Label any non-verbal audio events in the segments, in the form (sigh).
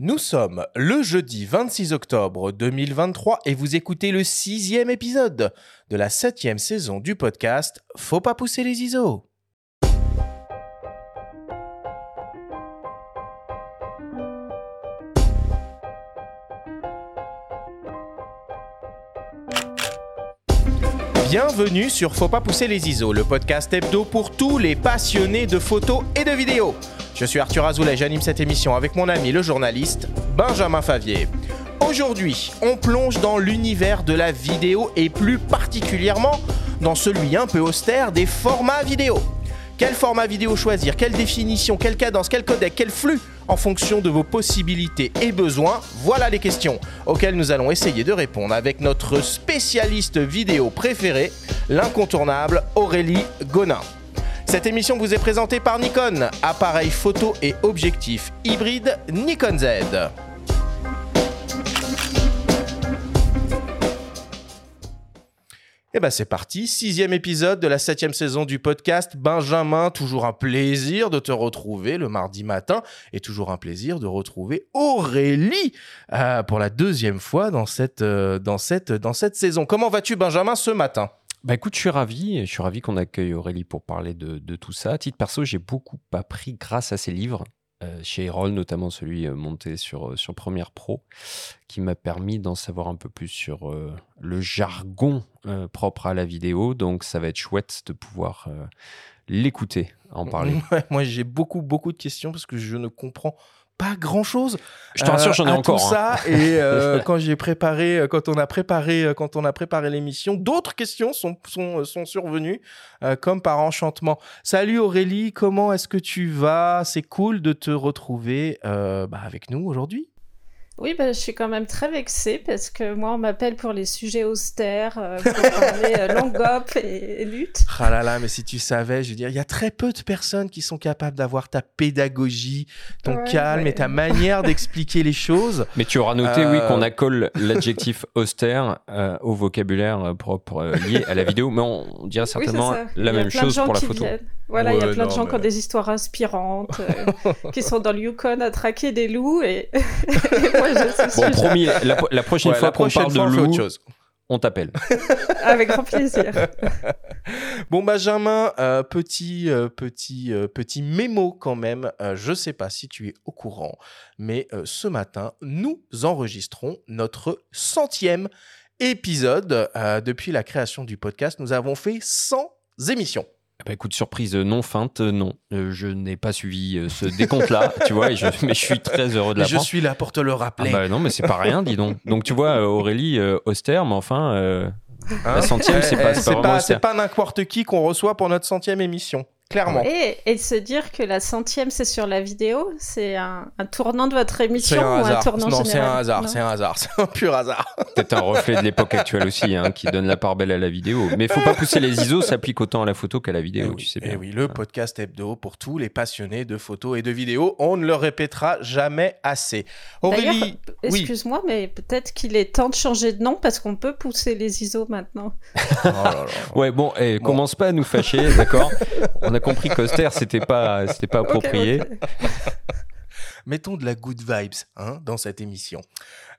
Nous sommes le jeudi 26 octobre 2023 et vous écoutez le sixième épisode de la septième saison du podcast Faut pas pousser les ISO. Bienvenue sur Faut pas pousser les ISO, le podcast hebdo pour tous les passionnés de photos et de vidéos. Je suis Arthur Azoulay, j'anime cette émission avec mon ami le journaliste Benjamin Favier. Aujourd'hui, on plonge dans l'univers de la vidéo et plus particulièrement dans celui un peu austère des formats vidéo. Quel format vidéo choisir? Quelle définition? Quelle cadence? Quel codec? Quel flux? En fonction de vos possibilités et besoins, voilà les questions auxquelles nous allons essayer de répondre avec notre spécialiste vidéo préféré, l'incontournable Aurélie Gonin. Cette émission vous est présentée par Nikon, appareil photo et objectif hybride Nikon Z. Et ben c'est parti, sixième épisode de la septième saison du podcast. Benjamin, toujours un plaisir de te retrouver le mardi matin et toujours un plaisir de retrouver Aurélie euh, pour la deuxième fois dans cette, euh, dans cette, dans cette saison. Comment vas-tu Benjamin ce matin? Bah écoute, je suis ravi, je suis ravi qu'on accueille Aurélie pour parler de, de tout ça. À titre perso, j'ai beaucoup appris grâce à ses livres. Euh, chez Erol, notamment celui euh, monté sur, euh, sur Premiere Pro, qui m'a permis d'en savoir un peu plus sur le jargon propre à la vidéo. Donc ça va être chouette de pouvoir l'écouter en (laughs) parler. moi j'ai beaucoup beaucoup de questions parce que je ne comprends pas grand chose. Je te rassure, j'en ai encore. Tout ça et (laughs) quand j'ai préparé, quand on a préparé, quand on a préparé l'émission, d'autres questions sont sont, sont survenues comme par enchantement. Salut Aurélie, comment est-ce que tu vas? C'est cool de te retrouver bah, avec nous aujourd'hui. Oui, bah, je suis quand même très vexée parce que moi, on m'appelle pour les sujets austères, euh, pour (laughs) parler euh, longop et, lutte. Ah là là, mais si tu savais, je veux dire, il y a très peu de personnes qui sont capables d'avoir ta pédagogie, ton calme et ta manière d'expliquer les choses. Mais tu auras noté, oui, qu'on euh, accole l'adjectif (laughs) austère au vocabulaire propre lié à la vidéo, mais on, dirait certainement la même chose pour la photo. Voilà, il y a plein de gens qui ont des histoires inspirantes, (laughs) qui sont dans le Yukon à traquer des loups et, bon, promis, la, prochaine fois qu'on parle de loup, on t'appelle. (laughs) Avec grand plaisir. (laughs) bon, Benjamin, euh, petit, euh, petit, euh, petit mémo quand même. je ne sais pas si tu es au courant, mais ce matin, nous enregistrons notre centième épisode. depuis la création du podcast, nous avons fait 100 émissions. Bah écoute, surprise non feinte, non. Euh, je n'ai pas suivi euh, ce décompte-là, (laughs) tu vois, je, mais je suis très heureux de l'apprendre. Je suis là pour te le rappeler. Ah bah non, mais c'est pas rien, dis donc. Donc tu vois, Aurélie, austère, mais enfin, la hein centième, c'est pas, c'est pas, c'est pas n'importe qui qu'on reçoit pour notre centième émission. Clairement. Et, et se dire que la centième, c'est sur la vidéo, c'est un, tournant de votre émission un ou un tournant Non, c'est un hasard, c'est un hasard, (laughs) c'est un pur hasard. Peut-être un reflet de l'époque actuelle aussi, hein, qui donne la part belle à la vidéo. Mais il faut pas pousser les ISO, ça s'applique autant à la photo qu'à la vidéo, eh tu sais eh bien. oui, le podcast hebdo pour tous les passionnés de photos et de vidéos. On ne le répétera jamais assez. Aurélie, excuse-moi, mais peut-être qu'il est temps de changer de nom parce qu'on peut pousser les ISO maintenant. oh Ouais, bon, eh, commence pas à nous fâcher, d'accord? On a compris qu'Auster c'était pas, c'était pas approprié. (laughs) Mettons de la good vibes hein, dans cette émission.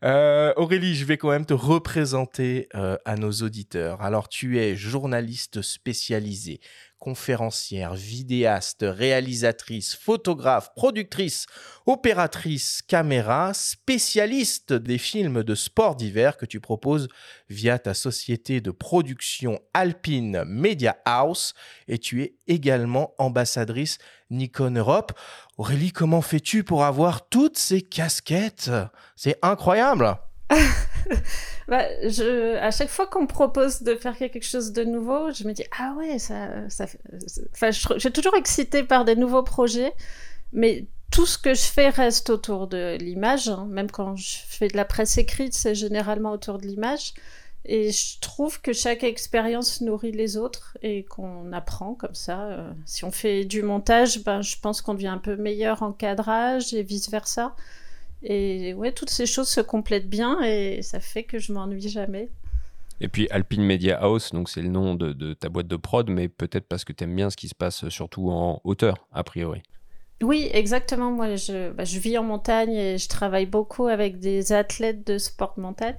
Euh, Aurélie, je vais quand même te représenter euh, à nos auditeurs. Alors, tu es journaliste spécialisée, conférencière, vidéaste, réalisatrice, photographe, productrice, opératrice, caméra, spécialiste des films de sport d'hiver que tu proposes via ta société de production Alpine Media House. Et tu es également ambassadrice Nikon Europe. Aurélie, comment fais-tu pour avoir toutes ces casquettes? C'est incroyable (laughs) bah, à chaque fois qu'on me propose de faire quelque chose de nouveau, je me dis ah ouais, ça, enfin, je suis toujours excitée par des nouveaux projets, mais tout ce que je fais reste autour de l'image. Hein. Même quand je fais de la presse écrite, c'est généralement autour de l'image. Et je trouve que chaque expérience nourrit les autres et qu'on apprend comme ça. Euh, si on fait du montage, ben, je pense qu'on devient un peu meilleur en cadrage et vice-versa. Et ouais, toutes ces choses se complètent bien et ça fait que je m'ennuie jamais. Et puis Alpine Media House, donc c'est le nom de, ta boîte de prod, mais peut-être parce que tu aimes bien ce qui se passe surtout en hauteur, a priori. Oui, exactement. Moi, je, bah, je vis en montagne et je travaille beaucoup avec des athlètes de sport de montagne.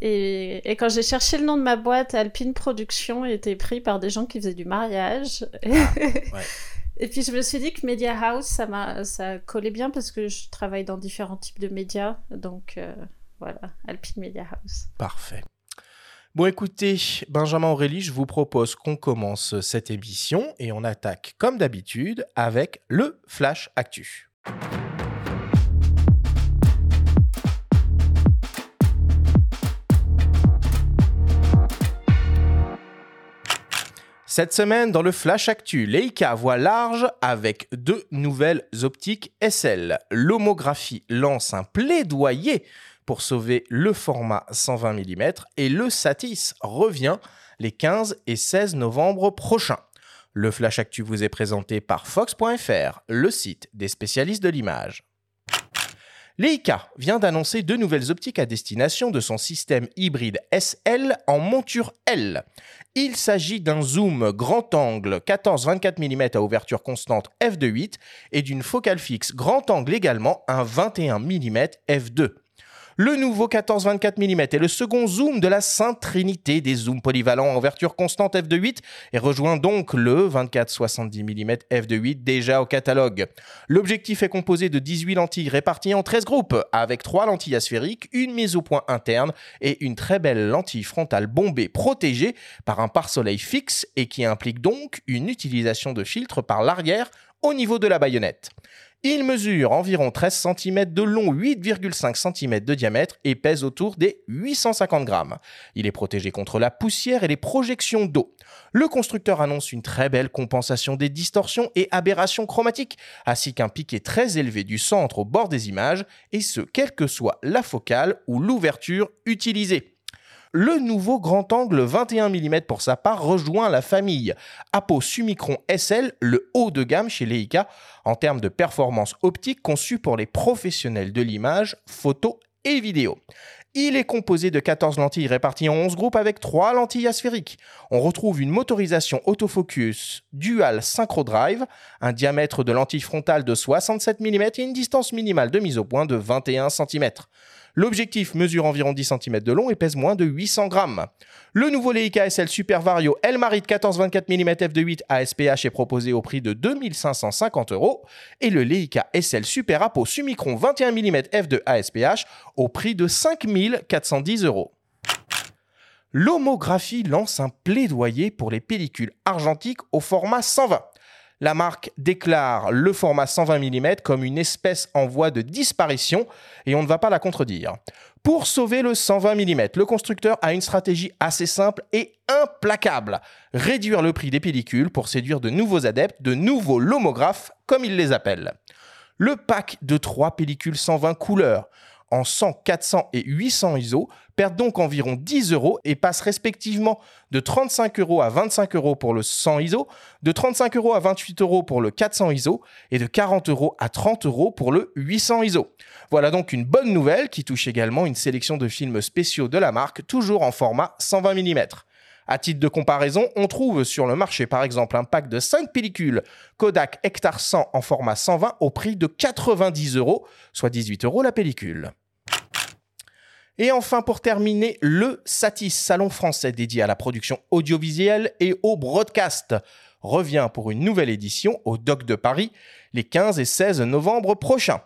Et, et quand j'ai cherché le nom de ma boîte, Alpine Production était pris par des gens qui faisaient du mariage. Ah, (laughs) ouais. Et puis je me suis dit que Media House, ça, m'a, ça collait bien parce que je travaille dans différents types de médias. Donc euh, voilà, Alpine Media House. Parfait. Bon écoutez, Benjamin Aurélie, je vous propose qu'on commence cette émission et on attaque comme d'habitude avec le Flash Actu. Cette semaine, dans le Flash Actu, Leica voit large avec deux nouvelles optiques SL. L'homographie lance un plaidoyer pour sauver le format 120 mm et le Satis revient les 15 et 16 novembre prochains. Le Flash Actu vous est présenté par Fox.fr, le site des spécialistes de l'image. Leica vient d'annoncer deux nouvelles optiques à destination de son système hybride SL en monture L. Il s'agit d'un zoom grand angle 14-24 mm à ouverture constante f2.8 et d'une focale fixe grand angle également un 21 mm f2. Le nouveau 14-24 mm est le second zoom de la sainte trinité des zooms polyvalents en ouverture constante f2.8 et rejoint donc le 24-70 mm f2.8 déjà au catalogue. L'objectif est composé de 18 lentilles réparties en 13 groupes avec 3 lentilles asphériques, une mise au point interne et une très belle lentille frontale bombée protégée par un pare-soleil fixe et qui implique donc une utilisation de filtre par l'arrière au niveau de la baïonnette. Il mesure environ 13 cm de long, 8,5 cm de diamètre et pèse autour des 850 grammes. Il est protégé contre la poussière et les projections d'eau. Le constructeur annonce une très belle compensation des distorsions et aberrations chromatiques, ainsi qu'un piqué très élevé du centre au bord des images, et ce, quelle que soit la focale ou l'ouverture utilisée. Le nouveau grand angle 21 mm pour sa part rejoint la famille Apo Summicron SL, le haut de gamme chez Leica en termes de performance optique conçu pour les professionnels de l'image, photo et vidéo. Il est composé de 14 lentilles réparties en 11 groupes avec 3 lentilles asphériques. On retrouve une motorisation autofocus dual synchro drive, un diamètre de lentille frontale de 67 mm et une distance minimale de mise au point de 21 cm. L'objectif mesure environ 10 cm de long et pèse moins de 800 grammes. Le nouveau Leica SL Super Vario Elmarit 14-24 mm f2.8 ASPH est proposé au prix de 2550 euros et le Leica SL Super Apo Summicron 21 mm f2 ASPH au prix de 5410 euros. L'homographie lance un plaidoyer pour les pellicules argentiques au format 120 la marque déclare le format 120 mm comme une espèce en voie de disparition et on ne va pas la contredire. Pour sauver le 120 mm, le constructeur a une stratégie assez simple et implacable. Réduire le prix des pellicules pour séduire de nouveaux adeptes, de nouveaux lomographes, comme ils les appellent. Le pack de 3 pellicules 120 couleurs en 100, 400 et 800 ISO perdent donc environ 10 euros et passent respectivement de 35 euros à 25 euros pour le 100 ISO, de 35 euros à 28 euros pour le 400 ISO et de 40 euros à 30 euros pour le 800 ISO. Voilà donc une bonne nouvelle qui touche également une sélection de films spéciaux de la marque, toujours en format 120 mm. À titre de comparaison, on trouve sur le marché par exemple un pack de 5 pellicules Kodak Hectar 100 en format 120 au prix de 90 euros, soit 18 euros la pellicule. Et enfin, pour terminer, le Satis, salon français dédié à la production audiovisuelle et au broadcast, revient pour une nouvelle édition au Doc de Paris les 15 et 16 novembre prochains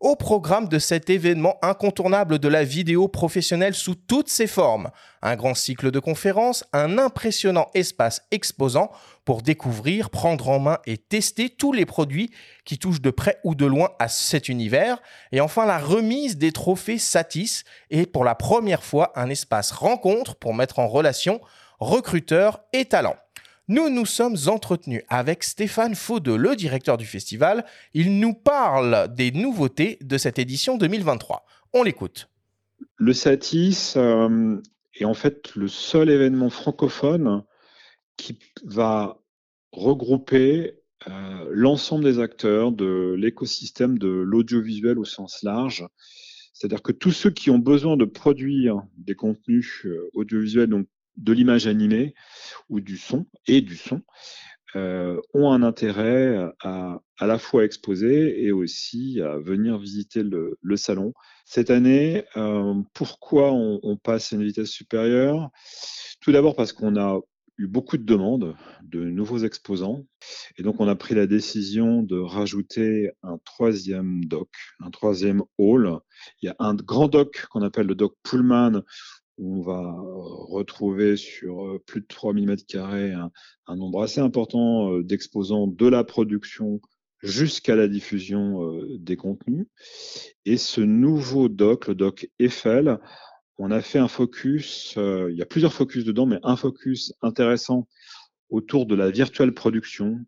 au programme de cet événement incontournable de la vidéo professionnelle sous toutes ses formes. Un grand cycle de conférences, un impressionnant espace exposant pour découvrir, prendre en main et tester tous les produits qui touchent de près ou de loin à cet univers. Et enfin la remise des trophées Satis et pour la première fois un espace rencontre pour mettre en relation recruteurs et talents. Nous nous sommes entretenus avec Stéphane Faudeux, le directeur du festival. Il nous parle des nouveautés de cette édition 2023. On l'écoute. Le Satis euh, est en fait le seul événement francophone qui va regrouper euh, l'ensemble des acteurs de l'écosystème de l'audiovisuel au sens large. C'est-à-dire que tous ceux qui ont besoin de produire des contenus euh, audiovisuels, donc de l'image animée ou du son et du son, euh, ont un intérêt à à la fois exposer et aussi à venir visiter le, salon. Cette année, euh, pourquoi on, passe à une vitesse supérieure? Tout d'abord parce qu'on a eu beaucoup de demandes de nouveaux exposants. Et donc, on a pris la décision de rajouter un troisième dock, un troisième hall. Il y a un grand dock qu'on appelle le dock Pullman, on va retrouver sur euh, plus de 3000 m2 un, un nombre assez important euh, d'exposants de la production jusqu'à la diffusion euh, des contenus. Et ce nouveau doc, le doc Eiffel, on a fait un focus, il y a plusieurs focus dedans, mais un focus intéressant autour de la virtuelle production,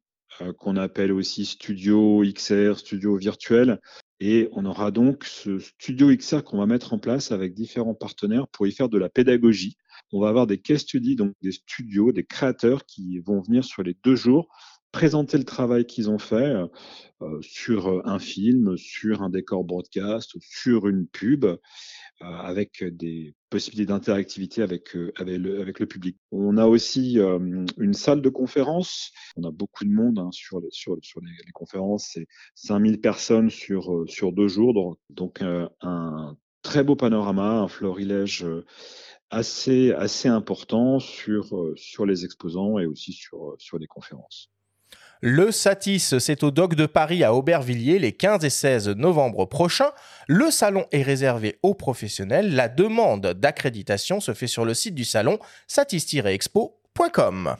qu'on appelle aussi Studio XR, Studio virtuel, et on aura donc ce studio XR qu'on va mettre en place avec différents partenaires pour y faire de la pédagogie. On va avoir des case studies, donc des studios, des créateurs qui vont venir sur les deux jours présenter le travail qu'ils ont fait euh, sur un film, sur un décor broadcast, sur une pub, euh, avec des possibilités d'interactivité avec, euh, avec, le, public. On a aussi une salle de conférence. On a beaucoup de monde hein, sur, les, sur, les conférences. C'est 5000 personnes sur, sur deux jours. Donc, un très beau panorama, un florilège assez, assez important sur, sur les exposants et aussi sur, sur les conférences. Le Satis, c'est au Doc de Paris à Aubervilliers les 15 et 16 novembre prochains. Le salon est réservé aux professionnels. La demande d'accréditation se fait sur le site du salon satis-expo.com.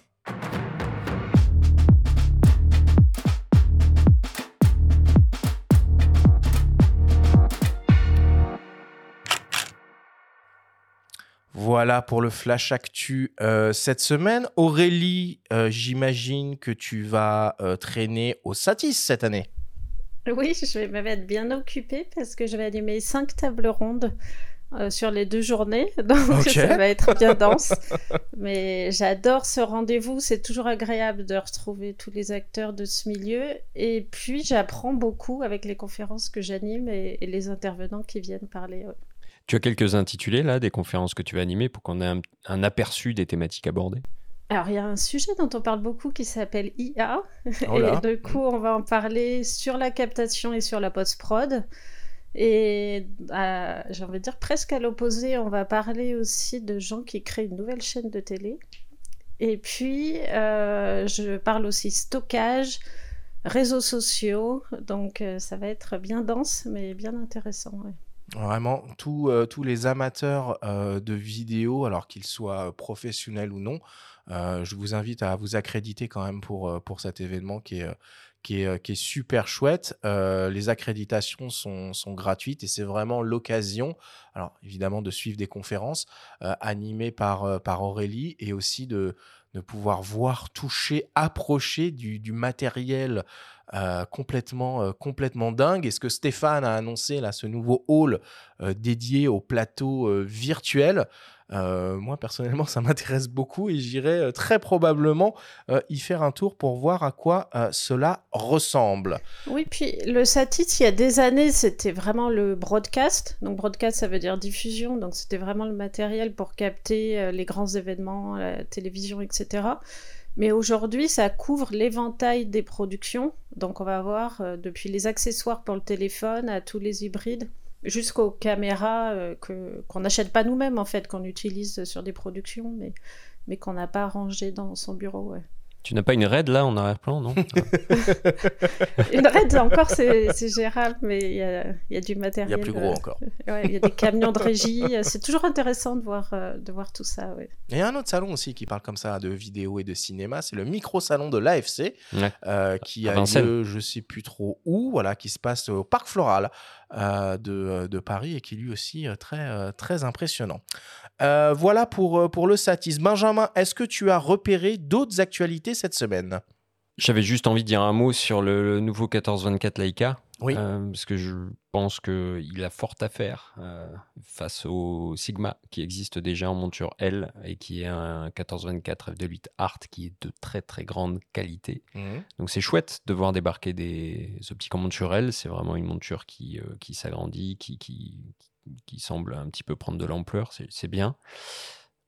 Voilà pour le flash actu euh, cette semaine. Aurélie, euh, j'imagine que tu vas euh, traîner au Satis cette année. Oui, je vais être bien occupée parce que je vais animer cinq tables rondes sur les deux journées. (laughs) Donc ça va être bien dense. Mais j'adore ce rendez-vous. C'est toujours agréable de retrouver tous les acteurs de ce milieu. Et puis j'apprends beaucoup avec les conférences que j'anime et, les intervenants qui viennent parler. Tu as quelques intitulés là, des conférences que tu vas animer pour qu'on ait un, aperçu des thématiques abordées? Alors, il y a un sujet dont on parle beaucoup qui s'appelle IA. Oh et du coup, on va en parler sur la captation et sur la post-prod. Et euh, j'ai envie de dire presque à l'opposé, on va parler aussi de gens qui créent une nouvelle chaîne de télé. Et puis, euh, je parle aussi stockage, réseaux sociaux. Donc, euh, ça va être bien dense, mais bien intéressant. Vraiment, euh, tous les amateurs euh, de vidéos, alors qu'ils soient professionnels ou non, euh, je vous invite à vous accréditer quand même pour, pour cet événement qui est, qui est, qui est super chouette. les accréditations sont, sont gratuites et c'est vraiment l'occasion, alors évidemment, de suivre des conférences animées par, par Aurélie et aussi de, de pouvoir voir, toucher, approcher du, du matériel euh, complètement, euh, complètement dingue. Et ce que Stéphane a annoncé, là, ce nouveau hall euh, dédié au plateau virtuel, moi, personnellement, (laughs) ça m'intéresse beaucoup et j'irai très probablement y faire un tour pour voir à quoi cela ressemble. Oui, puis le satellite, il y a des années, c'était vraiment le broadcast. Donc, broadcast, ça veut dire diffusion. Donc, c'était vraiment le matériel pour capter les grands événements, la télévision, etc. Mais aujourd'hui, ça couvre l'éventail des productions. Donc on va avoir euh, depuis les accessoires pour le téléphone à tous les hybrides jusqu'aux caméras euh, qu'on n'achète pas nous-mêmes en fait, qu'on utilise sur des productions, mais, mais qu'on n'a pas rangé dans son bureau. Ouais. Tu n'as pas une raid là en arrière-plan, non? (laughs) Une raid encore, c'est gérable, mais il y a, y a, du matériel. Il y a plus gros encore. (laughs) Il y a des camions de régie. C'est toujours intéressant de voir, euh, de voir tout ça. Ouais. Il y a un autre salon aussi qui parle comme ça de vidéo et de cinéma. C'est le micro-salon de l'AFC, euh, qui a lieu, je ne sais plus trop où, voilà, qui se passe au Parc Floral euh, de, de, Paris et qui lui aussi très, très impressionnant. Euh, voilà pour, euh, pour le Satis. Benjamin, est-ce que tu as repéré d'autres actualités cette semaine? J'avais juste envie de dire un mot sur le, nouveau 1424 Leica. Oui. Euh, parce que je pense qu'il a fort à faire face au Sigma qui existe déjà en monture L et qui est un 1424 f2.8 Art qui est de très très grande qualité. Mhm. Donc c'est chouette de voir débarquer des optiques en monture L. C'est vraiment une monture qui, qui s'agrandit, qui, qui, qui semble un petit peu prendre de l'ampleur, c'est bien.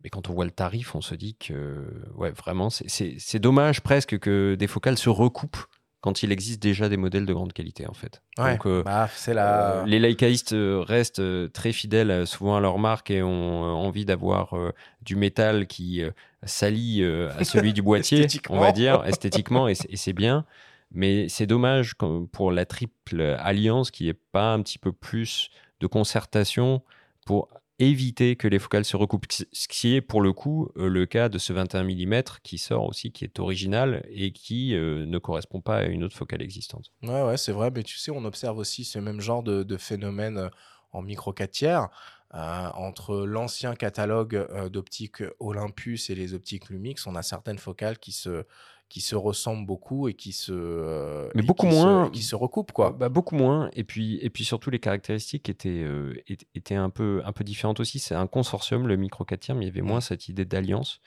Mais quand on voit le tarif, on se dit que, ouais, vraiment, c'est dommage presque que des focales se recoupent quand il existe déjà des modèles de grande qualité en fait. Donc, euh, bah, la... Euh, les laïcaïstes euh, restent très fidèles souvent à leur marque et ont envie d'avoir du métal qui s'allie à celui du (laughs) boîtier, on va dire, esthétiquement, et c'est bien. Mais c'est dommage pour la triple alliance qui ait pas un petit peu plus de concertation pour éviter que les focales se recoupent, ce qui est pour le coup euh, le cas de ce 21 mm qui sort aussi, qui est original et qui euh, ne correspond pas à une autre focale existante. Ouais, ouais, c'est vrai, mais tu sais, on observe aussi ce même genre de, phénomène euh, en micro 4 tiers. entre l'ancien catalogue d'optiques Olympus et les optiques Lumix, on a certaines focales qui se, qui se ressemblent beaucoup et qui se euh, mais beaucoup moins. qui se recoupent quoi. Bah, beaucoup moins. Et puis et puis surtout les caractéristiques étaient euh, étaient un peu un peu différentes aussi. C'est un consortium le micro 4 mais il y avait moins cette idée d'alliance.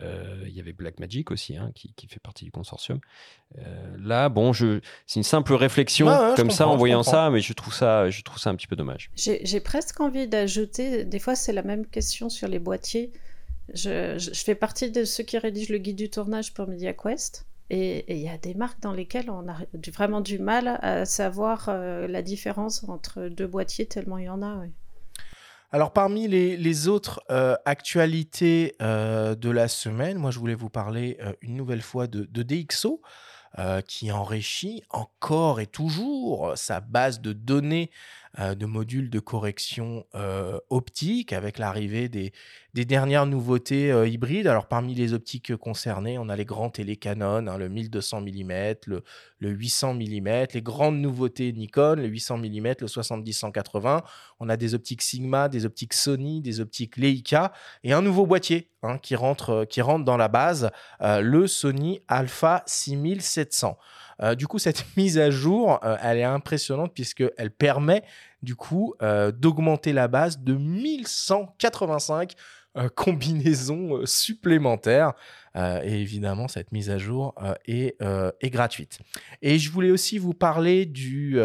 Euh, il y avait Blackmagic aussi, hein, qui, qui, fait partie du consortium. là, bon, je, c'est une simple réflexion comme ça en voyant ça, mais je trouve ça, je trouve ça un petit peu dommage. J'ai presque envie d'ajouter, des fois c'est la même question sur les boîtiers. Je, fais partie de ceux qui rédigent le guide du tournage pour MediaQuest. Et il y a des marques dans lesquelles on a vraiment du mal à savoir euh, la différence entre deux boîtiers, tellement il y en a. Alors parmi les, autres euh, actualités euh, de la semaine, moi je voulais vous parler une nouvelle fois de, de DxO. qui enrichit encore et toujours sa base de données de modules de correction optique avec l'arrivée des, dernières nouveautés euh, hybrides. Alors, parmi les optiques concernées, on a les grands télécanons, hein, le 1200 mm, le, 800 mm, les grandes nouveautés Nikon, le 800 mm, le 70-180. On a des optiques Sigma, des optiques Sony, des optiques Leica et un nouveau boîtier hein, qui, rentre, euh, qui dans la base, euh, le Sony Alpha 6700. Du coup, cette (laughs) mise à jour, elle est impressionnante puisqu'elle permet du coup d'augmenter la base de 1185 euh, (laughs) combinaison euh, supplémentaire. Euh, et évidemment, cette mise à jour est, gratuite. Et je voulais aussi vous parler du,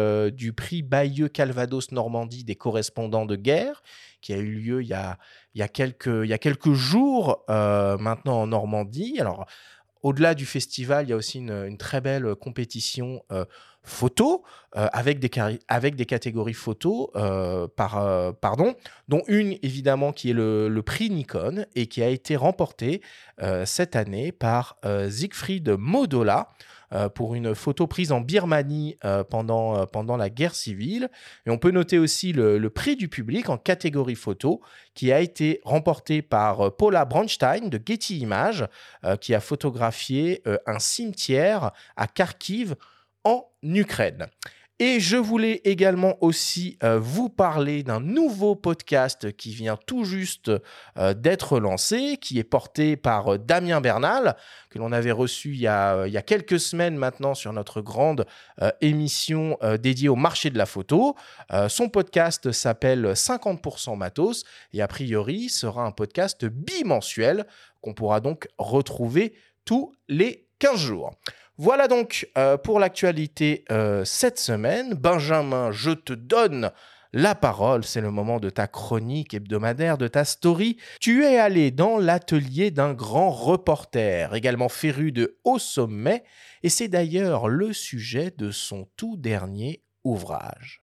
prix Bayeux-Calvados-Normandie des correspondants de guerre, qui a eu lieu il y a, il y a, quelques, il y a quelques jours maintenant en Normandie. Alors, au-delà du festival, il y a aussi une, très belle compétition photo euh, avec, des catégories photo, euh, par, euh, pardon, dont une évidemment qui est le, le, prix Nikon et qui a été remportée cette année par Siegfried Modola. Pour une photo prise en Birmanie pendant, pendant la guerre civile. Et on peut noter aussi le, prix du public en catégorie photo qui a été remporté par Paula Braunstein de Getty Images, qui a photographié un cimetière à Kharkiv en Ukraine. Et je voulais également aussi euh, vous parler d'un nouveau podcast qui vient tout juste euh, d'être lancé, qui est porté par euh, Damien Bernal, que l'on avait reçu il y, a, il y, a, quelques semaines maintenant sur notre grande émission dédiée au marché de la photo. son podcast s'appelle 50% Matos et a priori sera un podcast bimensuel qu'on pourra donc retrouver tous les 15 jours. Voilà donc euh, pour l'actualité euh, cette semaine. Benjamin, je te donne la parole. C'est le moment de ta chronique hebdomadaire, de ta story. Tu es allé dans l'atelier d'un grand reporter, également féru de haut sommet, et c'est d'ailleurs le sujet de son tout dernier ouvrage.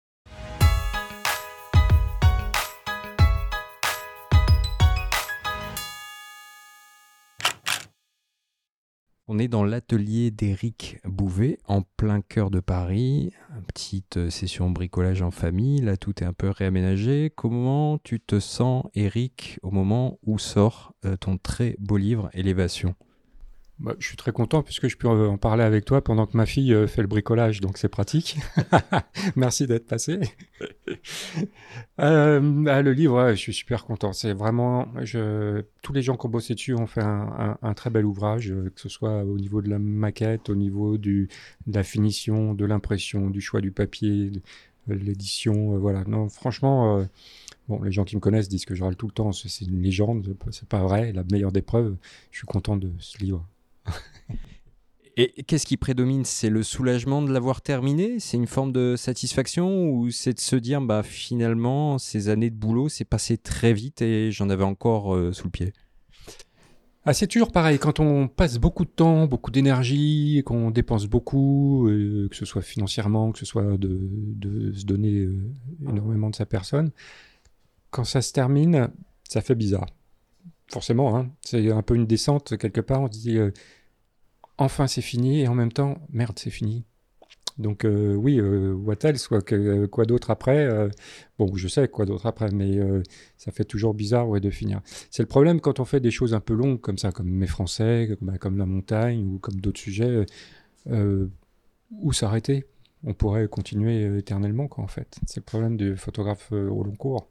On est dans l'atelier d'Éric Bouvet, en plein cœur de Paris. Petite euh, session bricolage en famille. Là, tout est un peu réaménagé. Comment tu te sens, Éric, au moment où sort euh, ton très beau livre Élévation? Bah, je suis très content puisque je peux en parler avec toi pendant que ma fille euh, fait le bricolage, donc c'est pratique. (laughs) Merci d'être passé. (laughs) euh, ah, le livre, je suis super content. C'est vraiment, tous les gens qui ont bossé dessus ont fait un, très bel ouvrage, euh, que ce soit au niveau de la maquette, au niveau de la finition, de l'impression, du choix du papier, de l'édition. Euh, voilà. Non, franchement. Les gens qui me connaissent disent que je râle tout le temps, c'est une légende, c'est pas vrai, la meilleure des preuves. Je suis content de ce livre. (laughs) Et qu'est-ce qui prédomine? C'est le soulagement de l'avoir terminé? C'est une forme de satisfaction? Ou c'est de se dire bah finalement ces années de boulot c'est passé très vite et j'en avais encore euh, sous le pied? Ah, c'est toujours pareil. Quand on passe beaucoup de temps, beaucoup d'énergie, qu'on dépense beaucoup, euh, que ce soit financièrement, que ce soit de, se donner euh, énormément de sa personne, quand ça se termine, ça fait bizarre. Forcément, hein, c'est un peu une descente quelque part. On se dit enfin c'est fini et en même temps merde c'est fini. Donc euh, oui, euh, what else, quoi, que, quoi d'autre après euh, Bon, je sais quoi d'autre après, mais euh, ça fait toujours bizarre ouais, de finir. C'est le problème quand on fait des choses un peu longues comme ça, comme mes Français, comme, comme la montagne ou comme d'autres sujets, où s'arrêter? On pourrait continuer éternellement, en fait. C'est le problème du photographe au long cours.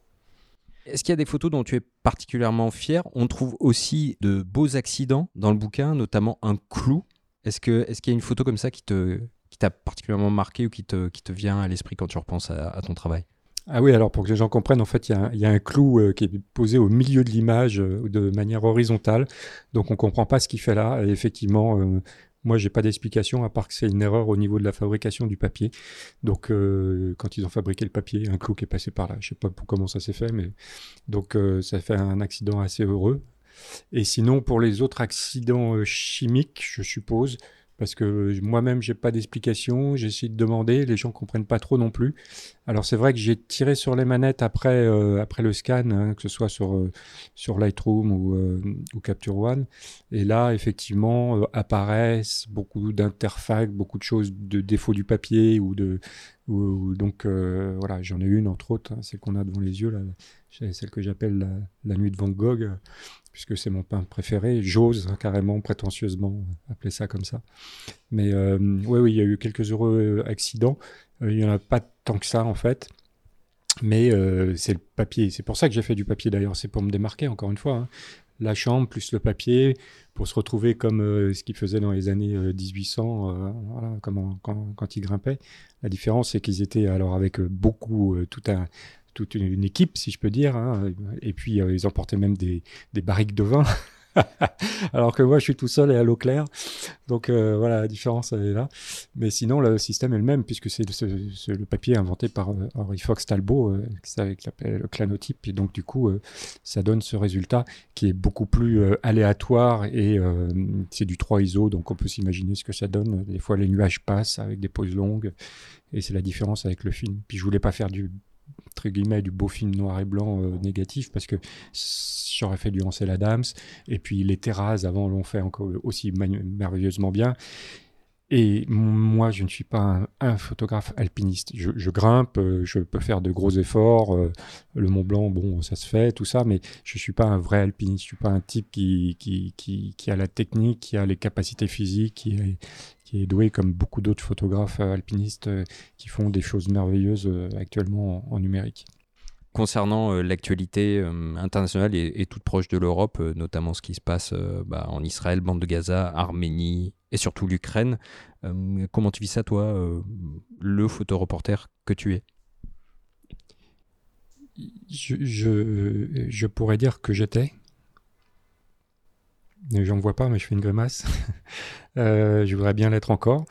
Est-ce qu'il y a des photos dont tu es particulièrement fier? On trouve aussi de beaux accidents dans le bouquin, notamment un clou. Est-ce qu'il est y a une photo comme ça qui t'a particulièrement marqué ou qui te, vient à l'esprit quand tu repenses à, ton travail? Ah oui, alors pour que les gens comprennent, en fait, il y, a un clou euh, qui est posé au milieu de l'image euh, de manière horizontale. Donc on comprend pas ce qu'il fait là. Effectivement, euh, moi, j'ai pas d'explication à part que c'est une erreur au niveau de la fabrication du papier. Donc, euh, quand ils ont fabriqué le papier, un clou qui est passé par là. Je sais pas comment ça s'est fait, mais donc ça fait un accident assez heureux. Et sinon, pour les autres accidents chimiques, je suppose, parce que moi-même j'ai pas d'explication, j'essaie de demander, les gens comprennent pas trop non plus. Alors c'est vrai que j'ai tiré sur les manettes après euh, après le scan, hein, que ce soit sur euh, sur Lightroom ou, euh, Capture One, et là effectivement apparaissent beaucoup d'interfaces, beaucoup de choses de défauts du papier ou de ou, donc voilà j'en ai une entre autres, hein, celle qu'on a devant les yeux là, celle que j'appelle la, la, nuit de Van Gogh puisque c'est mon pain préféré. J'ose hein, carrément, prétentieusement, appeler ça comme ça. Mais euh, oui, oui, il y a eu quelques heureux euh, accidents. Euh, il n'y en a pas tant que ça, en fait. Mais c'est le papier. C'est pour ça que j'ai fait du papier, d'ailleurs. C'est pour me démarquer, encore une fois. Hein. La chambre plus le papier, pour se retrouver comme ce qu'ils faisaient dans les années 1800, voilà, comme quand, quand, ils grimpaient. La différence, c'est qu'ils étaient alors avec beaucoup, tout un toute une, équipe, si je peux dire. Hein. Et puis, euh, ils emportaient même des, des barriques de vin. (laughs) Alors que moi, je suis tout seul et à l'eau claire. Donc euh, voilà, la différence elle est là. Mais sinon, le système est le même, puisque c'est le, papier inventé par euh, Fox Talbot, euh, avec le clanotype. Et donc, du coup, ça donne ce résultat qui est beaucoup plus aléatoire et c'est du 3 ISO. Donc, on peut s'imaginer ce que ça donne. Des fois, les nuages passent avec des pauses longues. Et c'est la différence avec le film. Puis, je voulais pas faire du entre guillemets du beau film noir et blanc euh, négatif parce que j'aurais fait du Ansel Adams et puis les terrasses avant l'ont fait encore aussi merveilleusement bien et moi, je ne suis pas un, photographe alpiniste. Je, grimpe, euh, je peux faire de gros efforts. Euh, le Mont Blanc, bon, ça se fait, tout ça, mais je ne suis pas un vrai alpiniste. Je suis pas un type qui, qui, qui, qui a la technique, qui a les capacités physiques, qui qui est doué comme beaucoup d'autres photographes euh, alpinistes qui font des choses merveilleuses actuellement en numérique concernant euh, l'actualité euh, internationale et, toute proche de l'Europe, euh, notamment ce qui se passe bah, en Israël, bande de Gaza, Arménie et surtout l'Ukraine. comment tu vis ça, toi, le photoreporter que tu es? Je, je, pourrais dire que j'étais. J'en vois pas, mais je fais une grimace. (laughs) je voudrais bien l'être encore.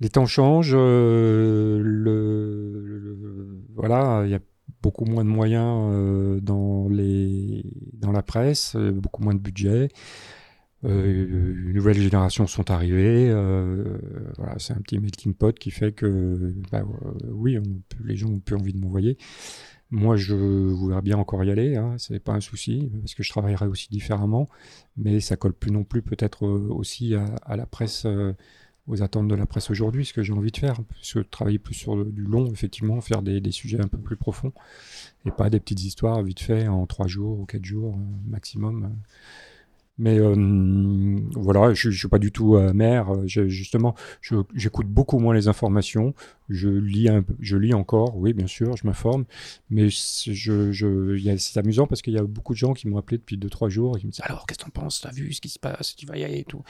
Les temps changent, le, voilà, il y a beaucoup moins de moyens euh, dans, la presse, euh, beaucoup moins de budget. Euh, une nouvelle génération sont arrivées. voilà, c'est un petit melting pot qui fait que, bah, oui, les gens ont plus envie de m'envoyer. Moi, je voudrais bien encore y aller, hein, c'est pas un souci, parce que je travaillerai aussi différemment, mais ça colle plus non plus peut-être aussi à, la presse aux attentes de la presse aujourd'hui, ce que j'ai envie de faire, se travailler plus sur du long, effectivement, faire des, sujets un peu plus profonds, et pas des petites histoires vite fait en trois jours ou quatre jours euh, maximum. Mais euh, voilà, je, ne suis pas du tout amer. justement, j'écoute beaucoup moins les informations. Je lis, je lis encore, oui, bien sûr, je m'informe. Mais je, je, c'est amusant parce qu'il y a beaucoup de gens qui m'ont appelé depuis deux trois jours et qui me disent alors, qu'est-ce que tu en penses? T'as vu ce qui se passe? Tu vas y aller et tout.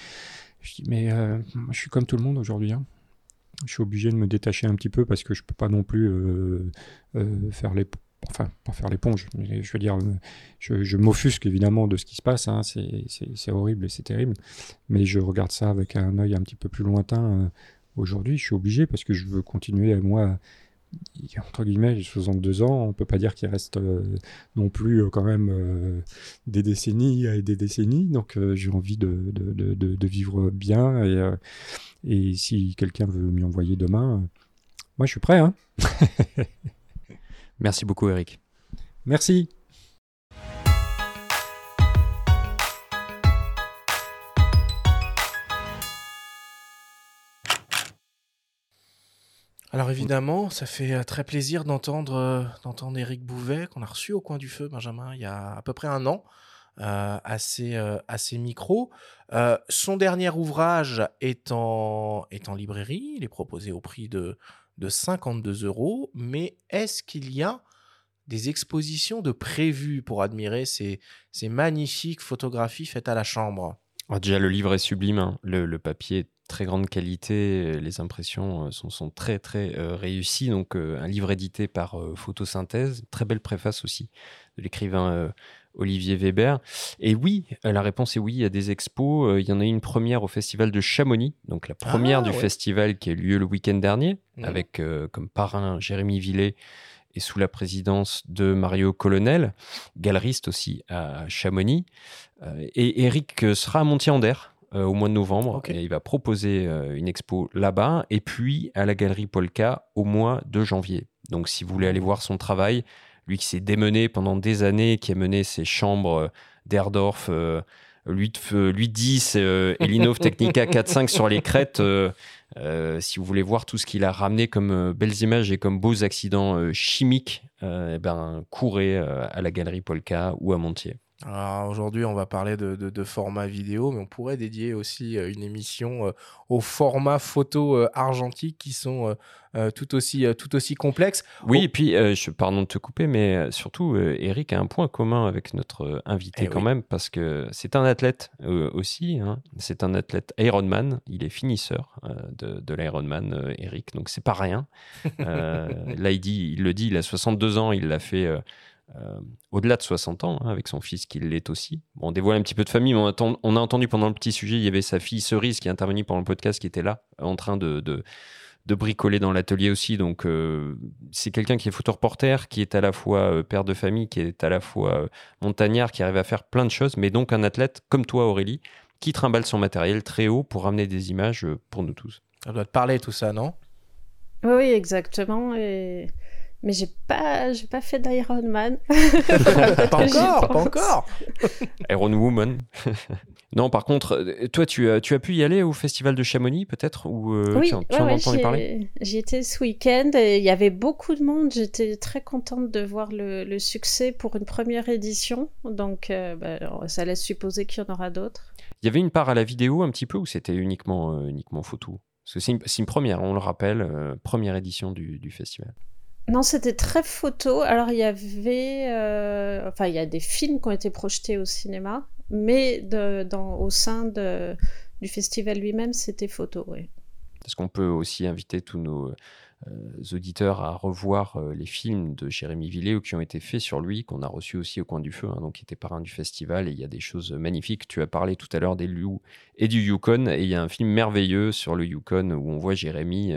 Je dis, mais euh, je suis comme tout le monde aujourd'hui. Hein. Je suis obligé de me détacher un petit peu parce que je peux pas non plus euh, euh, faire les enfin pas faire l'éponge, je veux dire, je, m'offusque évidemment de ce qui se passe, hein, c'est horrible et c'est terrible, mais je regarde ça avec un œil un petit peu plus lointain aujourd'hui, je suis obligé parce que je veux continuer moi entre guillemets, 62 ans, on peut pas dire qu'il reste non plus quand même des décennies et des décennies. Donc j'ai envie de, vivre bien et, et si quelqu'un veut m'y envoyer demain, moi je suis prêt. Hein (laughs) Merci beaucoup Eric. Merci. Alors évidemment, ça fait euh, très plaisir d'entendre euh, d'entendre Éric Bouvet qu'on a reçu au coin du feu, Benjamin, il y a à peu près un an, euh, à, ses, micros. son dernier ouvrage est en, est en librairie, il est proposé au prix de, de 52 euros, mais est-ce qu'il y a des expositions de prévues pour admirer ces, ces magnifiques photographies faites à la chambre? Ah, Déjà, le livre est sublime, hein. le, le papier très grande qualité, les impressions euh, sont, sont très très euh, réussies. Donc euh, un livre édité par Photosynthèse, très belle préface aussi de l'écrivain Olivier Weber. Et oui, la réponse est oui, il y a des expos. il y en a eu une première au festival de Chamonix, donc la première Ah, du ouais. festival qui a eu lieu le week-end dernier, Mhm. avec comme parrain Jérémy Villet et sous la présidence de Mario Colonel, galeriste aussi à Chamonix. Euh, et Eric sera à Montier-en-Der euh, au mois de novembre et il va proposer euh, une expo là-bas et puis à la galerie Polka au mois de janvier. Donc si vous voulez aller voir son travail, lui qui s'est démené pendant des années, qui a mené ses chambres euh, d'Erdorf, euh, 8, 8-10 euh, et l'Innov (laughs) Technica 4.5 sur les crêtes, euh, euh, si vous voulez voir tout ce qu'il a ramené comme euh, belles images et comme beaux accidents euh, chimiques, euh, eh ben, courez euh, à la galerie Polka ou à Montier. Alors aujourd'hui, on va parler de, de- de format vidéo, mais on pourrait dédier aussi euh, une émission euh, aux formats photo euh, argentiques qui sont tout, aussi, tout aussi complexes. Oui, Oh. et puis, je, pardon de te couper, mais surtout, Eric a un point commun avec notre invité Eh quand oui. même, parce que c'est un athlète aussi. hein. C'est un athlète Ironman. Il est finisseur de, de l'Ironman, Eric. Donc, c'est pas rien. (laughs) Euh, là, il, dit, il le dit, il a 62 ans. Il l'a fait euh, au-delà de 60 ans, hein, avec son fils qui l'est aussi. Bon, on dévoile un petit peu de famille, mais on a, enten- on a entendu pendant le petit sujet, il y avait sa fille Cerise qui est intervenue pendant le podcast, qui était là, en train de- de, de bricoler dans l'atelier aussi. Donc, euh, c'est quelqu'un qui est photoreporter, qui est à la fois euh, père de famille, qui est à la fois euh, montagnard, qui arrive à faire plein de choses, mais donc un athlète comme toi, Aurélie, qui trimballe son matériel très haut pour ramener des images euh, pour nous tous. Ça doit te parler tout ça, non? Oui, oui, exactement. Et... Mais j'ai pas, j'ai pas fait d'Ironman. (laughs) Pas J'y encore, pas encore. Iron Woman. (laughs) non, par contre, euh, toi, tu as, tu as pu y aller au festival de Chamonix, peut-être Ou euh, oui, tu, en- tu ouais, en as ouais, entendu j'y- parler J'y étais ce week-end et il y avait beaucoup de monde. J'étais très contente de voir le, le succès pour une première édition. Donc, euh, bah, ça laisse supposer qu'il y en aura d'autres. Il y avait une part à la vidéo un petit peu ou c'était uniquement, euh, uniquement photo? Parce que c'est une, première, on le rappelle, euh, première édition du, du festival. Non, c'était très photo. Alors, il y avait. euh, Enfin, il y a des films qui ont été projetés au cinéma, mais au sein du festival lui-même, c'était photo, oui. Parce qu'on peut aussi inviter tous nos euh, auditeurs à revoir euh, les films de Jérémy Villet qui ont été faits sur lui, qu'on a reçus aussi au coin du feu, hein, donc qui était parrain du festival. Et il y a des choses magnifiques. Tu as parlé tout à l'heure des loups et du Yukon. Et il y a un film merveilleux sur le Yukon où on voit Jérémy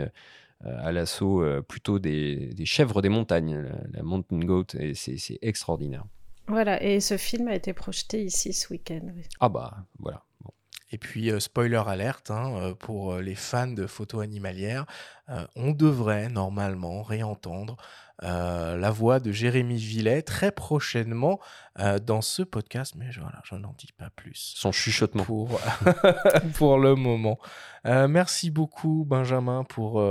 à l'assaut euh, plutôt des, des chèvres des montagnes, la, la mountain goat. Et c'est c'est extraordinaire. Voilà, et ce film a été projeté ici ce week-end. oui. Ah bah voilà. Bon. Et puis, euh, spoiler alerte, hein, euh, pour euh, les fans de photos animalières, euh, on devrait normalement réentendre euh, la voix de Jérémy Villet très prochainement euh, dans ce podcast, mais je, voilà, je n'en dis pas plus Son chuchotement. pour, (laughs) pour le moment. Euh, merci beaucoup, Benjamin, pour,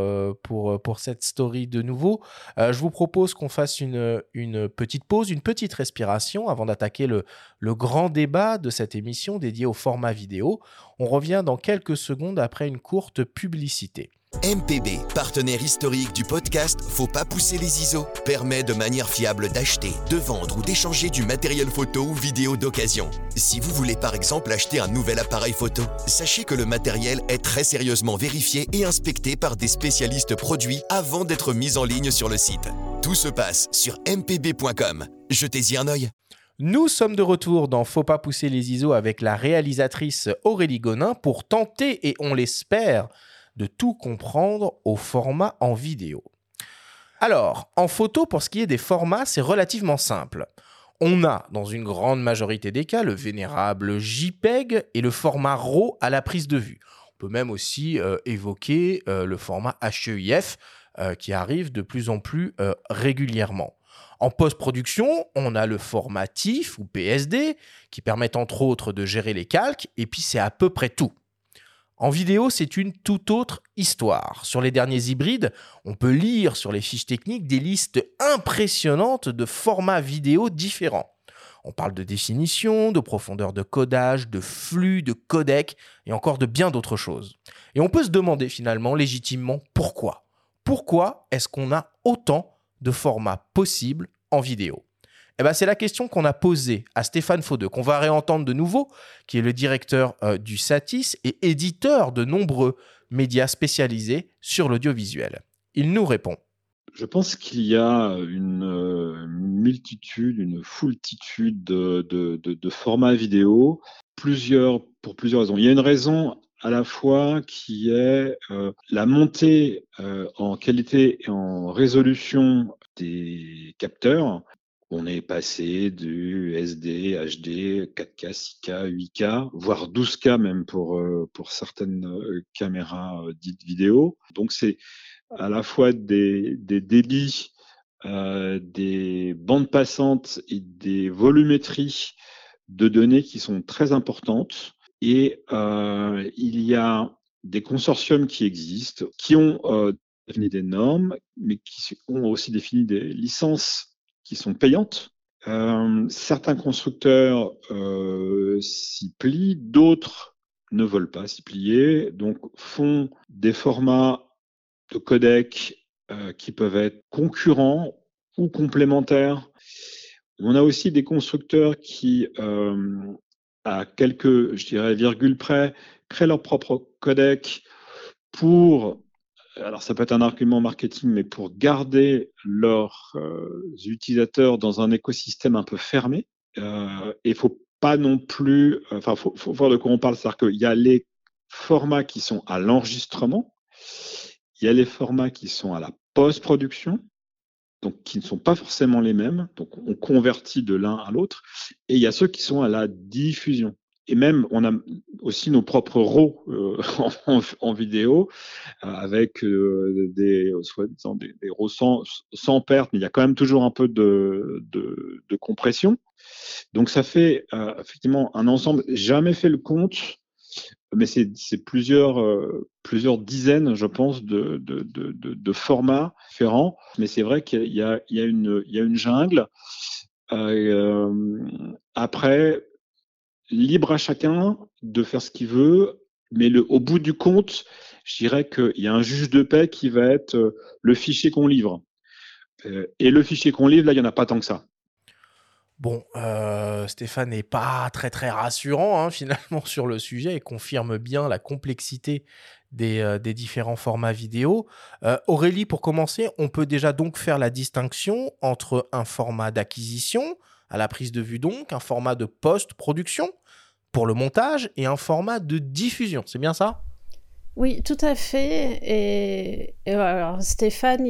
pour, pour cette story de nouveau. Je vous propose qu'on fasse une, une petite pause, une petite respiration avant d'attaquer le, le grand débat de cette émission dédiée au format vidéo. On revient dans quelques secondes après une courte publicité. MPB, partenaire historique du podcast Faut pas pousser les ISO, permet de manière fiable d'acheter, de vendre ou d'échanger du matériel photo ou vidéo d'occasion. Si vous voulez par exemple acheter un nouvel appareil photo, sachez que le matériel est très sérieusement vérifié et inspecté par des spécialistes produits avant d'être mis en ligne sur le site. Tout se passe sur mpb.com. Jetez-y un œil. Nous sommes de retour dans Faut pas pousser les ISO avec la réalisatrice Aurélie Gonin pour tenter, et on l'espère, de tout comprendre au format en vidéo. Alors, en photo, pour ce qui est des formats, c'est relativement simple. On a, dans une grande majorité des cas, le vénérable JPEG et le format RAW à la prise de vue. On peut même aussi euh, évoquer euh, le format HEIF euh, qui arrive de plus en plus régulièrement. En post-production, on a le format TIFF ou PSD qui permettent entre autres de gérer les calques et puis c'est à peu près tout. En vidéo, c'est une toute autre histoire. Sur les derniers hybrides, on peut lire sur les fiches techniques des listes impressionnantes de formats vidéo différents. On parle de définition, de profondeur de codage, de flux, de codec et encore de bien d'autres choses. Et on peut se demander finalement légitimement pourquoi? Pourquoi est-ce qu'on a autant de formats possibles en vidéo? Eh ben, c'est la question qu'on a posée à Stéphane Faudeux, qu'on va réentendre de nouveau, qui est le directeur euh, du Satis et éditeur de nombreux médias spécialisés sur l'audiovisuel. Il nous répond. Je pense qu'il y a une, euh, multitude, une foultitude de, formats vidéo, plusieurs, pour plusieurs raisons. Il y a une raison à la fois qui est euh, la montée en qualité et en résolution des capteurs on est passé du SD, HD, 4K, 6K, 8K, voire 12K même pour, euh, pour certaines euh, caméras euh, dites vidéo. Donc c'est à la fois des, des débits, des bandes passantes et des volumétries de données qui sont très importantes. Et il y a des consortiums qui existent, qui ont défini des normes, mais qui ont aussi défini des licences qui sont payantes. Euh, certains constructeurs euh, s'y plient, d'autres ne veulent pas s'y plier, donc font des formats de codec euh, qui peuvent être concurrents ou complémentaires. On a aussi des constructeurs qui, à quelques, je dirais, virgules près, créent leur propre codec pour alors ça peut être un argument marketing, mais pour garder leurs euh, utilisateurs dans un écosystème un peu fermé, euh, il faut pas non plus, enfin, faut, faut voir de quoi on parle, c'est-à-dire qu'il y a les formats qui sont à l'enregistrement, il y a les formats qui sont à la post-production, donc qui ne sont pas forcément les mêmes, donc on convertit de l'un à l'autre, et il y a ceux qui sont à la diffusion et même on a aussi nos propres RAW euh, (laughs) en, vidéo euh, avec euh, des, des, des RAW sans, sans, perte, mais il y a quand même toujours un peu de, de, de compression. Donc ça fait effectivement un ensemble. Jamais fait le compte, mais c'est plusieurs plusieurs dizaines, je pense, de, de, de, formats différents. Mais c'est vrai qu'il y, y, y, a une il y a une jungle. après libre à chacun de faire ce qu'il veut, mais au bout du compte, je dirais qu'il y a un juge de paix qui va être euh, le fichier qu'on livre. Euh, et le fichier qu'on livre, là, il n'y en a pas tant que ça. Bon, euh, Stéphane n'est pas très très rassurant hein, (laughs) finalement sur le sujet et confirme bien la complexité des, des différents formats vidéo. Aurélie, pour commencer, on peut déjà donc faire la distinction entre un format d'acquisition, à la prise de vue donc, un format de post-production pour le montage et un format de diffusion. C'est bien ça? Oui, tout à fait. Et, alors, Stéphane,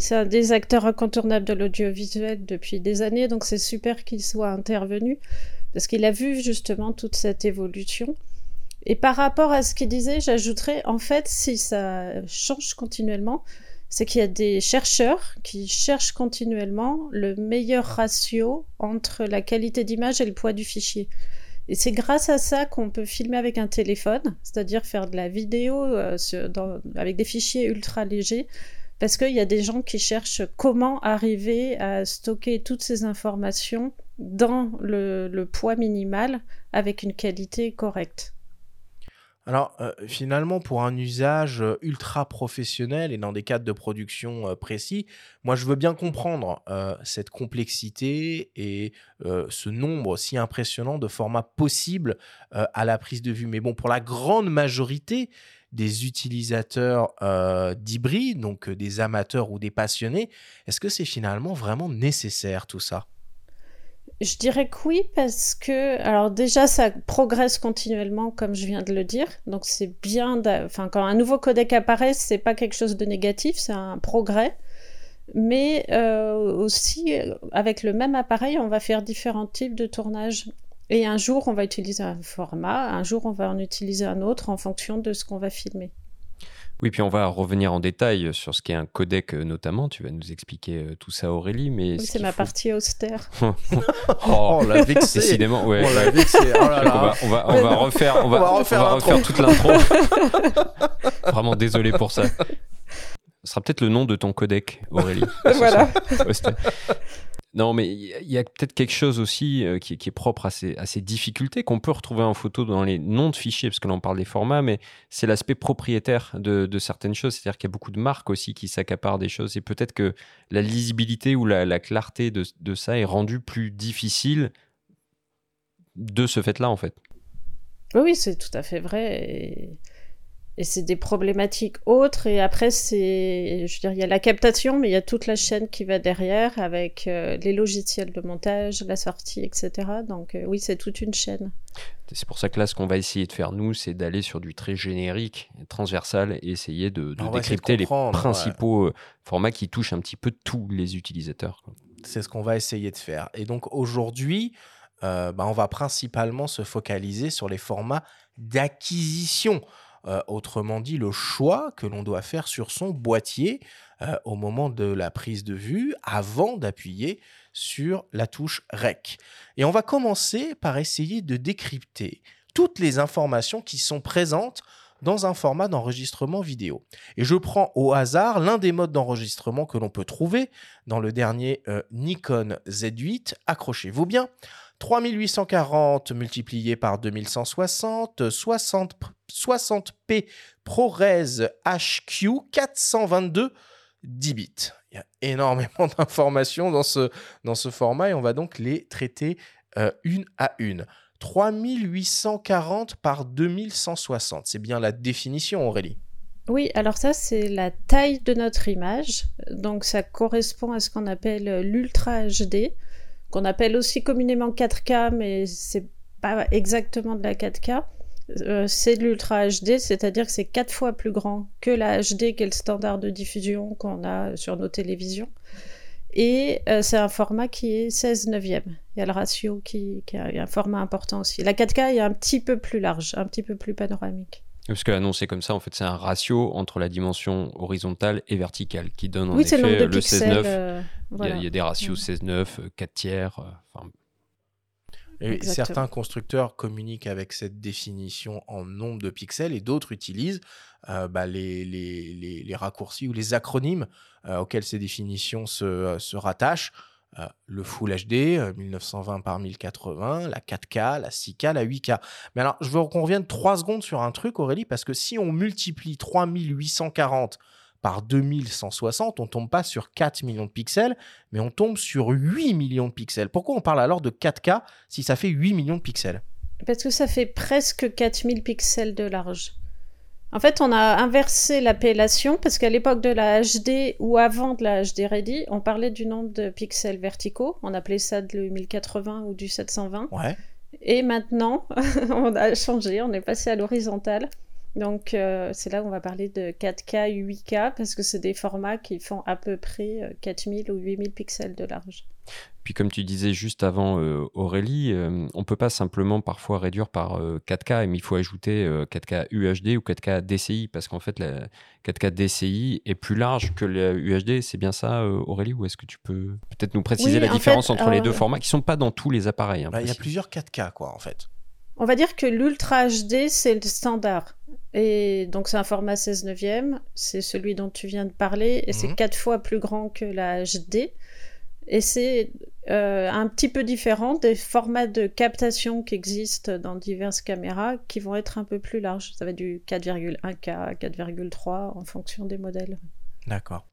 c'est un des acteurs incontournables de l'audiovisuel depuis des années, donc c'est super qu'il soit intervenu, parce qu'il a vu justement toute cette évolution. Et par rapport à ce qu'il disait, j'ajouterais, en fait, si ça change continuellement, c'est qu'il y a des chercheurs qui cherchent continuellement le meilleur ratio entre la qualité d'image et le poids du fichier. Et c'est grâce à ça qu'on peut filmer avec un téléphone, c'est-à-dire faire de la vidéo euh, avec des fichiers ultra légers, parce qu'il y a des gens qui cherchent comment arriver à stocker toutes ces informations dans le poids minimal avec une qualité correcte. Alors, euh, finalement, pour un usage euh, ultra professionnel et dans des cadres de production euh, précis, moi, je veux bien comprendre cette complexité et ce nombre si impressionnant de formats possibles à la prise de vue. Mais bon, pour la grande majorité des utilisateurs d'hybrides, donc des amateurs ou des passionnés, est-ce que c'est finalement vraiment nécessaire tout ça? Je dirais que oui, parce que, alors déjà, ça progresse continuellement, comme je viens de le dire. Donc, c'est bien, enfin, quand un nouveau codec apparaît, c'est pas quelque chose de négatif, c'est un progrès. Mais euh, aussi, avec le même appareil, on va faire différents types de tournages. Et un jour, on va utiliser un format, un jour, on va en utiliser un autre en fonction de ce qu'on va filmer. Oui, puis on va revenir en détail sur ce qu'est un codec euh, notamment. Tu vas nous expliquer euh, tout ça, Aurélie. Mais oui, c'est ma partie austère. (laughs) oh, on l'a (laughs) vexé. Décidément, ouais. On l'a vexé. Oh là là. On, va, on, va, on va, refaire, on va, on va refaire, on va refaire toute l'intro. (laughs) Vraiment désolé pour ça. Ce sera peut-être le nom de ton codec, Aurélie. voilà. Non, mais il y a peut-être quelque chose aussi euh, qui, est propre à ces, difficultés qu'on peut retrouver en photo dans les noms de fichiers, parce que là on parle des formats, mais c'est l'aspect propriétaire de, certaines choses. C'est-à-dire qu'il y a beaucoup de marques aussi qui s'accaparent des choses, et peut-être que la lisibilité ou la, clarté de, ça est rendue plus difficile de ce fait-là, en fait. Oui, c'est tout à fait vrai. Et c'est des problématiques autres. Et après, c'est, je veux dire, il y a la captation, mais il y a toute la chaîne qui va derrière avec euh, les logiciels de montage, la sortie, etc. Donc euh, oui, c'est toute une chaîne. C'est pour ça que là, ce qu'on va essayer de faire, nous, c'est d'aller sur du très générique, transversal, et essayer de, décrypter les principaux euh, formats qui touchent un petit peu tous les utilisateurs. C'est ce qu'on va essayer de faire. Et donc aujourd'hui, bah, on va principalement se focaliser sur les formats d'acquisition. Euh, autrement dit, le choix que l'on doit faire sur son boîtier euh, au moment de la prise de vue avant d'appuyer sur la touche REC. Et on va commencer par essayer de décrypter toutes les informations qui sont présentes dans un format d'enregistrement vidéo. Et je prends au hasard l'un des modes d'enregistrement que l'on peut trouver dans le dernier euh, Nikon Z8. Accrochez-vous bien. 3840 multiplié par 2160, 60, 60p ProRes HQ 422 10 bits. Il y a énormément (laughs) d'informations dans ce, dans ce format et on va donc les traiter euh, une à une. 3840 par 2160, c'est bien la définition Aurélie. Oui, alors ça c'est la taille de notre image, donc ça correspond à ce qu'on appelle l'Ultra HD qu'on appelle aussi communément 4K, mais c'est pas exactement de la 4K. Euh, c'est de l'Ultra HD, c'est-à-dire que c'est quatre fois plus grand que la HD, qui est le standard de diffusion qu'on a sur nos télévisions. Et euh, c'est un format qui est 16 neuvième. Il y a le ratio qui, qui a un format important aussi. La 4K est un petit peu plus large, un petit peu plus panoramique. Parce que l'annonce comme ça, en fait, c'est un ratio entre la dimension horizontale et verticale qui donne en effet le, 16-9. Euh, il, y a des ratios 16-9, 4 tiers. Euh, et certains constructeurs communiquent avec cette définition en nombre de pixels et d'autres utilisent euh, bah, les, les, les, raccourcis ou les acronymes auxquels ces définitions se, se rattachent. Euh, le Full HD, 1920 euh, par 1080, la 4K, la 6K, la 8K. Mais alors, je veux qu'on revienne 3 secondes sur un truc, Aurélie, parce que si on multiplie 3840 par 2160, on tombe pas sur 4 millions de pixels, mais on tombe sur 8 millions de pixels. Pourquoi on parle alors de 4K si ça fait 8 millions de pixels? Parce que ça fait presque 4000 pixels de large. En fait, on a inversé l'appellation parce qu'à l'époque de la HD ou avant de la HD Ready, on parlait du nombre de pixels verticaux. On appelait ça du 1080 ou du 720. Ouais. Et maintenant, (laughs) on a changé, on est passé à l'horizontale. Donc euh, c'est là où on va parler de 4K, 8K parce que c'est des formats qui font à peu près 4000 euh, ou 8000 pixels de large. Puis comme tu disais juste avant euh, Aurélie, on on peut pas simplement parfois réduire par 4K, mais il faut ajouter 4K UHD ou 4K DCI parce qu'en fait la 4K DCI est plus large que le UHD. C'est bien ça Aurélie ou est-ce que tu peux peut-être nous préciser la différence entre les deux formats qui sont pas dans tous les appareils hein, bah, Il y a plusieurs 4K quoi en fait. On va dire que l'Ultra HD, c'est le standard. Et donc, c'est un format 16 neuvième. C'est celui dont tu viens de parler. Et c'est mhm. quatre fois plus grand que la HD. Et c'est euh, un petit peu différent des formats de captation qui existent dans diverses caméras qui vont être un peu plus larges. Ça va du 4,1K, 4,3 en fonction des modèles. D'accord.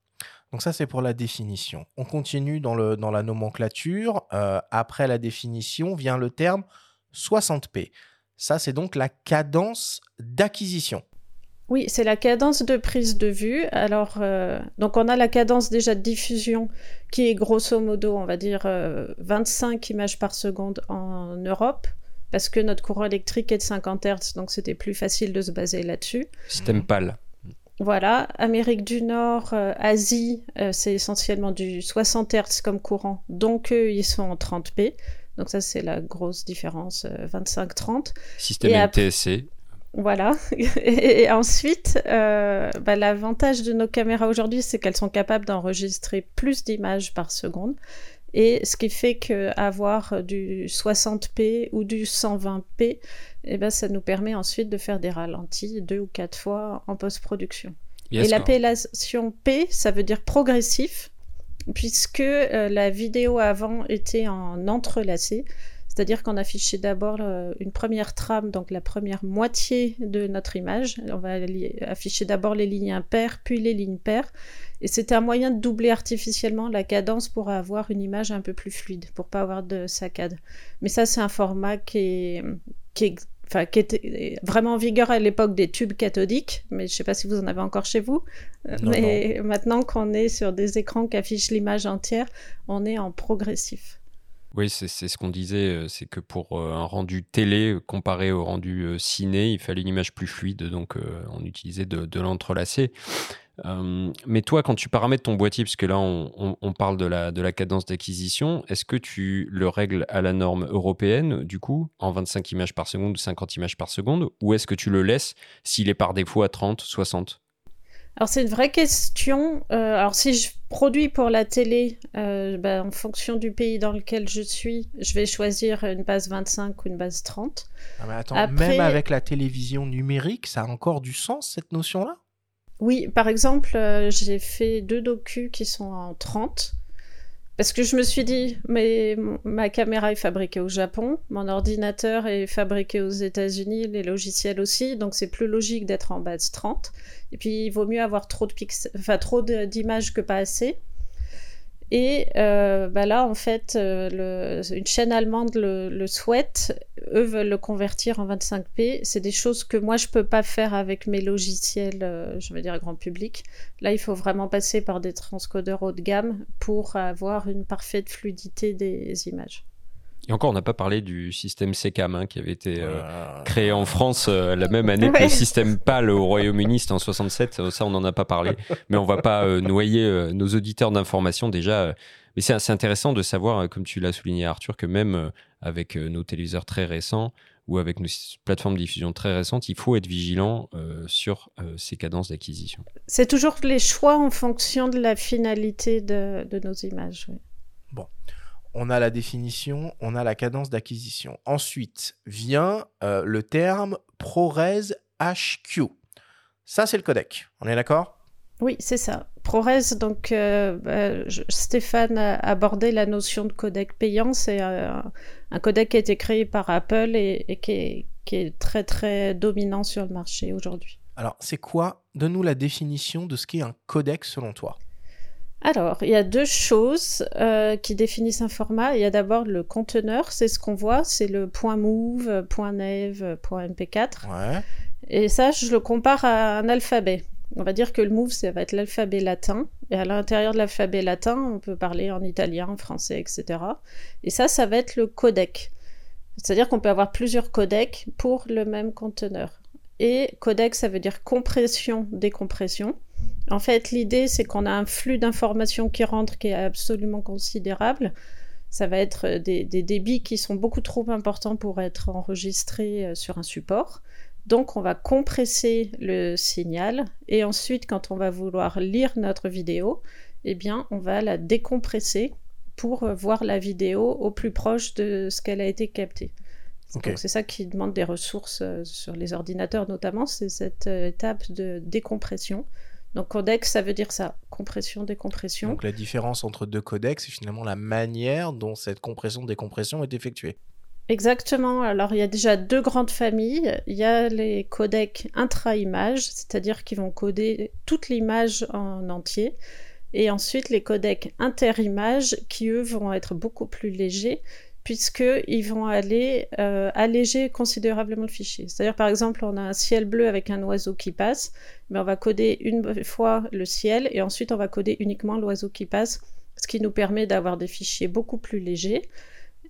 Donc ça, c'est pour la définition. On continue dans, le, dans la nomenclature. Euh, après la définition vient le terme 60p. Ça, c'est donc la cadence d'acquisition. Oui, c'est la cadence de prise de vue. Alors, euh, donc on a la cadence déjà de diffusion qui est grosso modo, on va dire, 25 euh, images par seconde en Europe, parce que notre courant électrique est de 50 Hz, donc c'était plus facile de se baser là-dessus. Système PAL. Voilà, Amérique du Nord, euh, Asie, euh, c'est essentiellement du 60 Hz comme courant, donc eux, ils sont en 30p. Donc ça, c'est la grosse différence, 25-30. Système NTSC. Voilà. (laughs) Et ensuite, euh, bah, l'avantage de nos caméras aujourd'hui, c'est qu'elles sont capables d'enregistrer plus d'images par seconde. Et ce qui fait qu'avoir du 60p ou du 120p, eh ben, ça nous permet ensuite de faire des ralentis deux ou quatre fois en post-production. et l'appellation P, ça veut dire progressif, puisque euh, la vidéo avant était en entrelacé. C'est-à-dire qu'on affichait d'abord euh, une première trame, donc la première moitié de notre image. On va afficher d'abord les lignes impaires, puis les lignes paires. Et c'était un moyen de doubler artificiellement la cadence pour avoir une image un peu plus fluide, pour pas avoir de saccade. Mais ça, c'est un format qui est, qui enfin, qui était vraiment en vigueur à l'époque des tubes cathodiques, mais je ne sais pas si vous en avez encore chez vous. mais maintenant qu'on est sur des écrans qui affichent l'image entière, on est en progressif. Oui, c'est ce qu'on disait, euh, c'est que pour euh, un rendu télé comparé au rendu euh, ciné, il fallait une image plus fluide, donc on utilisait de, de l'entrelacé. Mais toi, quand tu paramètres ton boîtier, puisque là on, parle de la, de la cadence d'acquisition, est-ce que tu le règles à la norme européenne, du coup, en 25 images par seconde ou 50 images par seconde, ou est-ce que tu le laisses s'il est par défaut à 30, 60 alors c'est une vraie question. Euh, alors si je produis pour la télé, euh, ben, en fonction du pays dans lequel je suis, je vais choisir une base 25 ou une base 30. Ah, mais attends, même avec la télévision numérique, ça a encore du sens cette notion-là? Oui, par exemple, euh, j'ai fait deux docus qui sont en 30 parce que je me suis dit, mais ma caméra est fabriquée au Japon, mon ordinateur est fabriqué aux États-Unis, les logiciels aussi, donc c'est plus logique d'être en base 30. Et puis il vaut mieux avoir trop de enfin trop d'images que pas assez. Et euh, bah là, en fait, euh, une chaîne allemande le, souhaite. Eux veulent le convertir en 25p. C'est des choses que moi, je peux pas faire avec mes logiciels, euh, je veux dire, grand public. Là, il faut vraiment passer par des transcodeurs haut de gamme pour avoir une parfaite fluidité des images. Et encore, on n'a pas parlé du système SECAM hein, qui avait été euh, créé en France euh, la même année que le système PAL au Royaume-Uni, c'était en 67. Ça, on n'en a pas parlé. Mais on va pas euh, noyer nos auditeurs d'informations déjà. mais c'est assez intéressant de savoir, comme tu l'as souligné Arthur, que même avec nos téléviseurs très récents ou avec nos plateformes de diffusion très récentes, il faut être vigilant sur ces cadences d'acquisition. C'est toujours les choix en fonction de la finalité de, de nos images. Oui. Bon on a la définition, on a la cadence d'acquisition. Ensuite vient euh, le terme ProRes HQ. Ça, c'est le codec. On est d'accord? Oui, c'est ça. ProRes, donc euh, bah, Stéphane a abordé la notion de codec payant. C'est euh, un codec qui a été créé par Apple et, qui, est, qui, est, très très dominant sur le marché aujourd'hui. Alors, c'est quoi Donne-nous la définition de ce qu'est un codec selon toi? Alors, il y a deux choses euh, qui définissent un format. Il y a d'abord le conteneur, c'est ce qu'on voit, c'est le point .move, point .nev, point .mp4. Ouais. Et ça, je le compare à un alphabet. On va dire que le move, ça va être l'alphabet latin. Et à l'intérieur de l'alphabet latin, on peut parler en italien, français, etc. Et ça, ça va être le codec. C'est-à-dire qu'on peut avoir plusieurs codecs pour le même conteneur. Et codec, ça veut dire compression, décompression. En fait, l'idée, c'est qu'on a un flux d'informations qui rentre qui est absolument considérable. Ça va être des, débits qui sont beaucoup trop importants pour être enregistrés euh, sur un support. Donc, on va compresser le signal et ensuite, quand on va vouloir lire notre vidéo, eh bien, on va la décompresser pour euh, voir la vidéo au plus proche de ce qu'elle a été captée. c'est ça qui demande des ressources euh, sur les ordinateurs notamment, c'est cette étape de décompression. Donc codec, ça veut dire ça, compression, décompression. Donc la différence entre deux codecs, c'est finalement la manière dont cette compression, décompression est effectuée. Exactement. Alors il y a déjà deux grandes familles. Il y a les codecs intra-image, c'est-à-dire qui vont coder toute l'image en entier. Et ensuite les codecs inter-image qui eux vont être beaucoup plus légers puisqu'ils vont aller euh, alléger considérablement le fichier. C'est-à-dire, par exemple, on a un ciel bleu avec un oiseau qui passe, mais on va coder une fois le ciel et ensuite on va coder uniquement l'oiseau qui passe, ce qui nous permet d'avoir des fichiers beaucoup plus légers.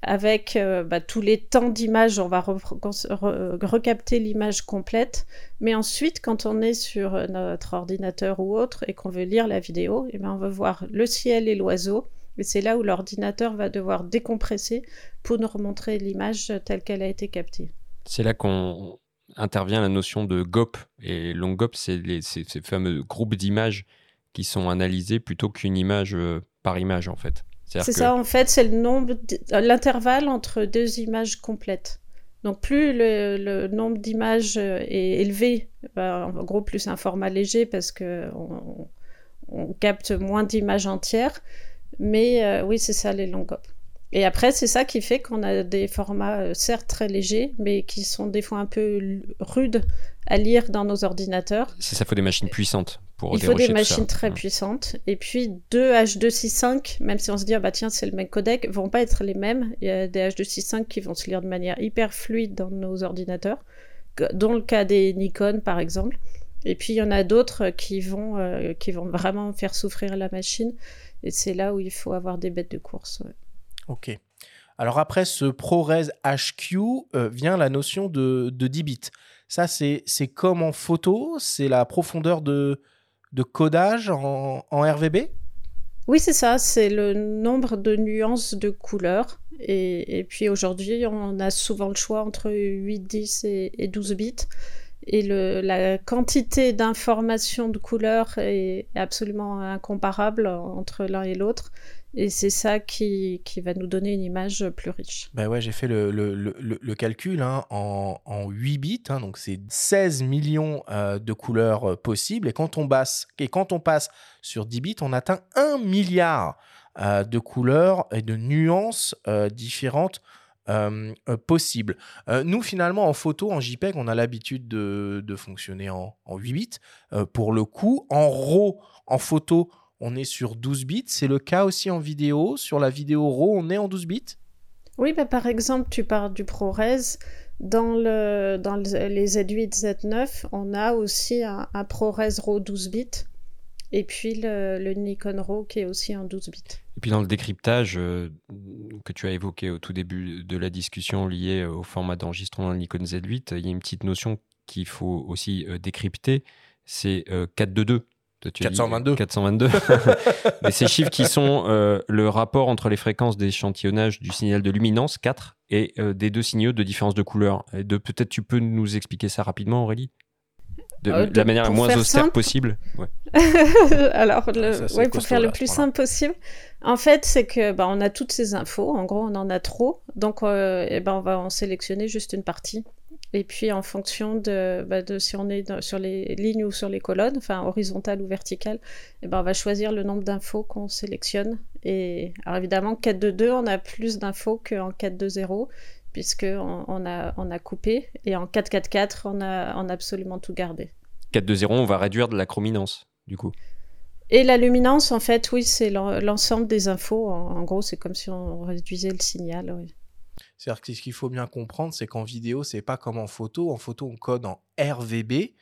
avec euh, bah, tous les temps d'image, on va recapter l'image complète. Mais ensuite, quand on est sur notre ordinateur ou autre et qu'on veut lire la vidéo, eh ben, on va voir le ciel et l'oiseau. Et c'est là où l'ordinateur va devoir décompresser pour nous remontrer l'image telle qu'elle a été captée. C'est là qu'on intervient la notion de GOP. Et long-GOP, c'est ces fameux groupes d'images qui sont analysés plutôt qu'une image euh, par image, en fait. C'est ça, en fait, c'est le nombre, l'intervalle entre deux images complètes. Donc plus le, nombre d'images euh, est élevé, bah, en gros plus un format léger parce que on, capte moins d'images entières. Mais euh, oui, c'est ça les longs Et après, c'est ça qui fait qu'on a des formats euh, certes très légers, mais qui sont des fois un peu rudes à lire dans nos ordinateurs. C'est ça, faut des machines puissantes il faut des machines très puissantes. Et puis deux H265, même si on se dit, ah bah tiens, c'est le même codec, vont pas être les mêmes. Il y a des H265 qui vont se lire de manière hyper fluide dans nos ordinateurs, dont le cas des Nikon par exemple. Et puis il y en a d'autres qui vont, euh, qui vont vraiment faire souffrir la machine. Et c'est là où il faut avoir des bêtes de course. Ok. Alors après ce ProRes HQ euh, vient la notion de, de 10 bits. Ça, c'est comme en photo, c'est la profondeur de, de codage en, RVB Oui, c'est ça, c'est le nombre de nuances de couleurs. Et, puis aujourd'hui, on a souvent le choix entre 8, 10 et, 12 bits. Et le, la quantité d'informations de couleurs est absolument incomparable entre l'un et l'autre. Et c'est ça qui, qui, va nous donner une image plus riche. Ben ouais, j'ai fait le, le, le, calcul hein, en, en, 8 bits, hein, donc c'est 16 millions euh, de couleurs euh, possibles. Et quand, on basse, et quand on passe sur 10 bits, on atteint 1 milliard euh, de couleurs et de nuances différentes possibles. nous, finalement, en photo, en JPEG, on a l'habitude de, fonctionner en, en 8 bits. pour le coup, en RAW, en photo, on est sur 12 bits. C'est le cas aussi en vidéo. Sur la vidéo RAW, on est en 12 bits Oui, bah, par exemple, tu parles du ProRes. Dans, le, dans les Z8, Z9, on a aussi un, ProRes RAW 12 bits. Et puis le, Nikon RAW qui est aussi en 12 bits. Et puis dans le décryptage euh, que tu as évoqué au tout début de la discussion liée au format d'enregistrement d'un Nikon Z8, il y a une petite notion qu'il faut aussi euh, décrypter, c'est 422. Euh, 422. 422. (laughs) Mais ces chiffres qui sont euh, le rapport entre les fréquences d'échantillonnage du signal de luminance 4 et euh, des deux signaux de différence de couleur. Et de peut-être tu peux nous expliquer ça rapidement Aurélie? De, euh, la manière la moins austère possible. (laughs) Alors, le, pour faire le plus simple possible, en fait, c'est que bah, on a toutes ces infos. En gros, on en a trop, donc et eh ben, on va en sélectionner juste une partie. Et puis en fonction de, bah, de si on est sur les lignes ou sur les colonnes, enfin horizontale ou verticale, et ben on va choisir le nombre d'infos qu'on sélectionne. Et alors évidemment, 4.2.2, on a plus d'infos qu'en 4.2.0, puisqu'on on a, on a coupé. Et en 4.4.4, on a, on a absolument tout gardé. 4.2.0, on va réduire de la chrominance, du coup. Et la luminance, en fait, oui, c'est l'ensemble des infos. En, gros, c'est comme si on réduisait le signal. Oui. C'est-à-dire que ce qu'il faut bien comprendre, c'est qu'en vidéo, c'est pas comme en photo. En photo, on code en RVB,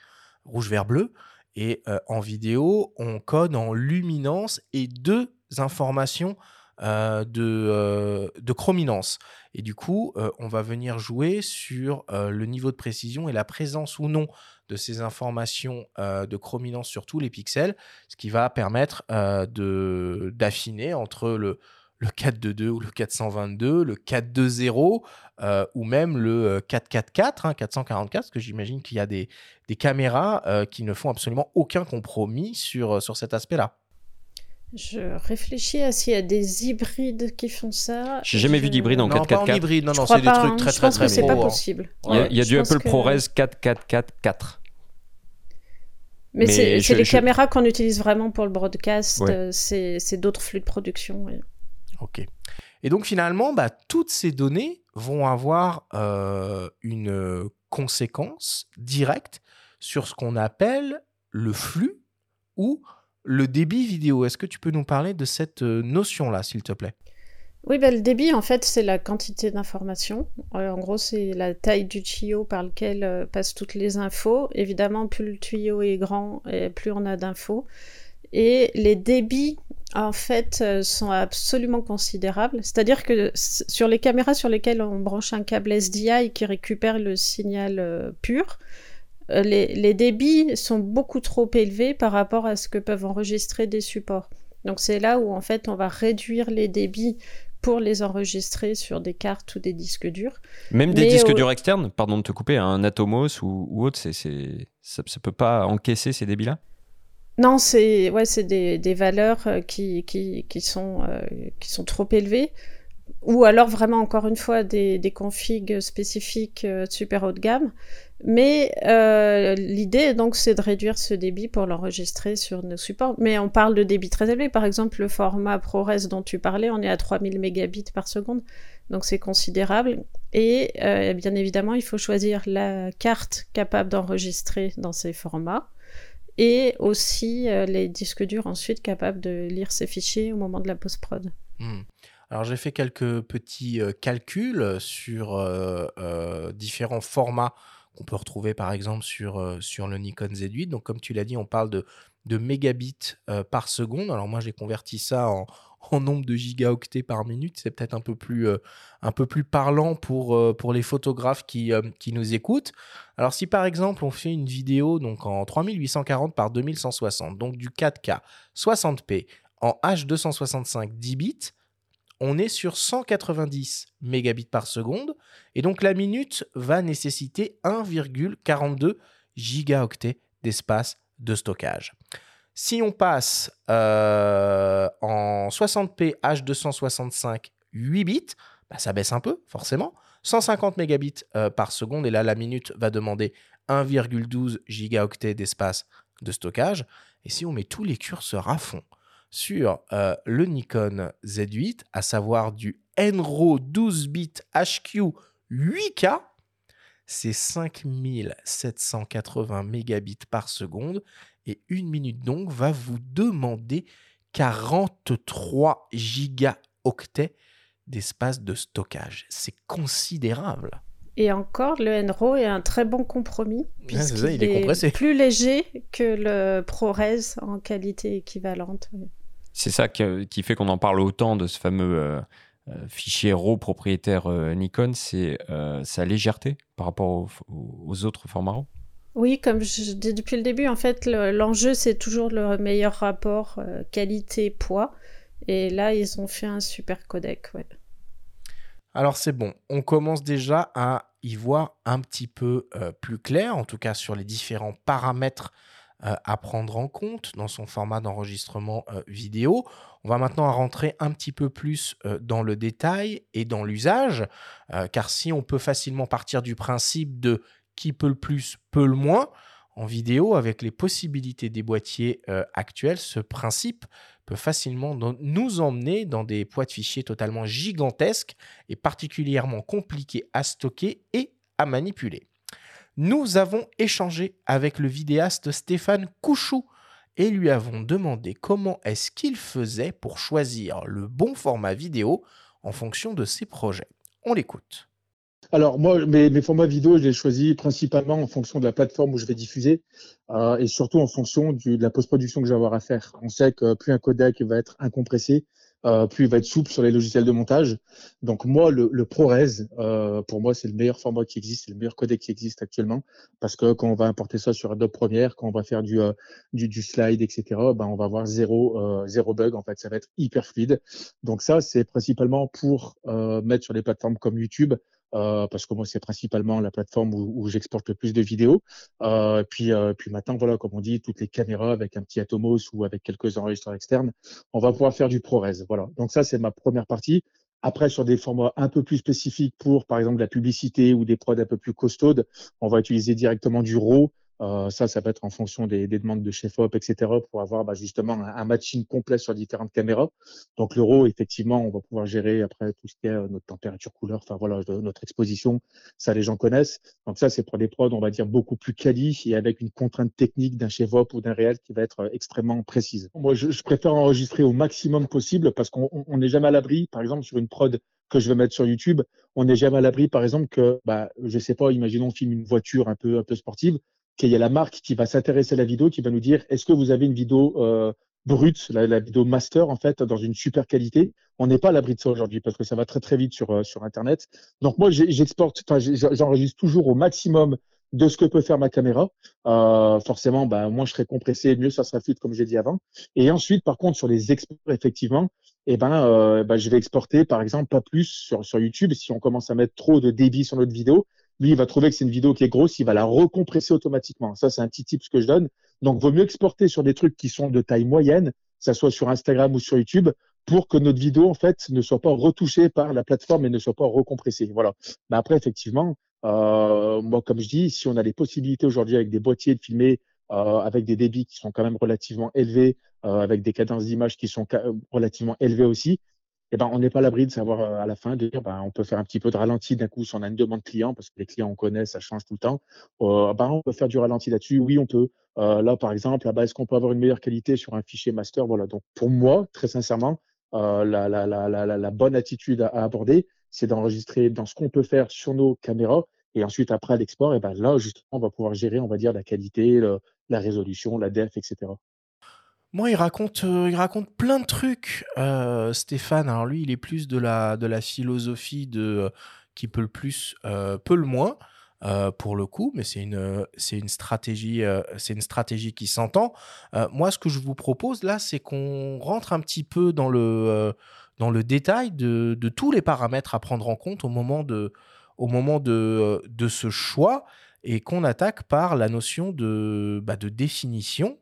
rouge, vert, bleu. Et euh, en vidéo, on code en luminance et deux informations euh, de, euh, de, chrominance. Et du coup, on va venir jouer sur le niveau de précision et la présence ou non de ces informations de chrominance sur tous les pixels, ce qui va permettre d'affiner entre le, le 422 ou le 422, le 420 euh, ou même le 444, hein, 444, parce que j'imagine qu'il y a des, des caméras euh, qui ne font absolument aucun compromis sur, euh, sur cet aspect-là. Je réfléchis à s'il y a des hybrides qui font ça. J'ai jamais vu d'hybride en 444. Non, pas en hybride, non, non, c'est des trucs hein. très, très, très, très, c'est pas possible. Il y a, du Apple ProRes 4444. Mais, c'est les caméras qu'on utilise vraiment pour le broadcast, c'est d'autres flux de production. Ok. Et donc finalement, bah, toutes ces données vont avoir euh, une conséquence directe sur ce qu'on appelle le flux ou le débit vidéo. Est-ce que tu peux nous parler de cette euh, notion-là, s'il te plaît? Oui, bah, le débit, en fait, c'est la quantité d'informations. Euh, en gros, c'est la taille du tuyau par lequel passent toutes les infos. Évidemment, plus le tuyau est grand, plus on a d'infos. Et les débits en fait, euh, sont absolument considérables. C'est-à-dire que sur les caméras sur lesquelles on branche un câble SDI qui récupère le signal euh, pur, euh, les, débits sont beaucoup trop élevés par rapport à ce que peuvent enregistrer des supports. Donc c'est là où en fait on va réduire les débits pour les enregistrer sur des cartes ou des disques durs. Même des disques durs externes, pardon de te couper, un Atomos ou, autre, c'est, ça ne peut pas encaisser ces débits-là? Non, c'est ouais, c'est des, des, valeurs euh, qui, qui, qui, sont, euh, qui sont trop élevées. Ou alors vraiment, encore une fois, des, des configs spécifiques euh, super haut de gamme. Mais euh, l'idée, donc, c'est de réduire ce débit pour l'enregistrer sur nos supports. Mais on parle de débit très élevé. Par exemple, le format ProRes dont tu parlais, on est à 3000 mégabits par seconde. Donc, c'est considérable. Et euh, bien évidemment, il faut choisir la carte capable d'enregistrer dans ces formats et aussi euh, les disques durs ensuite capables de lire ces fichiers au moment de la post-prod. Hmm. Alors j'ai fait quelques petits calculs sur différents formats qu'on peut retrouver par exemple sur, sur le Nikon Z8. Donc comme tu l'as dit, on parle de, de mégabits par seconde. Alors moi j'ai converti ça en, (laughs) en nombre de gigaoctets par minute. C'est peut-être un, peu plus, euh, un peu plus parlant pour, euh, pour les photographes qui, euh, qui nous écoutent. Alors si par exemple on fait une vidéo donc en 3840 par 2160, donc du 4K 60p en H265 10 bits, on est sur 190 mégabits par seconde et donc la minute va nécessiter 1,42 gigaoctets d'espace de stockage. Si on passe euh, en 60p H265 8 bits, bah, ça baisse un peu, forcément. 150 mégabits euh, par et là, la minute va demander 1,12 gigaoctets d'espace de stockage. Et si on met tous les curseurs à fond sur euh, le Nikon Z8, à savoir du NRAW 12 bits HQ 8K, c'est 5780 mégabits par seconde et une minute donc va vous demander 43 gigaoctets d'espace de stockage. C'est considérable. Et encore, le NRAW est un très bon compromis, puisqu'il est, plus léger que le ProRes en qualité équivalente. C'est ça qui, fait qu'on en parle autant de ce fameux euh, euh, fichier RAW propriétaire euh, Nikon, c'est sa légèreté par rapport aux autres formats RAW? Oui, comme je dis depuis le début, en fait, l'enjeu, c'est toujours le meilleur rapport euh, qualité-poids. Et là, ils ont fait un super codec. Ouais. Alors, c'est bon. On commence déjà à y voir un petit peu euh, plus clair, en tout cas sur les différents paramètres euh, à prendre en compte dans son format d'enregistrement vidéo. On va maintenant rentrer un petit peu plus dans le détail et dans l'usage, car si on peut facilement partir du principe de qui peut le plus, peut le moins. En vidéo, avec les possibilités des boîtiers euh, actuels, ce principe peut facilement nous emmener dans des poids de fichiers totalement gigantesques et particulièrement compliqués à stocker et à manipuler. Nous avons échangé avec le vidéaste Stéphane Couchou et lui avons demandé comment est-ce qu'il faisait pour choisir le bon format vidéo en fonction de ses projets. On l'écoute. Alors moi, mes, formats vidéo, je les choisis principalement en fonction de la plateforme où je vais diffuser euh, et surtout en fonction de la post-production que je vais avoir à faire. On sait que plus un codec va être incompressé, euh, plus il va être souple sur les logiciels de montage. Donc moi, le, ProRes, euh, pour moi, c'est le meilleur format qui existe, c'est le meilleur codec qui existe actuellement, parce que quand on va importer ça sur Adobe Premiere, quand on va faire du, du, slide, etc., ben on va avoir zéro, zéro bug. En fait, ça va être hyper fluide. Donc ça, c'est principalement pour mettre sur les plateformes comme YouTube. Euh, parce que moi c'est principalement la plateforme où, j'exporte le plus de vidéos. Euh, puis, euh, puis maintenant, voilà, comme on dit, toutes les caméras avec un petit Atomos ou avec quelques enregistreurs externes, on va pouvoir faire du ProRes. Voilà. Donc ça, c'est ma première partie. Après, sur des formats un peu plus spécifiques pour, par exemple, la publicité ou des prods un peu plus costaudes, on va utiliser directement du RAW. Euh, ça, ça va être en fonction des, des demandes de chef op, etc., pour avoir bah, justement un, matching complet sur différentes caméras. Donc l'euro, effectivement, on va pouvoir gérer après tout ce qui est euh, notre température, couleur, enfin voilà, notre exposition. Ça, les gens connaissent. Donc ça, c'est pour des prods, on va dire beaucoup plus quali et avec une contrainte technique d'un chef op ou d'un réel qui va être euh, extrêmement précise. Moi, je, je préfère enregistrer au maximum possible parce qu'on n'est jamais à l'abri, par exemple, sur une prod que je vais mettre sur YouTube, on n'est jamais à l'abri, par exemple, que, bah, je sais pas, imaginons on filme une voiture un peu, un peu sportive, qu'il y a la marque qui va s'intéresser à la vidéo, qui va nous dire est-ce que vous avez une vidéo euh, brute, la, vidéo master, en fait, dans une super qualité? On n'est pas à l'abri de ça aujourd'hui parce que ça va très, très vite sur, sur Internet. Donc, moi, j'exporte, enfin, j'enregistre toujours au maximum de ce que peut faire ma caméra. Euh, forcément, bah, moins je serai compressé, mieux ça sera fluide, comme j'ai dit avant. Et ensuite, par contre, sur les exports, effectivement, eh ben, euh, bah, je vais exporter, par exemple, pas plus sur, sur YouTube. Si on commence à mettre trop de débit sur notre vidéo, lui, il va trouver que c'est une vidéo qui est grosse, il va la recompresser automatiquement. Ça, c'est un petit tip que je donne. Donc, vaut mieux exporter sur des trucs qui sont de taille moyenne, que ça soit sur Instagram ou sur YouTube, pour que notre vidéo, en fait, ne soit pas retouchée par la plateforme et ne soit pas recompressée. Voilà. Mais après, effectivement, euh, moi, comme je dis, si on a les possibilités aujourd'hui avec des boîtiers de filmer euh, avec des débits qui sont quand même relativement élevés, euh, avec des cadences d'image qui sont relativement élevées aussi, eh ben, on n'est pas l'abri de savoir à la fin de dire ben, on peut faire un petit peu de ralenti d'un coup si on a une demande client, parce que les clients on connaît, ça change tout le temps. ben, on peut faire du ralenti là-dessus, oui, on peut. là, par exemple, là est-ce qu'on peut avoir une meilleure qualité sur un fichier master? Voilà. Donc, pour moi, très sincèrement, la, la, la, la, bonne attitude à aborder, c'est d'enregistrer dans ce qu'on peut faire sur nos caméras. Et ensuite, après l'export, et ben là, justement, on va pouvoir gérer, on va dire, la qualité, la résolution, la def, etc. Moi, il raconte, euh, il raconte plein de trucs, euh, Stéphane. Alors lui, il est plus de la, de la philosophie de euh, qui peut le plus, peut le moins, pour le coup. Mais c'est une, c'est une stratégie, une stratégie qui s'entend. moi, ce que je vous propose là, c'est qu'on rentre un petit peu dans le dans le détail de, tous les paramètres à prendre en compte au moment de, au moment de, de ce choix et qu'on attaque par la notion de, bah, de définition.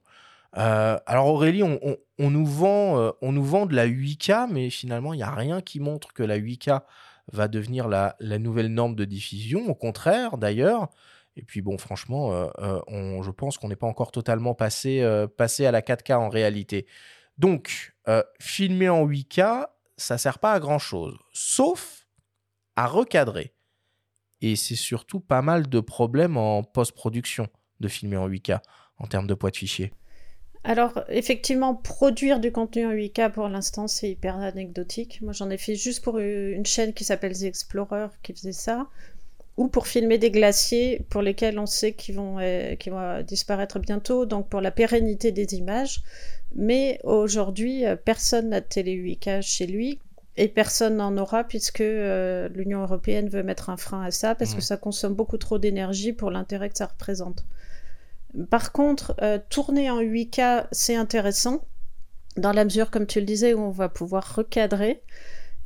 Euh, alors Aurélie, on, nous vend, euh, on nous vend de la 8K, mais finalement, il n'y a rien qui montre que la 8K va devenir la, nouvelle norme de diffusion. Au contraire, d'ailleurs. Et puis bon, franchement, euh, je pense qu'on n'est pas encore totalement passé, passé à la 4K en réalité. Donc, filmer en 8K, ça sert pas à grand chose, sauf à recadrer. Et c'est surtout pas mal de problèmes en post-production de filmer en 8K en termes de poids de fichier. Alors, effectivement, produire du contenu en 8K pour l'instant, c'est hyper anecdotique. Moi, j'en ai fait juste pour une chaîne qui s'appelle The Explorer qui faisait ça, ou pour filmer des glaciers pour lesquels on sait qu'ils vont, euh, vont disparaître bientôt, donc pour la pérennité des images. Mais aujourd'hui, euh, personne n'a de télé 8K chez lui. Et personne n'en aura puisque euh, l'Union européenne veut mettre un frein à ça parce que ça consomme beaucoup trop d'énergie pour l'intérêt que ça représente. Par contre, euh, tourner en 8K, c'est intéressant dans la mesure, comme tu le disais, où on va pouvoir recadrer.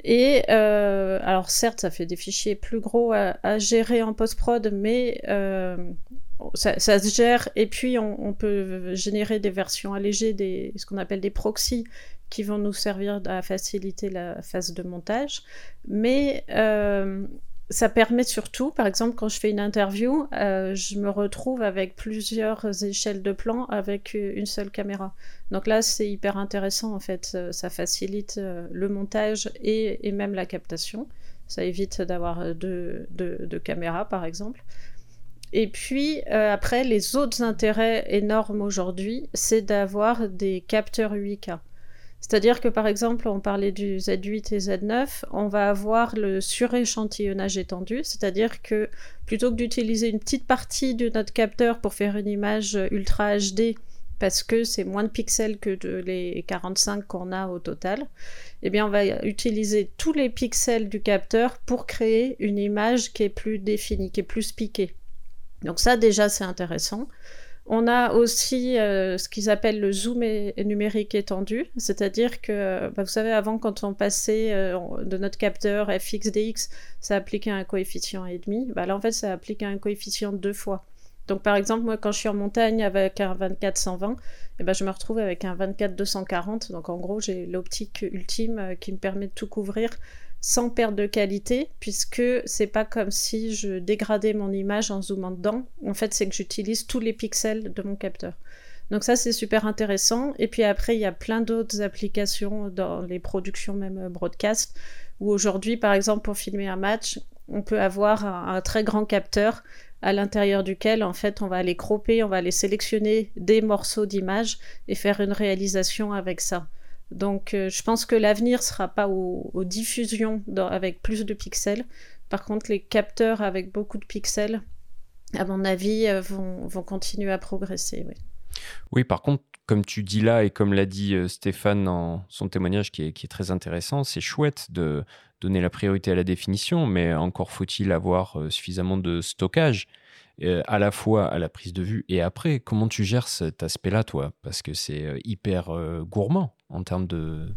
Et euh, alors certes, ça fait des fichiers plus gros à, gérer en post-prod, mais ça, se gère. Et puis on, peut générer des versions allégées, ce qu'on appelle des proxys, qui vont nous servir à faciliter la phase de montage. Mais euh, ça permet surtout, par exemple, quand je fais une interview, euh, je me retrouve avec plusieurs échelles de plans avec une seule caméra. Donc là, c'est hyper intéressant en fait. Ça facilite euh, le montage et, même la captation. Ça évite d'avoir deux, caméras, par exemple. Et puis après, les autres intérêts énormes aujourd'hui, c'est d'avoir des capteurs 8K. C'est-à-dire que par exemple, on parlait du Z8 et Z9, on va avoir le suréchantillonnage étendu, c'est-à-dire que plutôt que d'utiliser une petite partie de notre capteur pour faire une image ultra HD, parce que c'est moins de pixels que les 45 qu'on a au total, eh bien on va utiliser tous les pixels du capteur pour créer une image qui est plus définie, qui est plus piquée. Donc ça déjà c'est intéressant. On a aussi euh, ce qu'ils appellent le zoom numérique étendu, c'est-à-dire que, bah, vous savez, avant, quand on passait euh, de notre capteur FXDX, ça appliquait un coefficient et demi. Bah, là, en fait, ça applique un coefficient deux fois. Donc, par exemple, moi, quand je suis en montagne avec un 24-120, eh ben, je me retrouve avec un 24-240. Donc, en gros, j'ai l'optique ultime euh, qui me permet de tout couvrir sans perte de qualité, puisque c'est pas comme si je dégradais mon image en zoomant dedans. En fait, c'est que j'utilise tous les pixels de mon capteur. Donc ça, c'est super intéressant. Et puis après, il y a plein d'autres applications dans les productions même broadcast, où aujourd'hui, par exemple, pour filmer un match, on peut avoir un, très grand capteur à l'intérieur duquel, en fait, on va aller cropper, on va aller sélectionner des morceaux d'image et faire une réalisation avec ça. Donc euh, je pense que l'avenir sera pas aux, diffusions avec plus de pixels. Par contre, les capteurs avec beaucoup de pixels, à mon avis, euh, vont, continuer à progresser. Oui. par contre, comme tu dis là et comme l'a dit Stéphane dans son témoignage qui est très intéressant, c'est chouette de donner la priorité à la définition, mais encore faut-il avoir suffisamment de stockage à la fois à la prise de vue et après. Comment tu gères cet aspect-là, toi? Parce que c'est hyper gourmand en termes de,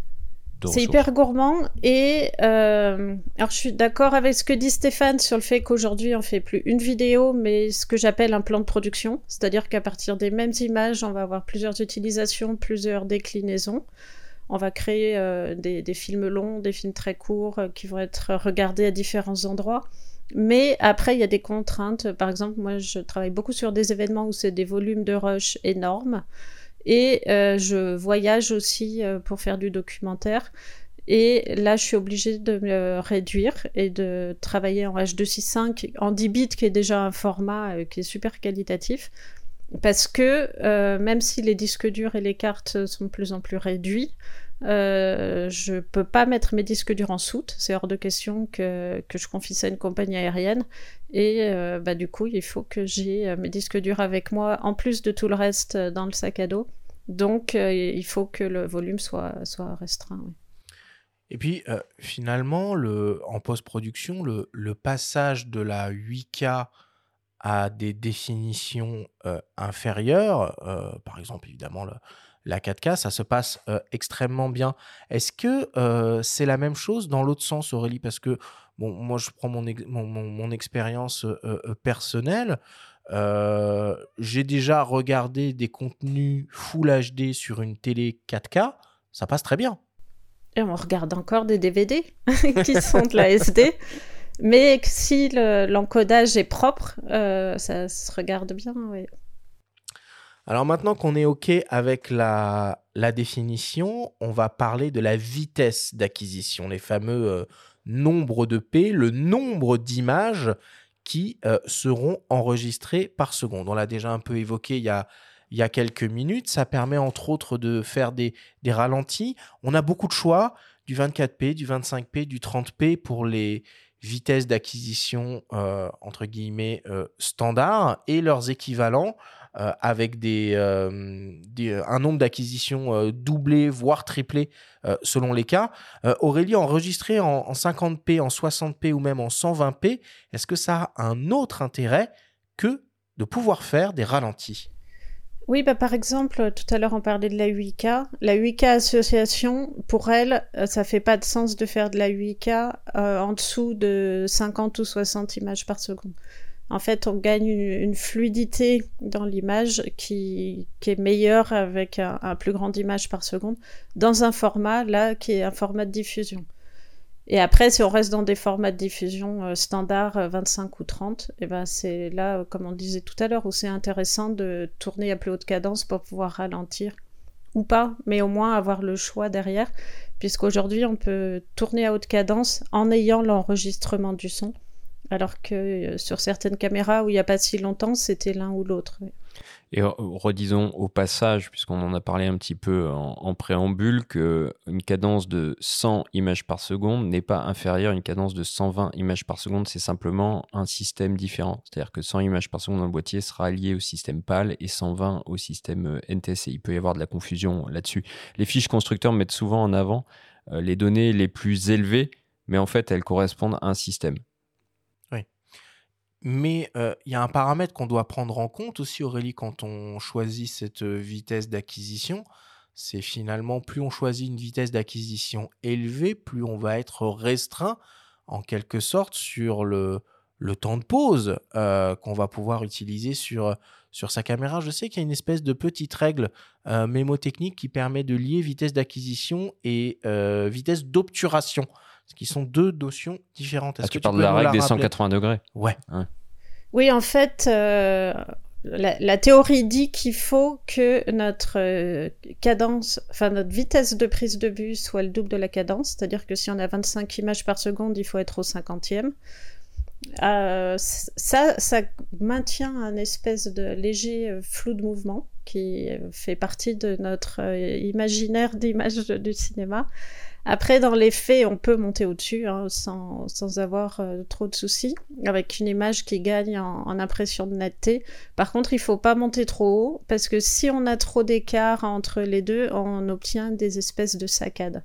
c'est hyper gourmand et euh, alors je suis d'accord avec ce que dit Stéphane sur le fait qu'aujourd'hui on fait plus une vidéo mais ce que j'appelle un plan de production, c'est-à-dire qu'à partir des mêmes images on va avoir plusieurs utilisations, plusieurs déclinaisons. On va créer euh, des, films longs, des films très courts euh, qui vont être regardés à différents endroits. Mais après, il y a des contraintes. Par exemple, moi, je travaille beaucoup sur des événements où c'est des volumes de rush énormes. Et euh, je voyage aussi euh, pour faire du documentaire. Et là, je suis obligée de me réduire et de travailler en H265, en 10 bits, qui est déjà un format euh, qui est super qualitatif. Parce que même si les disques durs et les cartes sont de plus en plus réduits, euh, je peux pas mettre mes disques durs en soute. C'est hors de question que, que, je confie ça à une compagnie aérienne. Et euh, bah, du coup, il faut que j'ai euh, mes disques durs avec moi, en plus de tout le reste dans le sac à dos. Donc, il faut que le volume soit, soit restreint. Et puis, finalement, le, en post-production, le, le, passage de la 8K à des définitions inférieures, par exemple, évidemment, le, la 4K, ça se passe euh, extrêmement bien. Est-ce que euh, c'est la même chose dans l'autre sens, Aurélie? Parce que, bon, moi, je prends mon, mon, expérience euh, personnelle. J'ai déjà regardé des contenus Full HD sur une télé 4K, ça passe très bien. Et on regarde encore des DVD (laughs) qui sont de la SD. Mais si l'encodage est propre, ça se regarde bien. Alors maintenant qu'on est OK avec la, définition, on va parler de la vitesse d'acquisition, les fameux euh, nombres de P, le nombre d'images qui euh, seront enregistrées par seconde. On l'a déjà un peu évoqué il y a, quelques minutes. Ça permet entre autres de faire des, ralentis. On a beaucoup de choix, du 24p, du 25p, du 30p pour les vitesses d'acquisition, euh, entre guillemets, standards et leurs équivalents. Euh, avec des, euh, euh, un nombre d'acquisitions doublé, voire triplé selon les cas. Aurélie, enregistré en, en 50p, en 60p ou même en 120p, est-ce que ça a un autre intérêt que de pouvoir faire des ralentis? Oui, bah par exemple, tout à l'heure on parlait de la 8K. La 8K association, pour elle, ça fait pas de sens de faire de la 8K en dessous de 50 ou 60 images par seconde en fait, on gagne une, fluidité dans l'image qui, est meilleure avec un, plus grand image par seconde dans un format là qui est un format de diffusion. Et après, si on reste dans des formats de diffusion euh, standard 25 euh, ou 30, et eh ben c'est là, comme on disait tout à l'heure, où c'est intéressant de tourner à plus haute cadence pour pouvoir ralentir ou pas, mais au moins avoir le choix derrière, puisqu'aujourd'hui on peut tourner à haute cadence en ayant l'enregistrement du son alors que euh, sur certaines caméras où il n'y a pas si longtemps, c'était l'un ou l'autre. Et redisons au passage, puisqu'on en a parlé un petit peu en, préambule, qu'une cadence de 100 images par seconde n'est pas inférieure à une cadence de 120 images par seconde, c'est simplement un système différent. C'est-à-dire que 100 images par seconde dans le boîtier sera lié au système PAL et 120 au système euh, NTSC. Il peut y avoir de la confusion là-dessus. Les fiches constructeurs mettent souvent en avant euh, les données les plus élevées, mais en fait elles correspondent à un système. Mais il y a un paramètre qu'on doit prendre en compte aussi, Aurélie, quand on choisit cette vitesse d'acquisition. C'est finalement, plus on choisit une vitesse d'acquisition élevée, plus on va être restreint, en quelque sorte, sur le, temps de pause qu'on va pouvoir utiliser sur sa caméra. Je sais qu'il y a une espèce de petite règle mémotechnique qui permet de lier vitesse d'acquisition et vitesse d'obturation qui sont deux notions différentes. Est-ce ah, que tu parles de la règle des 180 degrés Ouais. Oui, en fait, euh, la, théorie dit qu'il faut que notre euh, cadence, enfin notre vitesse de prise de vue soit le double de la cadence, c'est-à-dire que si on a 25 images par seconde, il faut être au 50e. Euh, ça, ça maintient un espèce de léger flou de mouvement qui fait partie de notre imaginaire d'image du cinéma. Après, dans les faits, on peut monter au-dessus hein, sans, avoir euh, trop de soucis, avec une image qui gagne en, impression de netteté. Par contre, il faut pas monter trop haut, parce que si on a trop d'écart entre les deux, on obtient des espèces de saccades.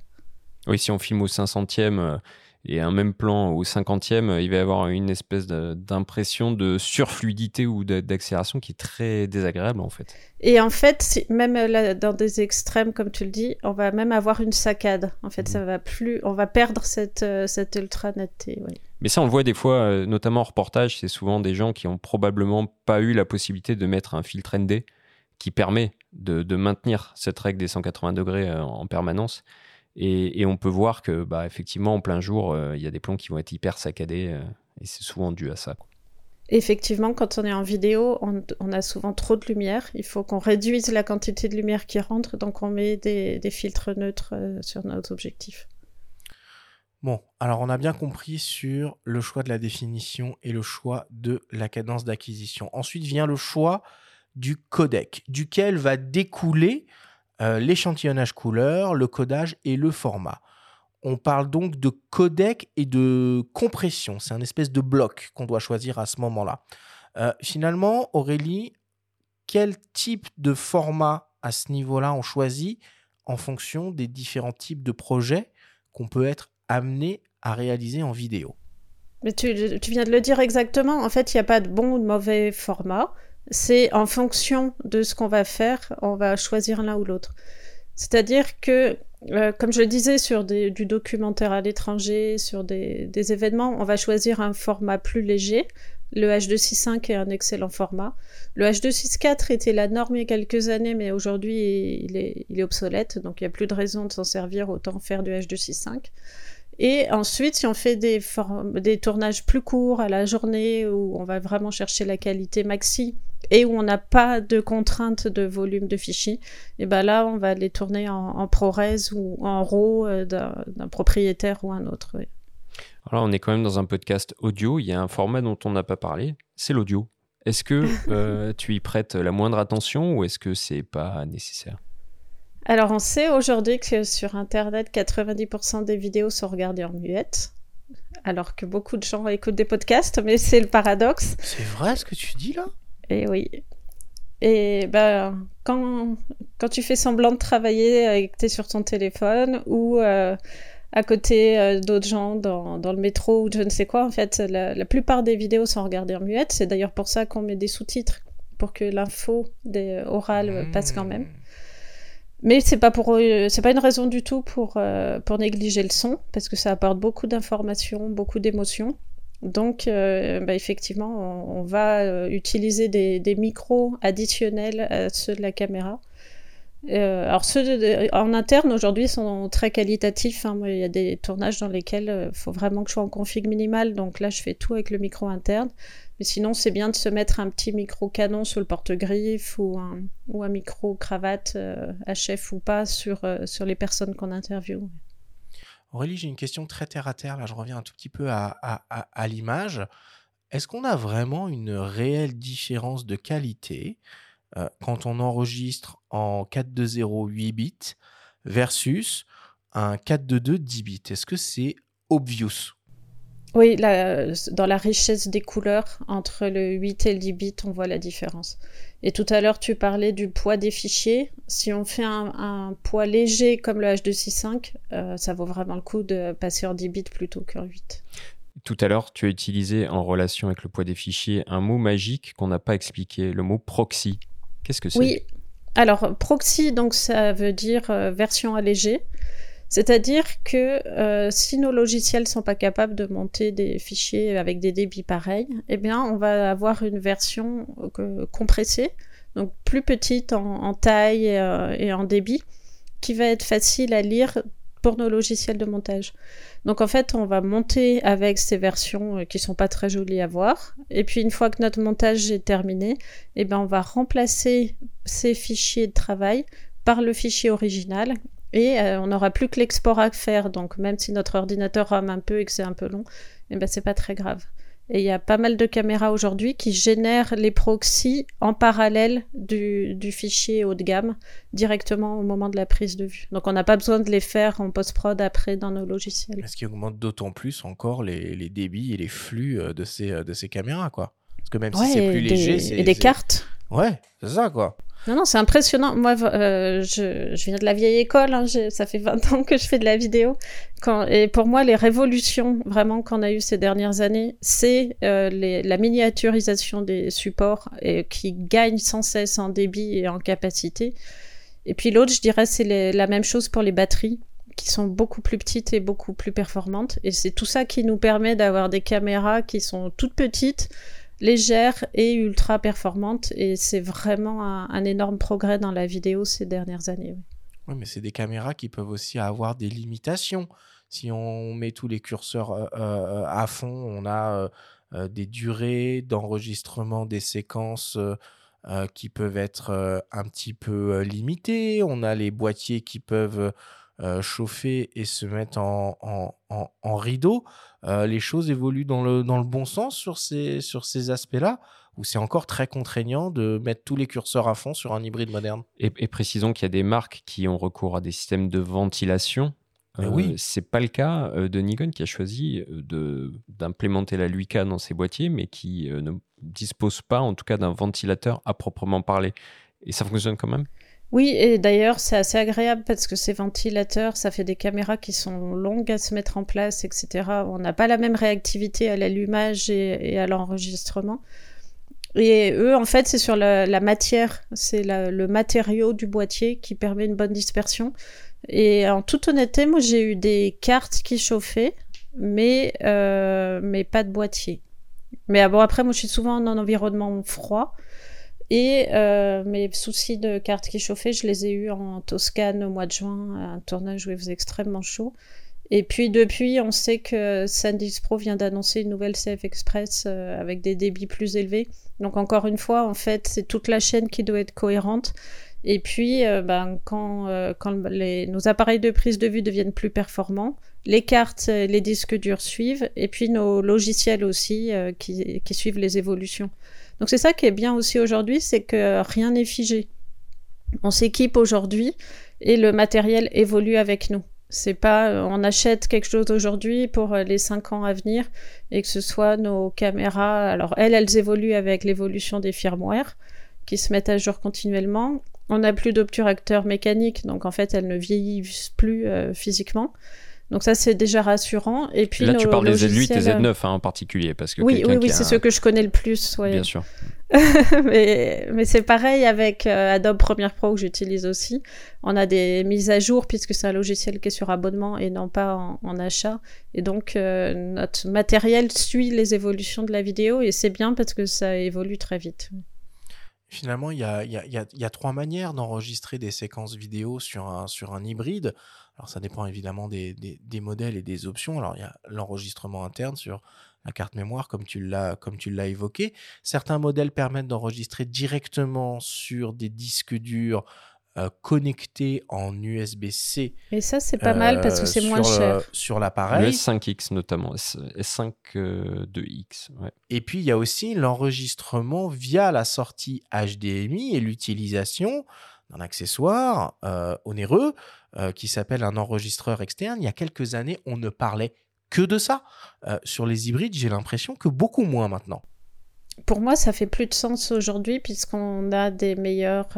Oui, si on filme au 500e et un même plan au 50e, il va y avoir une espèce d'impression de, surfluidité ou d'accélération qui est très désagréable en fait. Et en fait, même dans des extrêmes, comme tu le dis, on va même avoir une saccade. En fait, ça mmh. va plus, on va perdre cette, euh, cette ultra netteté. Mais ça, on le voit des fois, euh, notamment en reportage, c'est souvent des gens qui ont probablement pas eu la possibilité de mettre un filtre ND qui permet de, de maintenir cette règle des 180 degrés euh, en permanence. Et, on peut voir que, bah, effectivement, en plein jour, euh, il y a des plans qui vont être hyper saccadés, euh, et c'est souvent dû à ça. Effectivement, quand on est en vidéo, on, a souvent trop de lumière. Il faut qu'on réduise la quantité de lumière qui rentre, donc on met des, filtres neutres euh, sur nos objectifs. Bon, alors on a bien compris sur le choix de la définition et le choix de la cadence d'acquisition. Ensuite vient le choix du codec, duquel va découler euh, l'échantillonnage couleur, le codage et le format. On parle donc de codec et de compression. C'est un espèce de bloc qu'on doit choisir à ce moment-là. Euh, finalement, Aurélie, quel type de format à ce niveau-là on choisit en fonction des différents types de projets qu'on peut être amené à réaliser en vidéo? Mais tu, tu viens de le dire exactement. En fait, il n'y a pas de bon ou de mauvais format c'est en fonction de ce qu'on va faire, on va choisir l'un ou l'autre. C'est-à-dire que, euh, comme je le disais, sur du documentaire à l'étranger, sur des, événements, on va choisir un format plus léger. Le H265 est un excellent format. Le H264 était la norme il y a quelques années, mais aujourd'hui il est, obsolète, donc il n'y a plus de raison de s'en servir, autant faire du H265. Et ensuite, si on fait des, des tournages plus courts à la journée, où on va vraiment chercher la qualité maxi, et où on n'a pas de contrainte de volume de fichiers, et ben là, on va les tourner en, ProRes ou en RAW euh, d'un propriétaire ou un autre. Alors, on est quand même dans un podcast audio. Il y a un format dont on n'a pas parlé, c'est l'audio. Est-ce que (laughs) euh, tu y prêtes la moindre attention ou est-ce que c'est pas nécessaire? Alors, on sait aujourd'hui que sur Internet, 90% des vidéos sont regardées en muette, alors que beaucoup de gens écoutent des podcasts, mais c'est le paradoxe. C'est vrai ce que tu dis là? Et eh oui. Et ben, quand, quand tu fais semblant de travailler et que tu es sur ton téléphone ou euh, à côté euh, d'autres gens dans, dans, le métro ou je ne sais quoi, en fait, la, plupart des vidéos sont regardées en muette. C'est d'ailleurs pour ça qu'on met des sous-titres, pour que l'info orale passe quand même. Mais c'est pas pour c'est pas une raison du tout pour euh, pour négliger le son parce que ça apporte beaucoup d'informations, beaucoup d'émotions. Donc euh, bah, effectivement, on, va euh, utiliser des, micros additionnels à ceux de la caméra. alors ceux en interne aujourd'hui sont très qualitatifs. Hein. il y a des tournages dans lesquels il faut vraiment que je sois en config minimal. Donc là, je fais tout avec le micro interne. Mais sinon, c'est bien de se mettre un petit micro-canon sur le porte-griffe ou un, ou un micro-cravate, HF euh, ou pas, sur, euh, sur les personnes qu'on interviewe. Aurélie, j'ai une question très terre à terre. Là, je reviens un tout petit peu à, l'image. Est-ce qu'on a vraiment une réelle différence de qualité euh, quand on enregistre en 4.2.0 8 bits versus un 4.2.2 10 bits? Est-ce que c'est obvious? Oui, dans la richesse des couleurs, entre le 8 et le 10 bits, on voit la différence. Et tout à l'heure, tu parlais du poids des fichiers. Si on fait un, poids léger comme le H265, euh, ça vaut vraiment le coup de passer en 10 bits plutôt qu'en 8. Tout à l'heure, tu as utilisé en relation avec le poids des fichiers un mot magique qu'on n'a pas expliqué, le mot proxy. Qu'est-ce que c'est? Oui, alors proxy, donc ça veut dire euh, version allégée. C'est-à-dire que euh, si nos logiciels sont pas capables de monter des fichiers avec des débits pareils, eh bien, on va avoir une version euh, compressée, donc plus petite en, taille euh, et en débit, qui va être facile à lire pour nos logiciels de montage. Donc en fait, on va monter avec ces versions qui sont pas très jolies à voir. Et puis une fois que notre montage est terminé, eh ben on va remplacer ces fichiers de travail par le fichier original et euh, on n'aura plus que l'export à faire, donc même si notre ordinateur rame un peu et que c'est un peu long, eh ben c'est pas très grave. Et il y a pas mal de caméras aujourd'hui qui génèrent les proxys en parallèle du, du, fichier haut de gamme directement au moment de la prise de vue. Donc on n'a pas besoin de les faire en post-prod après dans nos logiciels. Ce qui augmente d'autant plus encore les, les, débits et les flux euh, de ces, euh, de ces caméras, quoi? Parce que même si c'est plus léger. Et des cartes. Ouais, c'est ça, quoi. Non, non, c'est impressionnant. Moi, euh, je, viens de la vieille école. Hein, ça fait 20 ans que je fais de la vidéo. Et pour moi, les révolutions vraiment qu'on a eues ces dernières années, c'est euh, la miniaturisation des supports qui gagne sans cesse en débit et en capacité. Et puis l'autre, je dirais, c'est la même chose pour les batteries qui sont beaucoup plus petites et beaucoup plus performantes. Et c'est tout ça qui nous permet d'avoir des caméras qui sont toutes petites, légère et ultra performante. Et c'est vraiment un, énorme progrès dans la vidéo ces dernières années. Oui, mais c'est des caméras qui peuvent aussi avoir des limitations. Si on met tous les curseurs euh, euh, à fond, on a euh, des durées d'enregistrement des séquences qui peuvent être un petit peu limitées. On a les boîtiers qui peuvent euh, chauffer et se mettre en, en, en, rideau, euh, les choses évoluent dans le, dans le bon sens sur ces, sur ces aspects-là ou c'est encore très contraignant de mettre tous les curseurs à fond sur un hybride moderne? Et, précisons qu'il y a des marques qui ont recours à des systèmes de ventilation. Euh, oui. C'est pas le cas de Nikon qui a choisi d'implémenter la Luica dans ses boîtiers, mais qui ne dispose pas, en tout cas, d'un ventilateur à proprement parler. Et ça fonctionne quand même? Oui, et d'ailleurs, c'est assez agréable parce que ces ventilateurs, ça fait des caméras qui sont longues à se mettre en place, etc. On n'a pas la même réactivité à l'allumage et, à l'enregistrement. Et eux, en fait, c'est sur la, matière, c'est le matériau du boîtier qui permet une bonne dispersion. Et en toute honnêteté, moi, j'ai eu des cartes qui chauffaient, mais, euh, pas de boîtier. Mais ah bon, après, moi, je suis souvent en environnement froid. Et euh, mes soucis de carte qui chauffait, je les ai eus en Toscane au mois de juin, un tournage où il faisait extrêmement chaud. Et puis depuis, on sait que SanDisk Pro vient d'annoncer une nouvelle CF Express euh, avec des débits plus élevés. Donc encore une fois, en fait, c'est toute la chaîne qui doit être cohérente. Et puis, euh, ben, quand, euh, quand les, nos appareils de prise de vue deviennent plus performants, les cartes, les disques durs suivent, et puis nos logiciels aussi qui, qui suivent les évolutions. Donc c'est ça qui est bien aussi aujourd'hui, c'est que rien n'est figé. On s'équipe aujourd'hui et le matériel évolue avec nous. C'est pas euh, on achète quelque chose aujourd'hui pour euh, les cinq ans à venir et que ce soit nos caméras. Alors elles, elles évoluent avec l'évolution des firmware qui se mettent à jour continuellement. On n'a plus d'obturateur mécanique, donc en fait elles ne vieillissent plus euh, physiquement. Donc ça, c'est déjà rassurant. Et puis là, tu parles des Z8 et Z9 hein, en particulier, parce que oui, oui, oui, c'est ceux que je connais le plus. Bien sûr. (laughs) mais, mais c'est pareil avec euh, Adobe Premiere Pro que j'utilise aussi. On a des mises à jour puisque c'est un logiciel qui est sur abonnement et non pas en, achat. Et donc euh, notre matériel suit les évolutions de la vidéo et c'est bien parce que ça évolue très vite. Finalement, il y a, y, a, y a, trois manières d'enregistrer des séquences vidéo sur un, sur un hybride. Alors ça dépend évidemment des, des, modèles et des options. Alors il y a l'enregistrement interne sur la carte mémoire comme tu l'as comme tu l'as évoqué. Certains modèles permettent d'enregistrer directement sur des disques durs euh, connectés en USB-C. Et ça c'est pas mal parce que c'est moins cher. sur l'appareil. Le S5X notamment, S5 2X. Et puis il y a aussi l'enregistrement via la sortie HDMI et l'utilisation d'un accessoire euh, onéreux euh, qui s'appelle un enregistreur externe. Il y a quelques années, on ne parlait que de ça. Euh, sur les hybrides, j'ai l'impression que beaucoup moins maintenant. Pour moi, ça fait plus de sens aujourd'hui puisqu'on a des meilleurs.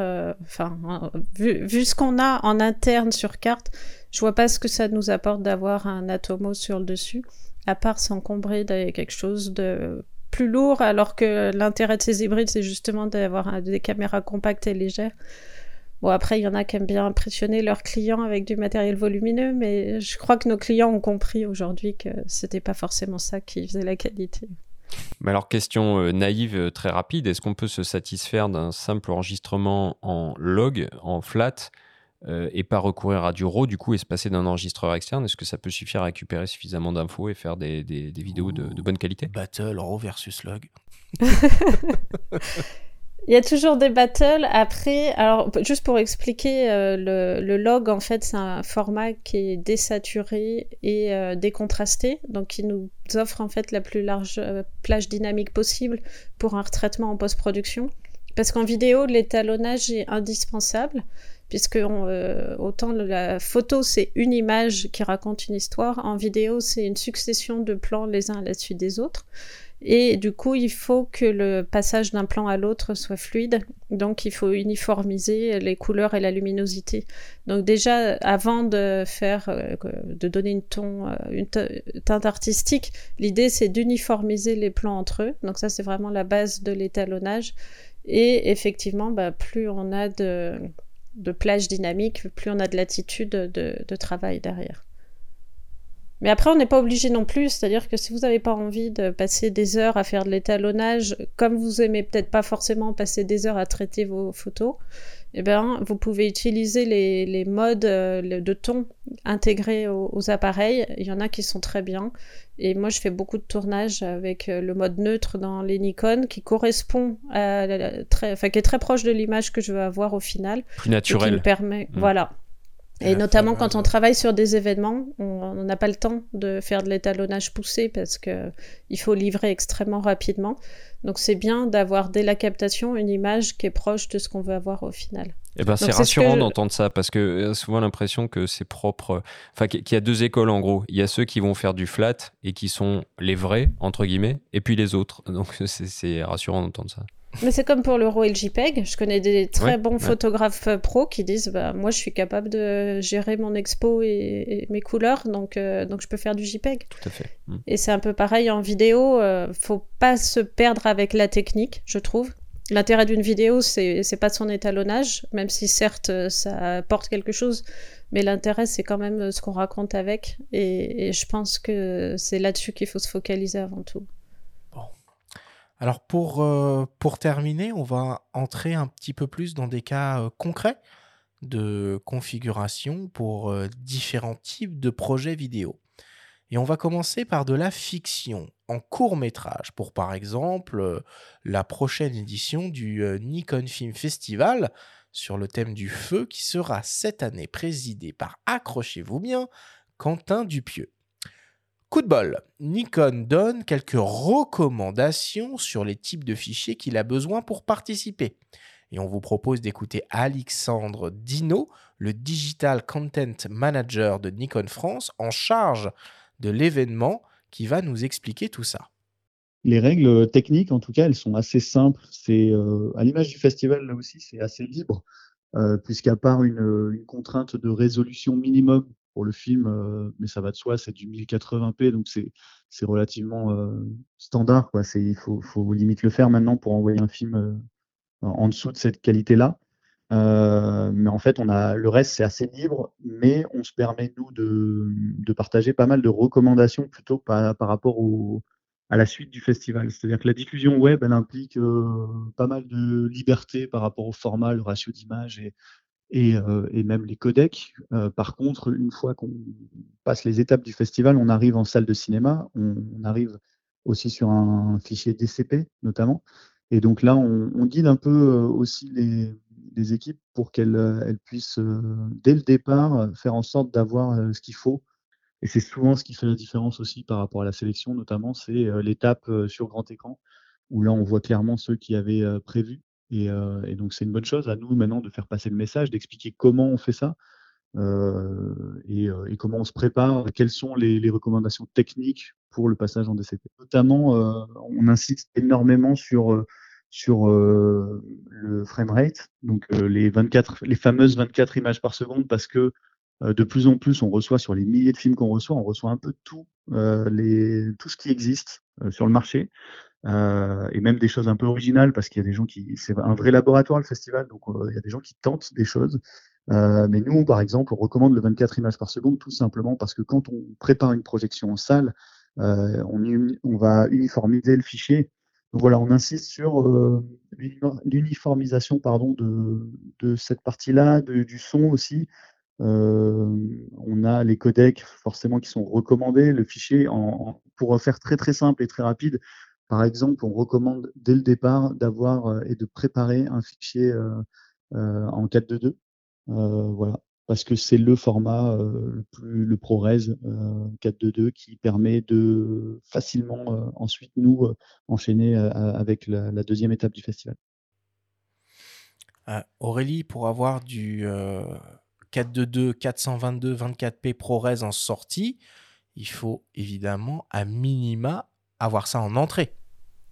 Enfin, vu, vu, ce qu'on a en interne sur carte, je vois pas ce que ça nous apporte d'avoir un Atomo sur le dessus, à part s'encombrer de quelque chose de plus lourd, alors que l'intérêt de ces hybrides, c'est justement d'avoir des caméras compactes et légères. Bon, après, il y en a qui aiment bien impressionner leurs clients avec du matériel volumineux, mais je crois que nos clients ont compris aujourd'hui que c'était pas forcément ça qui faisait la qualité. Mais alors, question euh, naïve euh, très rapide, est-ce qu'on peut se satisfaire d'un simple enregistrement en log, en flat, euh, et pas recourir à du RAW, du coup, et se passer d'un enregistreur externe? Est-ce que ça peut suffire à récupérer suffisamment d'infos et faire des, vidéos de, de bonne qualité? Battle, RAW versus log. (laughs) (laughs) Il y a toujours des battles. Après, alors juste pour expliquer, euh, le, log en fait c'est un format qui est désaturé et euh, décontrasté, donc qui nous offre en fait la plus large euh, plage dynamique possible pour un retraitement en post-production. Parce qu'en vidéo, l'étalonnage est indispensable, puisque autant la photo c'est une image qui raconte une histoire, en vidéo c'est une succession de plans les uns à la suite des autres. Et du coup, il faut que le passage d'un plan à l'autre soit fluide. Donc, il faut uniformiser les couleurs et la luminosité. Donc, déjà, avant de faire, euh, de donner une ton, euh, une teinte artistique, l'idée c'est d'uniformiser les plans entre eux. Donc, ça, c'est vraiment la base de l'étalonnage. Et effectivement, bah, plus on a de, de plage dynamique, plus on a de latitude de travail derrière. Mais après, on n'est pas obligé non plus, c'est-à-dire que si vous n'avez pas envie de passer des heures à faire de l'étalonnage, comme vous aimez peut-être pas forcément passer des heures à traiter vos photos, eh ben, vous pouvez utiliser les, les modes euh, de ton intégrés aux, appareils. Il y en a qui sont très bien. Et moi, je fais beaucoup de tournages avec euh, le mode neutre dans les Nikon qui correspond à très, enfin, qui est très proche de l'image que je veux avoir au final. Plus naturel. qui me permet, mmh. voilà, et notamment quand on travaille sur des événements, on n'a pas le temps de faire de l'étalonnage poussé parce que il faut livrer extrêmement rapidement. Donc c'est bien d'avoir dès la captation une image qui est proche de ce qu'on veut avoir au final. Eh ben c'est rassurant d'entendre ça parce que a souvent l'impression que c'est propre. Enfin, qu'il y a deux écoles en gros. Il y a ceux qui vont faire du flat et qui sont les vrais entre guillemets, et puis les autres. Donc (laughs) c'est rassurant d'entendre ça. Mais c'est comme pour l'euro et le JPEG. Je connais des très bons photographes euh, pro qui disent bah, Moi, je suis capable de gérer mon expo et, mes couleurs, donc, euh, donc je peux faire du JPEG. Tout à fait. Mm. Et c'est un peu pareil en vidéo. Euh, faut pas se perdre avec la technique, je trouve. L'intérêt d'une vidéo, c'est, pas son étalonnage, même si certes ça apporte quelque chose, mais l'intérêt c'est quand même ce qu'on raconte avec. et je pense que c'est là-dessus qu'il faut se focaliser avant tout. Alors pour, euh, pour terminer, on va entrer un petit peu plus dans des cas euh, concrets de configuration pour euh, différents types de projets vidéo. Et on va commencer par de la fiction en court métrage pour par exemple la prochaine édition du Nikon Film Festival sur le thème du feu qui sera cette année présidé par, accrochez-vous bien, Quentin Dupieux. Coup de bol, Nikon donne quelques recommandations sur les types de fichiers qu'il a besoin pour participer. Et on vous propose d'écouter Alexandre Dino, le Digital Content Manager de Nikon France, en charge de l'événement, qui va nous expliquer tout ça. Les règles techniques, en tout cas, elles sont assez simples. C'est euh, à l'image du festival là aussi, c'est assez libre, euh, puisqu'à part une, contrainte de résolution minimum pour le film, mais ça va de soi, c'est du 1080p, donc c'est relativement standard. Il faut, limite le faire maintenant pour envoyer un film en dessous de cette qualité-là. mais en fait, le reste, c'est assez libre, mais on se permet nous de, partager pas mal de recommandations plutôt par, rapport à la suite du festival. C'est-à-dire que la diffusion web, elle implique pas mal de liberté par rapport au format, le ratio d'image et, et, euh, et, même les codecs. Euh, par contre, une fois qu'on passe les étapes du festival, on arrive en salle de cinéma, on, arrive aussi sur un fichier DCP notamment. Et donc là, on, guide un peu euh, aussi les, équipes pour qu'elles elles puissent, dès le départ, faire en sorte d'avoir ce qu'il faut. Et c'est souvent ce qui fait la différence aussi par rapport à la sélection, notamment, c'est l'étape sur grand écran, où là, on voit clairement ceux qui avaient prévu euh, et, donc, c'est une bonne chose à nous maintenant de faire passer le message, d'expliquer comment on fait ça euh, euh, et, comment on se prépare, quelles sont les, recommandations techniques pour le passage en DCP. Notamment, on insiste énormément sur sur le frame rate, donc les 24, les fameuses 24 images par seconde, parce que de plus en plus, on reçoit sur les milliers de films qu'on reçoit, on reçoit un peu tout, les, tout ce qui existe sur le marché. Euh, et même des choses un peu originales parce qu'il y a des gens qui c'est un vrai laboratoire le festival donc euh, il y a des gens qui tentent des choses. Euh, mais nous par exemple on recommande le 24 images par seconde tout simplement parce que quand on prépare une projection en salle on, va uniformiser le fichier. Donc voilà on insiste sur l'uniformisation pardon de, de cette partie là du son aussi. On a les codecs forcément qui sont recommandés. Le fichier en, en, pour faire très très simple et très rapide Par exemple, on recommande dès le départ d'avoir et de préparer un fichier en 4.2.2. voilà, parce que c'est le format le plus le ProRes 4.2.2 qui permet de facilement ensuite nous enchaîner avec la, deuxième étape du festival. Aurélie, pour avoir du 422, 422, 24p ProRes en sortie, il faut évidemment à minima avoir ça en entrée.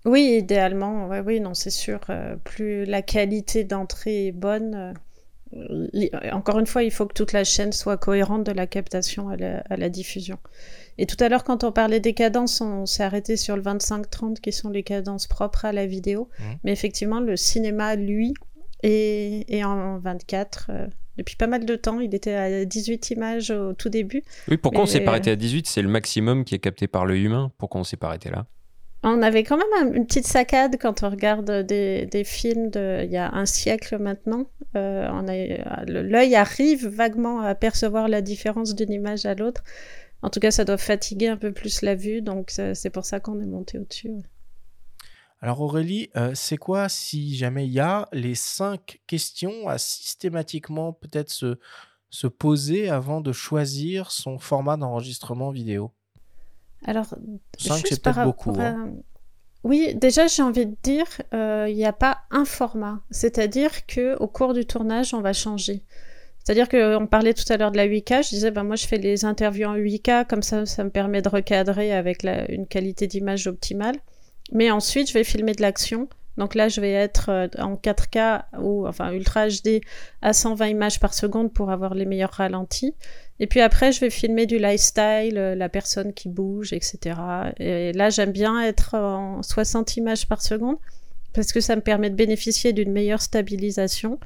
Oui, idéalement, oui, non, c'est sûr. Euh, plus la qualité d'entrée est bonne, euh, encore une fois, il faut que toute la chaîne soit cohérente de la captation à la, diffusion. Et tout à l'heure, quand on parlait des cadences, on s'est arrêté sur le 25-30 qui sont les cadences propres à la vidéo. Mmh. Mais effectivement, le cinéma, lui, est, en 24 depuis pas mal de temps. Il était à 18 images au tout début. Oui, pourquoi on s'est pas arrêté à 18 C'est le maximum qui est capté par l'œil humain. Pourquoi on s'est pas arrêté là? On avait quand même une petite saccade quand on regarde des, films d'il y a un siècle maintenant. Euh, L'œil arrive vaguement à percevoir la différence d'une image à l'autre. En tout cas, ça doit fatiguer un peu plus la vue, donc c'est pour ça qu'on est monté au-dessus. Alors Aurélie, euh, c'est quoi si jamais il y a les cinq questions à systématiquement peut-être se poser avant de choisir son format d'enregistrement vidéo? Alors, cinq c'est peut-être beaucoup. Hein. Oui, déjà j'ai envie de dire, euh, il n'y a pas un format. C'est-à-dire que au cours du tournage, on va changer. C'est-à-dire qu'on parlait tout à l'heure de la 8K, je disais, ben moi je fais les interviews en 8K, comme ça ça me permet de recadrer avec une qualité d'image optimale. Mais ensuite, je vais filmer de l'action. Donc là, je vais être euh, en 4K ou enfin Ultra HD à 120 images par seconde pour avoir les meilleurs ralentis. Et puis après, je vais filmer du lifestyle, euh, la personne qui bouge, etc. Et là, j'aime bien être en 60 images par seconde parce que ça me permet de bénéficier d'une meilleure stabilisation.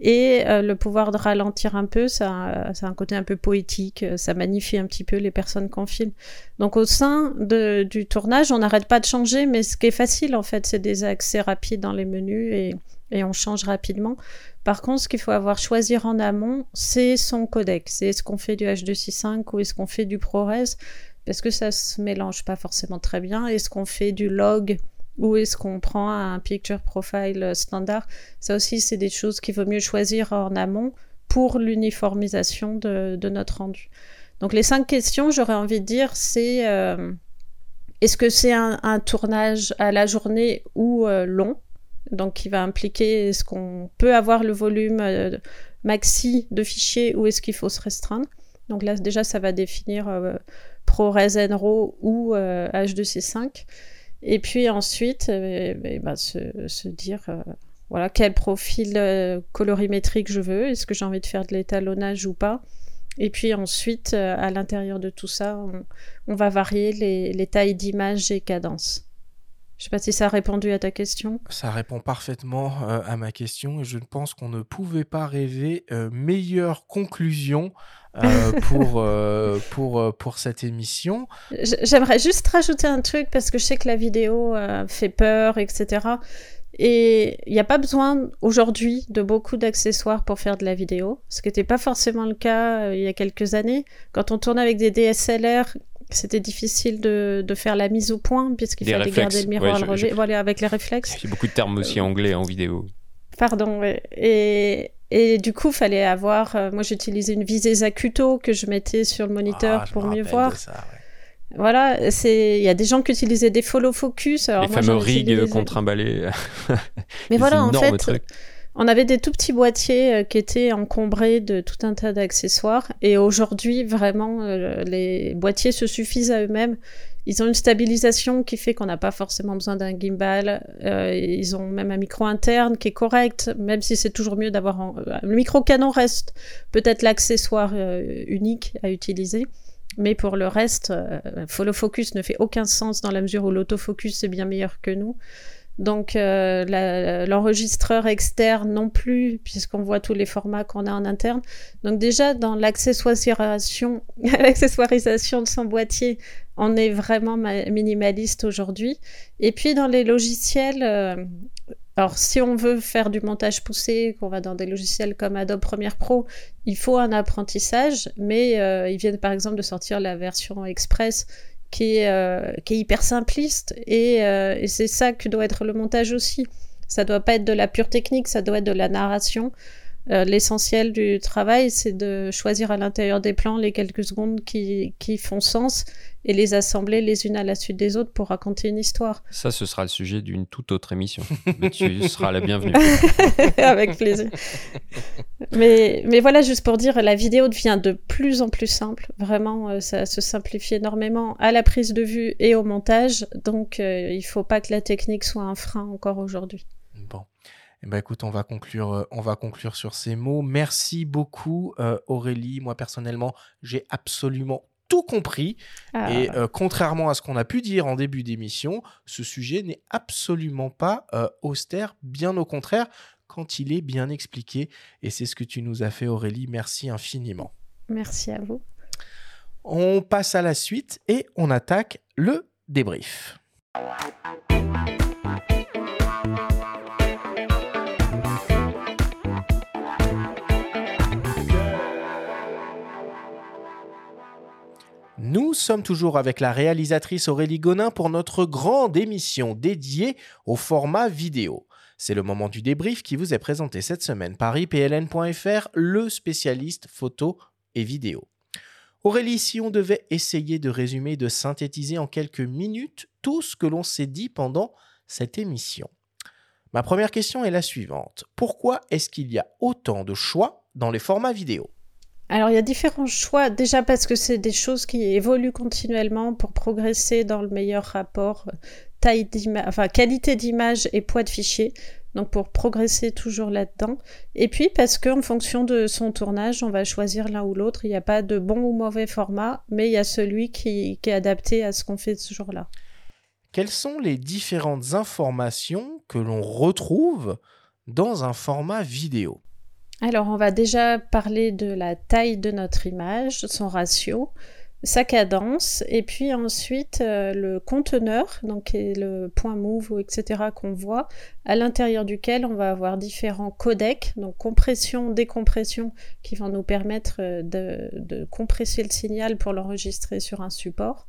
Et euh, le pouvoir de ralentir un peu, ça, ça, a un côté un peu poétique, euh, ça magnifie un petit peu les personnes qu'on filme. Donc au sein du tournage, on n'arrête pas de changer, mais ce qui est facile en fait, c'est des accès rapides dans les menus et, et on change rapidement. Par contre, ce qu'il faut avoir choisir en amont, c'est son codec. C'est est-ce qu'on fait du H265 ou est-ce qu'on fait du ProRes? Parce que ça se mélange pas forcément très bien. Est-ce qu'on fait du log ou est-ce qu'on prend un picture profile standard? Ça aussi, c'est des choses qu'il vaut mieux choisir en amont pour l'uniformisation de, notre rendu. Donc les cinq questions, j'aurais envie de dire, c'est euh, est-ce que c'est un, tournage à la journée ou euh, long? Donc qui va impliquer est-ce qu'on peut avoir le volume euh, maxi de fichiers ou est-ce qu'il faut se restreindre Donc là déjà ça va définir ProRes NRAW ou H2C5. Et puis ensuite, euh, eh ben, se, dire euh, voilà quel profil euh, colorimétrique je veux, est-ce que j'ai envie de faire de l'étalonnage ou pas. Et puis ensuite, à l'intérieur de tout ça, on, va varier les, tailles d'image et cadence. Je ne sais pas si ça a répondu à ta question. Ça répond parfaitement à ma question et je pense qu'on ne pouvait pas rêver meilleure conclusion euh, (laughs) pour, euh, pour, euh, pour cette émission. J'aimerais juste rajouter un truc parce que je sais que la vidéo fait peur, etc. Et il n'y a pas besoin aujourd'hui de beaucoup d'accessoires pour faire de la vidéo, ce qui n'était pas forcément le cas il y a quelques années. Quand on tournait avec des DSLR, c'était difficile de, de, faire la mise au point puisqu'il fallait garder le miroir voilà, avec les réflexes. Il y a beaucoup de termes aussi anglais en vidéo. Pardon, et, et du coup, fallait avoir. Euh, moi, j'utilisais une visée Zacuto que je mettais sur le moniteur ah, pour mieux voir. Voilà, c'est. Il y a des gens qui utilisaient des follow focus. Les fameux rigs contre un balai. (laughs) Mais voilà, en fait, on avait des tout petits boîtiers euh, qui étaient encombrés de tout un tas d'accessoires. Et aujourd'hui, vraiment, euh, les boîtiers se suffisent à eux-mêmes. Ils ont une stabilisation qui fait qu'on n'a pas forcément besoin d'un gimbal. Euh, ils ont même un micro interne qui est correct, même si c'est toujours mieux d'avoir un... le micro canon reste peut-être l'accessoire unique à utiliser. Mais pour le reste, euh, follow focus ne fait aucun sens dans la mesure où l'autofocus est bien meilleur que nous. Donc euh, l'enregistreur externe non plus, puisqu'on voit tous les formats qu'on a en interne. Donc déjà dans (laughs) l'accessoirisation, de son boîtier, on est vraiment minimaliste aujourd'hui. Et puis dans les logiciels, euh, alors si on veut faire du montage poussé, qu'on va dans des logiciels comme Adobe Premiere Pro, il faut un apprentissage, mais euh, ils viennent par exemple de sortir la version Express qui est, euh, qui est hyper simpliste. Et, et c'est ça que doit être le montage aussi. Ça doit pas être de la pure technique, ça doit être de la narration. Euh, l'essentiel du travail, c'est de choisir à l'intérieur des plans les quelques secondes qui, qui, font sens et les assembler les unes à la suite des autres pour raconter une histoire. (laughs) Ça, ce sera le sujet d'une toute autre émission. (laughs) mais tu seras la bienvenue. (laughs) Avec plaisir. mais, mais voilà, juste pour dire, la vidéo devient de plus en plus simple. Vraiment, euh, ça se simplifie énormément à la prise de vue et au montage. Donc, euh, il ne faut pas que la technique soit un frein encore aujourd'hui. Bon. Ben écoute, on va conclure, euh, on va conclure sur ces mots. Merci beaucoup euh, Aurélie. Moi personnellement, j'ai absolument tout compris. Ah. Et euh, contrairement à ce qu'on a pu dire en début d'émission, ce sujet n'est absolument pas austère, bien au contraire, quand il est bien expliqué. Et c'est ce que tu nous as fait Aurélie. Merci infiniment. Merci à vous. On passe à la suite et on attaque le débrief. Nous sommes toujours avec la réalisatrice Aurélie Gonin pour notre grande émission dédiée au format vidéo. C'est le moment du débrief qui vous est présenté cette semaine par ipln.fr, le spécialiste photo et vidéo. Aurélie, si on devait essayer de résumer, de synthétiser en quelques minutes tout ce que l'on s'est dit pendant cette émission. Ma première question est la suivante. Pourquoi est-ce qu'il y a autant de choix dans les formats vidéo? Alors il y a différents choix, déjà parce que c'est des choses qui évoluent continuellement pour progresser dans le meilleur rapport taille d'image, enfin qualité d'image et poids de fichier. Donc pour progresser toujours là-dedans. Et puis parce qu'en fonction de son tournage, on va choisir l'un ou l'autre. Il n'y a pas de bon ou mauvais format, mais il y a celui qui est adapté à ce qu'on fait ce jour-là. Quelles sont les différentes informations que l'on retrouve dans un format vidéo? Alors, on va déjà parler de la taille de notre image, son ratio, sa cadence, et puis ensuite euh, le conteneur, donc le point move, etc. qu'on voit, à l'intérieur duquel on va avoir différents codecs, donc compression, décompression, qui vont nous permettre euh, de, compresser le signal pour l'enregistrer sur un support.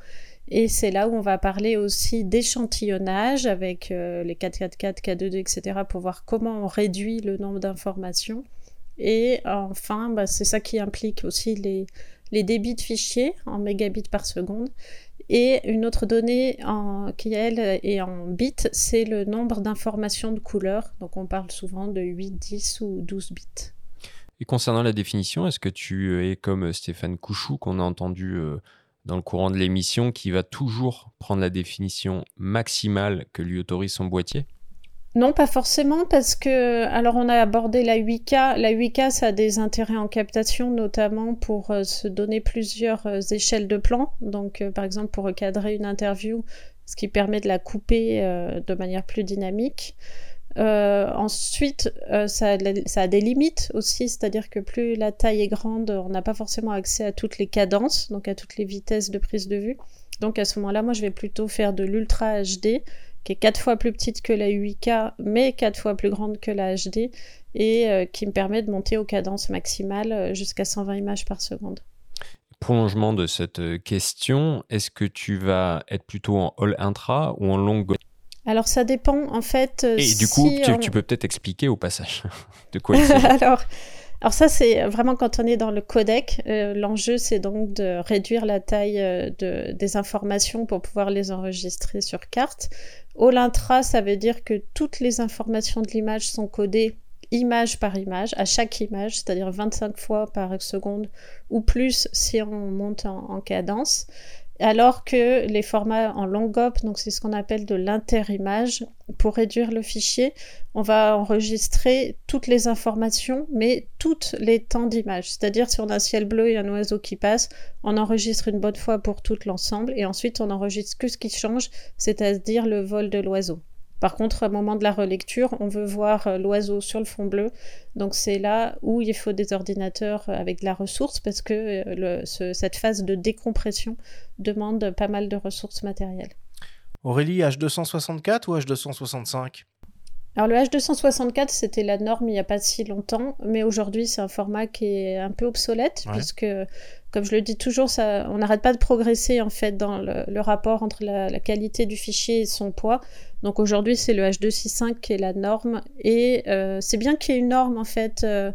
Et c'est là où on va parler aussi d'échantillonnage avec euh, les 444, K22, etc. pour voir comment on réduit le nombre d'informations. Et enfin, bah, c'est ça qui implique aussi les, débits de fichiers en mégabits par seconde. Et une autre donnée en, qui, elle, est en bits, c'est le nombre d'informations de couleurs. Donc on parle souvent de 8, 10 ou 12 bits. Et concernant la définition, est-ce que tu es comme Stéphane Couchou qu'on a entendu euh, dans le courant de l'émission qui va toujours prendre la définition maximale que lui autorise son boîtier? Non, pas forcément, parce que, alors on a abordé la 8K. La 8K, ça a des intérêts en captation, notamment pour euh, se donner plusieurs euh, échelles de plan. Donc, euh, par exemple, pour recadrer une interview, ce qui permet de la couper de manière plus dynamique. ensuite, ça a, ça, a des limites aussi, c'est-à-dire que plus la taille est grande, on n'a pas forcément accès à toutes les cadences, donc à toutes les vitesses de prise de vue. Donc à ce moment-là, moi, je vais plutôt faire de l'ultra HD qui est quatre fois plus petite que la 8K, mais quatre fois plus grande que la HD, et euh, qui me permet de monter aux cadences maximales euh, jusqu'à 120 images par seconde. Prolongement de cette euh, question, est-ce que tu vas être plutôt en all intra ou en long alors ça dépend en fait. Et du coup, tu, peux peut-être expliquer au passage (laughs) de quoi il (laughs) s'agit. alors, alors ça, c'est vraiment quand on est dans le codec. L'enjeu, c'est donc de réduire la taille de, des informations pour pouvoir les enregistrer sur carte. Intra, ça veut dire que toutes les informations de l'image sont codées image par image, à chaque image, c'est-à-dire 25 fois par seconde ou plus si on monte en cadence alors que les formats en long op, donc c'est ce qu'on appelle de l'interimage, pour réduire le fichier, on va enregistrer toutes les informations, mais toutes les temps d'image. C'est-à-dire si on a un ciel bleu et un oiseau qui passe, on enregistre une bonne fois pour tout l'ensemble, et ensuite on enregistre que ce qui change, c'est-à-dire le vol de l'oiseau. Par contre, au moment de la relecture, on veut voir euh, l'oiseau sur le fond bleu. Donc c'est là où il faut des ordinateurs euh, avec de la ressource parce que euh, cette phase de décompression demande pas mal de ressources matérielles. Aurélie, H264 ou H265 Alors le H264, c'était la norme il n'y a pas si longtemps, mais aujourd'hui c'est un format qui est un peu obsolète, puisque, comme je le dis toujours, on n'arrête pas de progresser en fait dans le, rapport entre la, qualité du fichier et son poids. Donc aujourd'hui c'est le H265 qui est la norme, et euh, c'est bien qu'il y ait une norme en fait. Euh,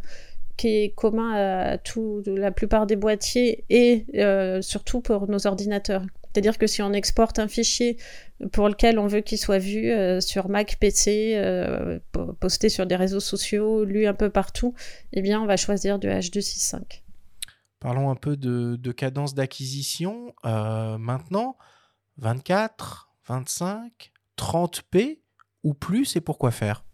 qui est commun à la plupart des boîtiers et euh, surtout pour nos ordinateurs. C'est-à-dire que si on exporte un fichier pour lequel on veut qu'il soit vu sur Mac, PC, posté sur des réseaux sociaux, lu un peu partout, eh bien on va choisir du H265. Parlons un peu de, cadence d'acquisition. Euh, maintenant, 24, 25, 30p ou plus, et pourquoi faire?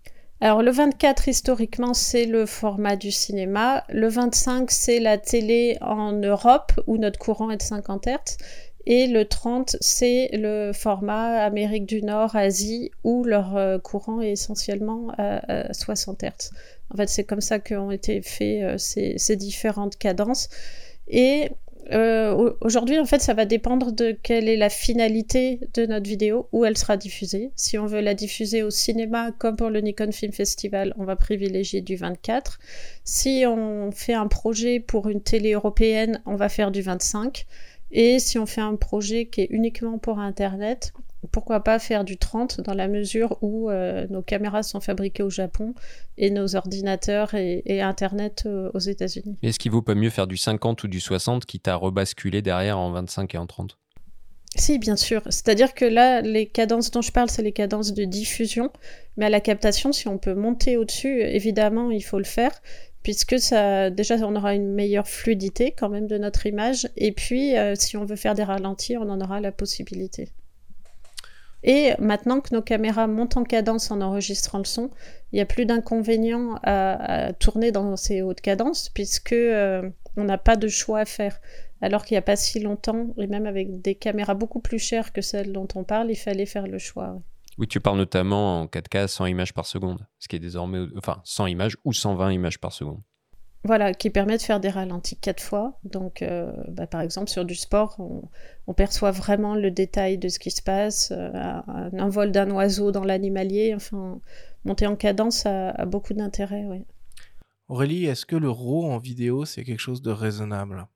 Alors le 24 historiquement c'est le format du cinéma, le 25 c'est la télé en Europe où notre courant est de 50 Hz et le 30, c'est le format Amérique du Nord, Asie, où leur euh, courant est essentiellement à, 60 Hz. En fait, c'est comme ça qu'ont été faites euh, ces, différentes cadences. Et euh, aujourd'hui, en fait, ça va dépendre de quelle est la finalité de notre vidéo, où elle sera diffusée. Si on veut la diffuser au cinéma, comme pour le Nikon Film Festival, on va privilégier du 24. Si on fait un projet pour une télé européenne, on va faire du 25. Et si on fait un projet qui est uniquement pour Internet, pourquoi pas faire du 30 dans la mesure où euh, nos caméras sont fabriquées au Japon et nos ordinateurs et, Internet euh, aux États-Unis. Est-ce qu'il vaut pas mieux faire du 50 ou du 60 qui t'a rebasculé derrière en 25 et en 30 si, bien sûr. C'est-à-dire que là, les cadences dont je parle, c'est les cadences de diffusion. Mais à la captation, si on peut monter au-dessus, évidemment, il faut le faire puisque ça, déjà on aura une meilleure fluidité quand même de notre image, et puis euh, si on veut faire des ralentis, on en aura la possibilité. Et maintenant que nos caméras montent en cadence en enregistrant le son, il n'y a plus d'inconvénients à, tourner dans ces hautes cadences, puisque euh, on n'a pas de choix à faire. Alors qu'il n'y a pas si longtemps, et même avec des caméras beaucoup plus chères que celles dont on parle, il fallait faire le choix. Oui, tu parles notamment en 4K 100 images par seconde, ce qui est désormais, enfin 100 images ou 120 images par seconde. Voilà, qui permet de faire des ralentis quatre fois. Donc, euh, bah, par exemple, sur du sport, on, perçoit vraiment le détail de ce qui se passe, euh, un envol d'un oiseau dans l'animalier. Enfin, monter en cadence a, a beaucoup d'intérêt. Oui. Aurélie, est-ce que le RAW en vidéo, c'est quelque chose de raisonnable?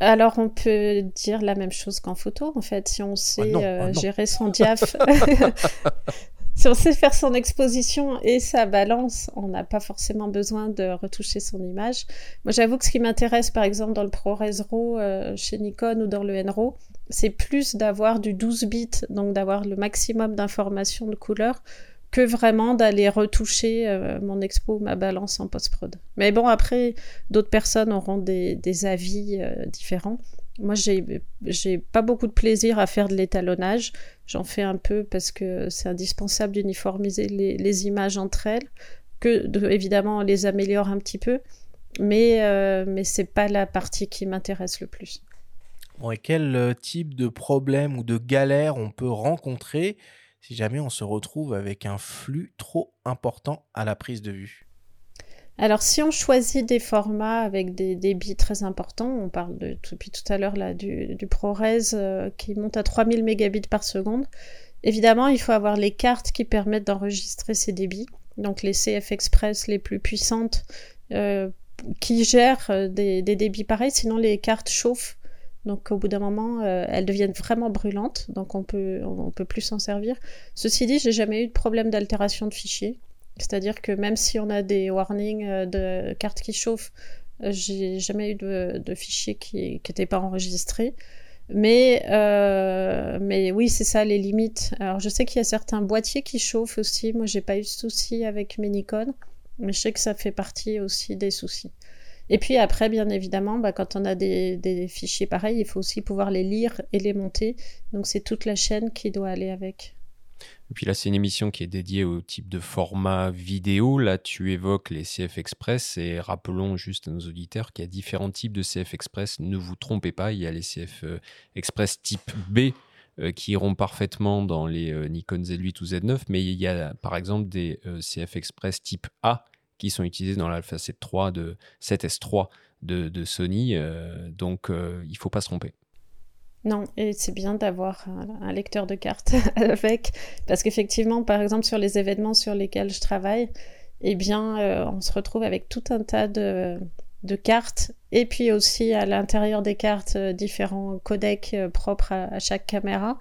Alors on peut dire la même chose qu'en photo en fait, si on ah sait euh, ah gérer son diaph, (laughs) (laughs) si on sait faire son exposition et sa balance, on n'a pas forcément besoin de retoucher son image. Moi j'avoue que ce qui m'intéresse par exemple dans le ProRes RAW euh, chez Nikon ou dans le NRAW, c'est plus d'avoir du 12 bits, donc d'avoir le maximum d'informations de couleurs que vraiment d'aller retoucher euh, mon expo, ma balance en post-prod. Mais bon, après, d'autres personnes auront des, avis euh, différents. Moi, j'ai pas beaucoup de plaisir à faire de l'étalonnage. J'en fais un peu parce que c'est indispensable d'uniformiser les, images entre elles, que de, évidemment on les améliore un petit peu, mais, euh, mais c'est pas la partie qui m'intéresse le plus. Bon, et quel type de problème ou de galère on peut rencontrer si jamais on se retrouve avec un flux trop important à la prise de vue? Alors, si on choisit des formats avec des débits très importants, on parle de, depuis tout à l'heure là du, ProRes euh, qui monte à 3000 mégabits par seconde, évidemment, il faut avoir les cartes qui permettent d'enregistrer ces débits, donc les CF Express les plus puissantes euh, qui gèrent euh, des, débits pareils, sinon les cartes chauffent donc au bout d'un moment, elles deviennent vraiment brûlantes, donc on peut, on, peut plus s'en servir. Ceci dit, j'ai jamais eu de problème d'altération de fichiers. C'est-à-dire que même si on a des warnings euh, de cartes qui chauffent, euh, j'ai jamais eu de, fichiers qui n'étaient pas enregistrés. Mais, mais oui, c'est ça les limites. Alors je sais qu'il y a certains boîtiers qui chauffent aussi. Moi, j'ai pas eu de soucis avec mes Nikon, mais je sais que ça fait partie aussi des soucis. Et puis après, bien évidemment, bah, quand on a des, fichiers pareils, il faut aussi pouvoir les lire et les monter. Donc c'est toute la chaîne qui doit aller avec. Et puis là, c'est une émission qui est dédiée au type de format vidéo. Là, tu évoques les CF Express et rappelons juste à nos auditeurs qu'il y a différents types de CF Express. Ne vous trompez pas, il y a les CF euh, Express type B euh, qui iront parfaitement dans les euh, Nikon Z8 ou Z9, mais il y a par exemple des CF Express type A qui sont utilisés dans l'Alpha 7 III de 7S3 de, Sony. Donc, il ne faut pas se tromper. Non, et c'est bien d'avoir un, lecteur de cartes (laughs) avec, parce qu'effectivement, par exemple, sur les événements sur lesquels je travaille, eh bien, euh, on se retrouve avec tout un tas de, cartes, et puis aussi à l'intérieur des cartes, euh, différents codecs euh, propres à, chaque caméra.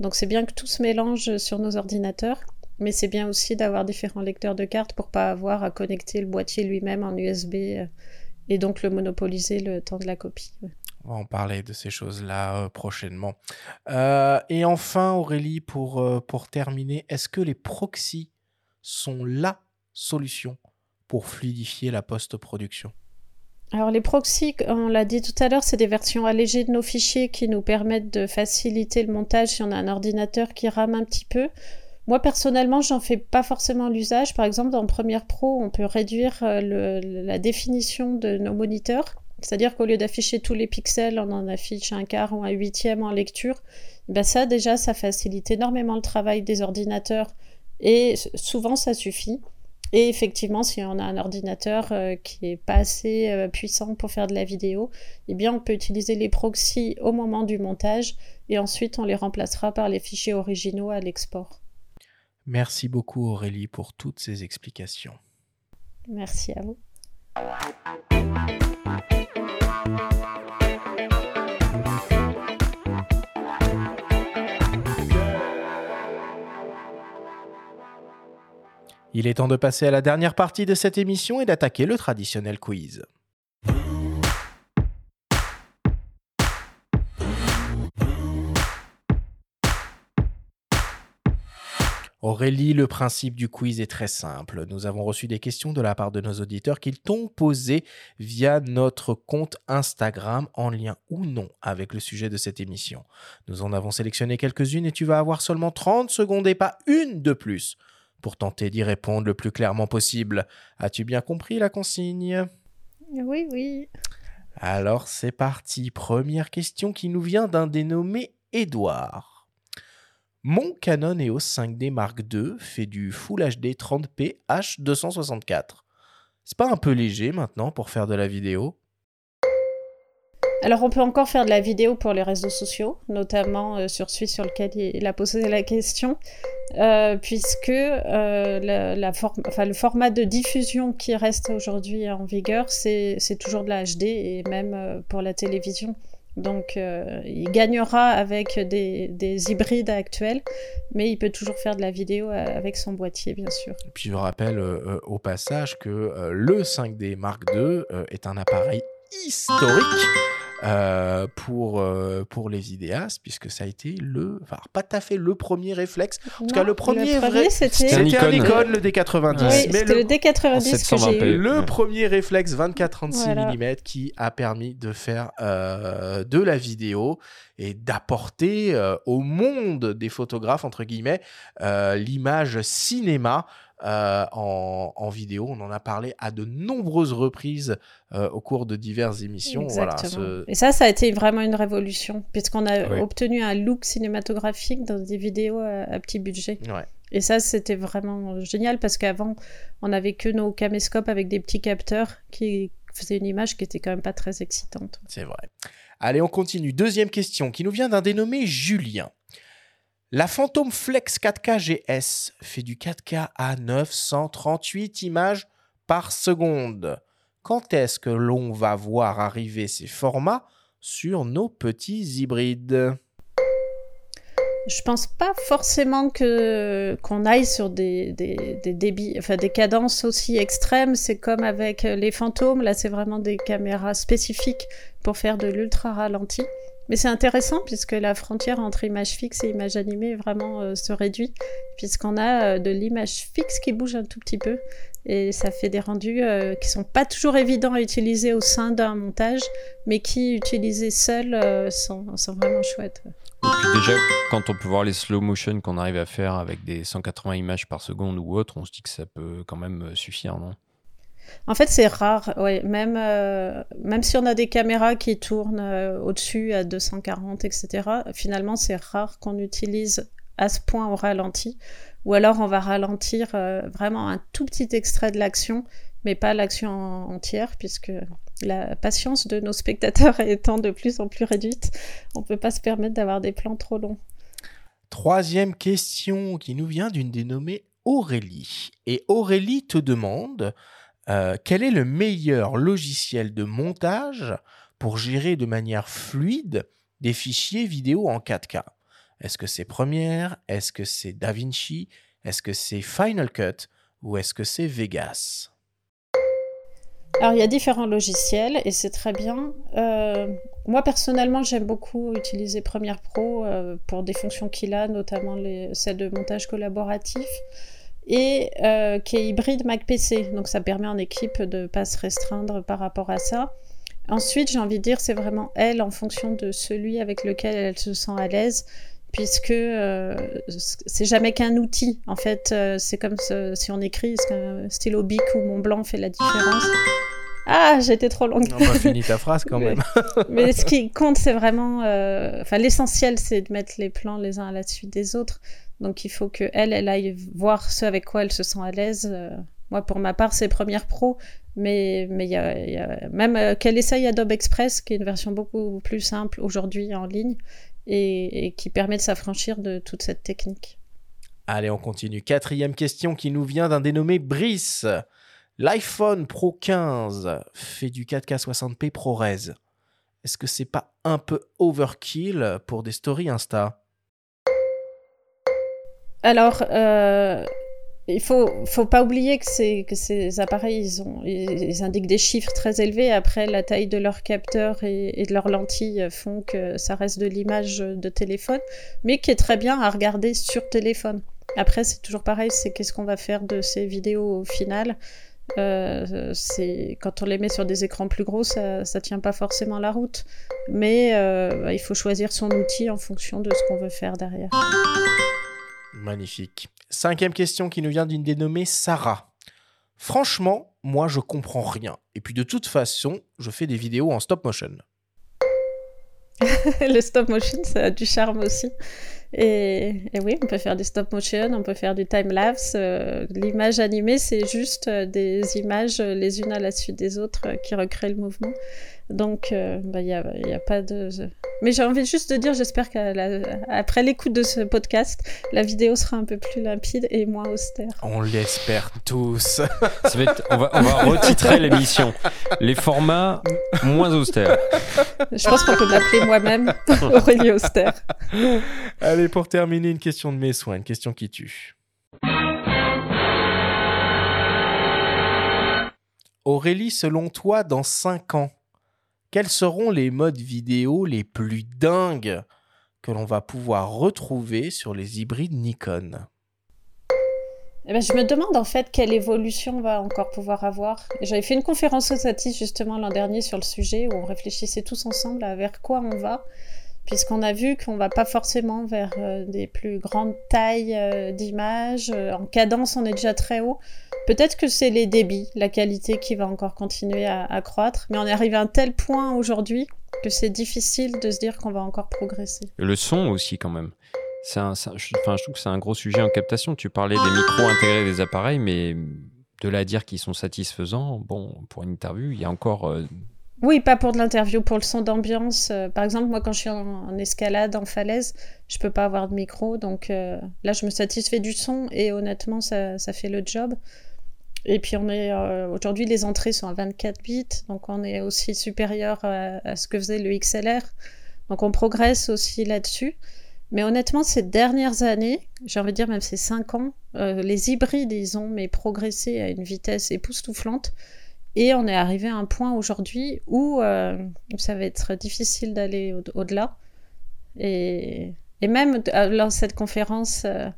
Donc c'est bien que tout se mélange sur nos ordinateurs, mais c'est bien aussi d'avoir différents lecteurs de cartes pour pas avoir à connecter le boîtier lui-même en USB et donc le monopoliser le temps de la copie. On va en parler de ces choses-là euh, prochainement. Euh, et enfin, Aurélie, pour, euh, pour terminer, est-ce que les proxys sont la solution pour fluidifier la post-production? Alors les proxys, on l'a dit tout à l'heure, c'est des versions allégées de nos fichiers qui nous permettent de faciliter le montage si on a un ordinateur qui rame un petit peu. Moi personnellement, j'en fais pas forcément l'usage. Par exemple, dans Premiere Pro, on peut réduire la définition de nos moniteurs c'est-à-dire qu'au lieu d'afficher tous les pixels, on en affiche un quart ou un huitième en lecture. Ben ça, déjà, ça facilite énormément le travail des ordinateurs et souvent, ça suffit. Et effectivement, si on a un ordinateur euh, qui est pas assez euh, puissant pour faire de la vidéo, eh bien, on peut utiliser les proxys au moment du montage et ensuite on les remplacera par les fichiers originaux à l'export. Merci beaucoup Aurélie pour toutes ces explications. Merci à vous. Il est temps de passer à la dernière partie de cette émission et d'attaquer le traditionnel quiz. Aurélie, le principe du quiz est très simple. Nous avons reçu des questions de la part de nos auditeurs qu'ils t'ont posées via notre compte Instagram en lien ou non avec le sujet de cette émission. Nous en avons sélectionné quelques-unes et tu vas avoir seulement 30 secondes et pas une de plus pour tenter d'y répondre le plus clairement possible. As-tu bien compris la consigne? Oui, oui. Alors c'est parti. Première question qui nous vient d'un dénommé Édouard. Mon Canon EOS 5D Mark II fait du Full HD 30p H264. C'est pas un peu léger maintenant pour faire de la vidéo? Alors on peut encore faire de la vidéo pour les réseaux sociaux, notamment euh, sur celui sur lequel il a posé la question, euh, puisque euh, le format de diffusion qui reste aujourd'hui en vigueur, c'est toujours de la HD et même pour la télévision. Donc il gagnera avec des, des, hybrides actuels, mais il peut toujours faire de la vidéo avec son boîtier, bien sûr. Et puis je rappelle au passage que le 5D Mark II est un appareil historique euh, pour, euh, pour les vidéastes, puisque ça a été le, enfin, pas tout à fait le premier réflexe. En tout cas, le premier, vrai, c'était un Nikon, le D90. Oui, c'était le, D90 que j'ai eu. Le premier réflexe 24-36 mm qui a permis de faire euh, de la vidéo et d'apporter au monde des photographes, entre guillemets, l'image cinéma euh, en, vidéo. On en a parlé à de nombreuses reprises euh, au cours de diverses émissions. Voilà, Et ça, ça a été vraiment une révolution, puisqu'on a obtenu un look cinématographique dans des vidéos à, petit budget. Et ça, c'était vraiment génial, parce qu'avant, on n'avait que nos caméscopes avec des petits capteurs qui faisaient une image qui était quand même pas très excitante. C'est vrai. Allez, on continue. Deuxième question qui nous vient d'un dénommé Julien. La Phantom Flex 4K GS fait du 4K à 938 images par seconde. Quand est-ce que l'on va voir arriver ces formats sur nos petits hybrides? Je pense pas forcément qu'on aille sur des, débits, enfin des cadences aussi extrêmes. C'est comme avec les fantômes. Là, c'est vraiment des caméras spécifiques pour faire de l'ultra ralenti. Mais c'est intéressant puisque la frontière entre image fixe et image animée vraiment euh, se réduit, puisqu'on a euh, de l'image fixe qui bouge un tout petit peu. Et ça fait des rendus euh, qui sont pas toujours évidents à utiliser au sein d'un montage, mais qui, utilisés seuls, sont, sont, vraiment chouettes. Déjà, quand on peut voir les slow motion qu'on arrive à faire avec des 180 images par seconde ou autre, on se dit que ça peut quand même suffire, non? En fait, c'est rare, ouais. Même, euh, même si on a des caméras qui tournent euh, au-dessus à 240, etc., finalement, c'est rare qu'on utilise à ce point au ralenti. Ou alors, on va ralentir euh, vraiment un tout petit extrait de l'action, mais pas l'action entière, puisque la patience de nos spectateurs (laughs) étant de plus en plus réduite, on ne peut pas se permettre d'avoir des plans trop longs. Troisième question qui nous vient d'une dénommée Aurélie. Et Aurélie te demande euh, quel est le meilleur logiciel de montage pour gérer de manière fluide des fichiers vidéo en 4K Est-ce que c'est Premiere? Est-ce que c'est DaVinci? Est-ce que c'est Final Cut? Ou est-ce que c'est Vegas? Alors, il y a différents logiciels et c'est très bien. Euh, moi, personnellement, j'aime beaucoup utiliser Premiere Pro euh, pour des fonctions qu'il a, notamment les, celles de montage collaboratif et euh, qui est hybride Mac PC. Donc, ça permet en équipe de ne pas se restreindre par rapport à ça. Ensuite, j'ai envie de dire, c'est vraiment elle en fonction de celui avec lequel elle se sent à l'aise puisque c'est jamais qu'un outil. En fait, c'est comme si on écrit, est-ce qu'un stylo Bic ou Mont Blanc fait la différence ah, j'étais trop longue. On va finir ta phrase quand (laughs) même. (laughs) mais ce qui compte, c'est vraiment. Euh, enfin, l'essentiel, c'est de mettre les plans les uns à la suite des autres. Donc, il faut que elle, elle aille voir ce avec quoi elle se sent à l'aise. Euh, moi, pour ma part, c'est Premiere Pro, mais mais même euh, qu'elle essaye Adobe Express, qui est une version beaucoup plus simple aujourd'hui en ligne et, et qui permet de s'affranchir de toute cette technique. Allez, on continue. Quatrième question qui nous vient d'un dénommé Brice. L'iPhone Pro 15 fait du 4K 60p ProRes. Est-ce que c'est pas un peu overkill pour des stories Insta? Alors, euh, il faut, faut pas oublier que, ces appareils, ils, indiquent des chiffres très élevés. Après, la taille de leur capteur et, de leurs lentilles font que ça reste de l'image de téléphone, mais qui est très bien à regarder sur téléphone. Après, c'est toujours pareil, c'est qu'est-ce qu'on va faire de ces vidéos au final. Euh, c'est quand on les met sur des écrans plus gros, ça, ça tient pas forcément la route. Mais euh, bah, il faut choisir son outil en fonction de ce qu'on veut faire derrière. Magnifique. Cinquième question qui nous vient d'une dénommée Sarah. Franchement, moi je comprends rien. Et puis de toute façon, je fais des vidéos en stop motion. (laughs) le stop motion, ça a du charme aussi. Et, oui, on peut faire du stop motion, on peut faire du time-lapse. Euh, l'image animée, c'est juste euh, des images euh, les unes à la suite des autres qui recréent le mouvement. Donc, il n'y bah, a, a, pas de... Mais j'ai envie juste de dire, j'espère qu'après l'écoute de ce podcast, la vidéo sera un peu plus limpide et moins austère. On l'espère tous. (laughs) on, va, on va retitrer l'émission. Les formats moins austères. Je pense qu'on peut m'appeler moi-même (laughs) Aurélie Austère. Allez, pour terminer, une question de mes soins, une question qui tue. Aurélie, selon toi, dans 5 ans, quels seront les modes vidéo les plus dingues que l'on va pouvoir retrouver sur les hybrides Nikon? Eh ben, je me demande en fait quelle évolution on va encore pouvoir avoir. J'avais fait une conférence au Satis justement l'an dernier sur le sujet où on réfléchissait tous ensemble à vers quoi on va puisqu'on a vu qu'on va pas forcément vers euh, des plus grandes tailles euh, d'images. Euh, en cadence, on est déjà très haut. Peut-être que c'est les débits, la qualité qui va encore continuer à, croître, mais on est arrivé à un tel point aujourd'hui que c'est difficile de se dire qu'on va encore progresser. Le son aussi, quand même. Un, enfin, je trouve que c'est un gros sujet en captation. Tu parlais des micros intégrés des appareils, mais de là à dire qu'ils sont satisfaisants, bon, pour une interview, il y a encore oui, pas pour de l'interview, pour le son d'ambiance. Euh, par exemple, moi, quand je suis en, escalade, en falaise, je peux pas avoir de micro. Donc euh, là, je me satisfais du son et honnêtement, ça, fait le job. Et puis, on est euh, aujourd'hui, les entrées sont à 24 bits. Donc, on est aussi supérieur à, ce que faisait le XLR. Donc, on progresse aussi là-dessus. Mais honnêtement, ces dernières années, j'ai envie de dire même ces 5 ans, les hybrides, ils ont mais progressé à une vitesse époustouflante. Et on est arrivé à un point aujourd'hui où euh, ça va être difficile d'aller au-delà. et, même euh, lors de cette conférence, euh,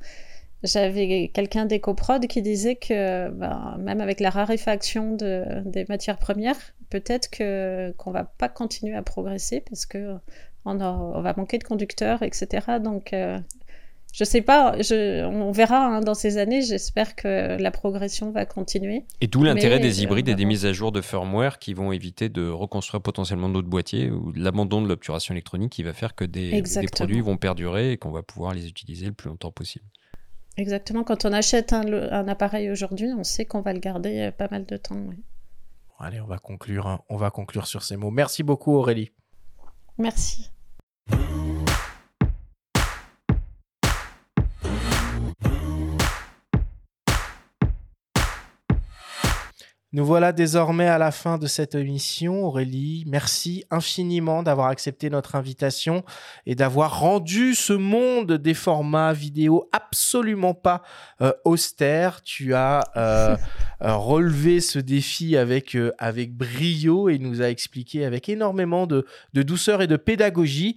j'avais quelqu'un d'EcoProd qui disait que ben, même avec la raréfaction de, des matières premières, peut-être que qu'on va pas continuer à progresser parce que on, va manquer de conducteurs, etc. Donc je sais pas, on verra hein, dans ces années. J'espère que la progression va continuer. Et d'où l'intérêt des euh, hybrides et des mises à jour de firmware qui vont éviter de reconstruire potentiellement d'autres boîtiers ou l'abandon de l'obturation électronique qui va faire que des, produits vont perdurer et qu'on va pouvoir les utiliser le plus longtemps possible. Exactement. Quand on achète un, un appareil aujourd'hui, on sait qu'on va le garder pas mal de temps. allez, on va conclure. Hein. On va conclure sur ces mots. Merci beaucoup, Aurélie. Merci. Nous voilà désormais à la fin de cette émission. Aurélie, merci infiniment d'avoir accepté notre invitation et d'avoir rendu ce monde des formats vidéo absolument pas euh, austère. Tu as euh, (laughs) euh, relevé ce défi avec, avec brio et nous a expliqué avec énormément de, de douceur et de pédagogie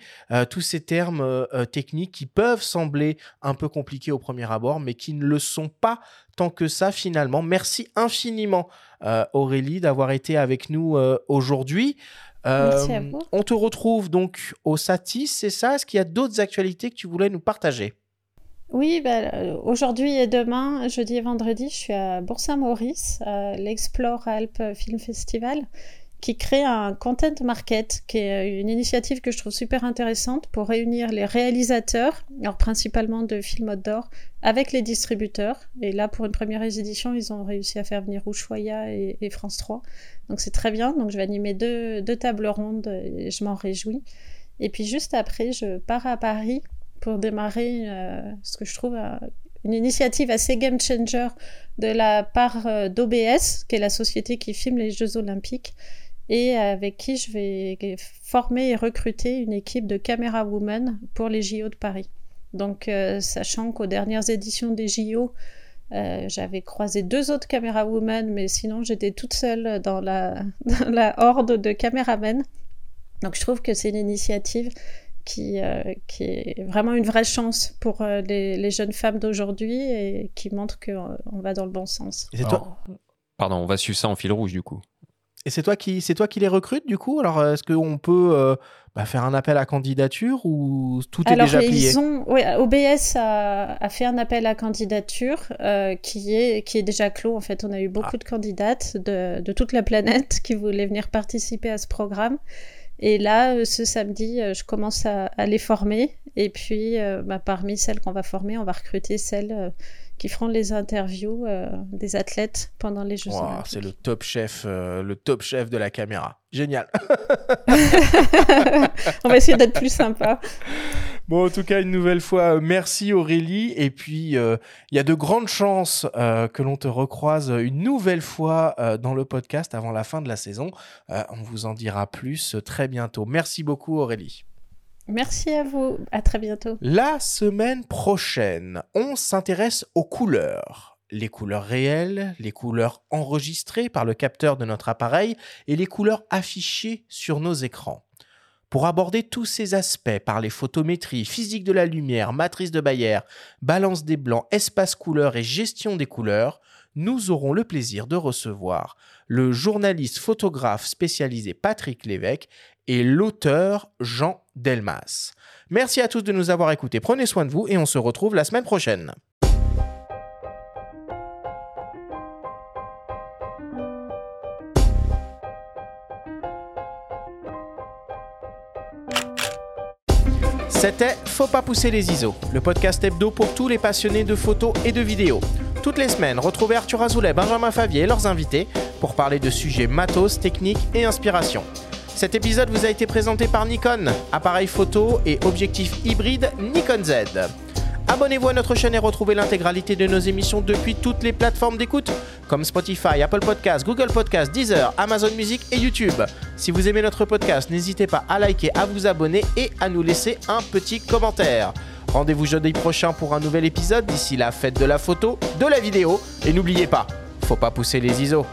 tous ces termes techniques qui peuvent sembler un peu compliqués au premier abord, mais qui ne le sont pas tant que ça finalement. Merci infiniment Aurélie d'avoir été avec nous euh, aujourd'hui. Merci à euh, vous. On te retrouve donc au Satis, c'est ça? Est-ce qu'il y a d'autres actualités que tu voulais nous partager? Oui, bah, aujourd'hui et demain, jeudi et vendredi, je suis à Bourg-Saint-Maurice, l'Explore Alpes Film Festival qui crée un content market, qui est une initiative que je trouve super intéressante pour réunir les réalisateurs, alors principalement de films outdoor, avec les distributeurs. Et là, pour une première édition, ils ont réussi à faire venir Ushuaïa et, France 3. Donc c'est très bien. Donc je vais animer deux, deux tables rondes et je m'en réjouis. Et puis juste après, je pars à Paris pour démarrer euh, ce que je trouve euh, une initiative assez game changer de la part euh, d'OBS, qui est la société qui filme les Jeux Olympiques et avec qui je vais former et recruter une équipe de caméra women pour les JO de Paris. Donc, euh, sachant qu'aux dernières éditions des JO, euh, j'avais croisé deux autres caméra women, mais sinon j'étais toute seule dans la, (laughs) la horde de caméramen. Donc, je trouve que c'est une initiative qui, euh, qui est vraiment une vraie chance pour les, les, jeunes femmes d'aujourd'hui et qui montre qu'on va dans le bon sens. Et toi Pardon, on va suivre ça en fil rouge du coup. Et c'est toi qui c'est toi qui les recrutes du coup? Alors est-ce qu'on peut euh, bah, faire un appel à candidature ou tout est déjà plié? ils ont, oui, OBS a, a, fait un appel à candidature euh, qui est qui est déjà clos. En fait, on a eu beaucoup ah. de candidates de, de, toute la planète qui voulaient venir participer à ce programme. Et là, euh, ce samedi, je commence à, à les former. Et puis, bah, parmi celles qu'on va former, on va recruter celles qui feront les interviews euh, des athlètes pendant les Jeux wow, C'est le top chef, euh, le top chef de la caméra. Génial. (laughs) On va essayer d'être plus sympa. Bon, en tout cas, une nouvelle fois, euh, merci Aurélie. Et puis, il y a de grandes chances que l'on te recroise une nouvelle fois dans le podcast avant la fin de la saison. on vous en dira plus très bientôt. Merci beaucoup Aurélie. Merci à vous. À très bientôt. La semaine prochaine, on s'intéresse aux couleurs. Les couleurs réelles, les couleurs enregistrées par le capteur de notre appareil et les couleurs affichées sur nos écrans. Pour aborder tous ces aspects par les photométries, physique de la lumière, matrice de Bayer, balance des blancs, espace couleur et gestion des couleurs, nous aurons le plaisir de recevoir le journaliste photographe spécialisé Patrick Lévesque et l'auteur Jean Delmas. Merci à tous de nous avoir écoutés, prenez soin de vous et on se retrouve la semaine prochaine. C'était Faut pas pousser les ISO, le podcast hebdo pour tous les passionnés de photos et de vidéos. Toutes les semaines, retrouvez Arthur Azoulay, Benjamin Favier et leurs invités pour parler de sujets matos, techniques et inspiration. Cet épisode vous a été présenté par Nikon, appareil photo et objectif hybride Nikon Z. Abonnez-vous à notre chaîne et retrouvez l'intégralité de nos émissions depuis toutes les plateformes d'écoute, comme Spotify, Apple Podcasts, Google Podcasts, Deezer, Amazon Music et YouTube. Si vous aimez notre podcast, n'hésitez pas à liker, à vous abonner et à nous laisser un petit commentaire. Rendez-vous jeudi prochain pour un nouvel épisode. D'ici là, faites de la photo, de la vidéo et n'oubliez pas, faut pas pousser les ISO.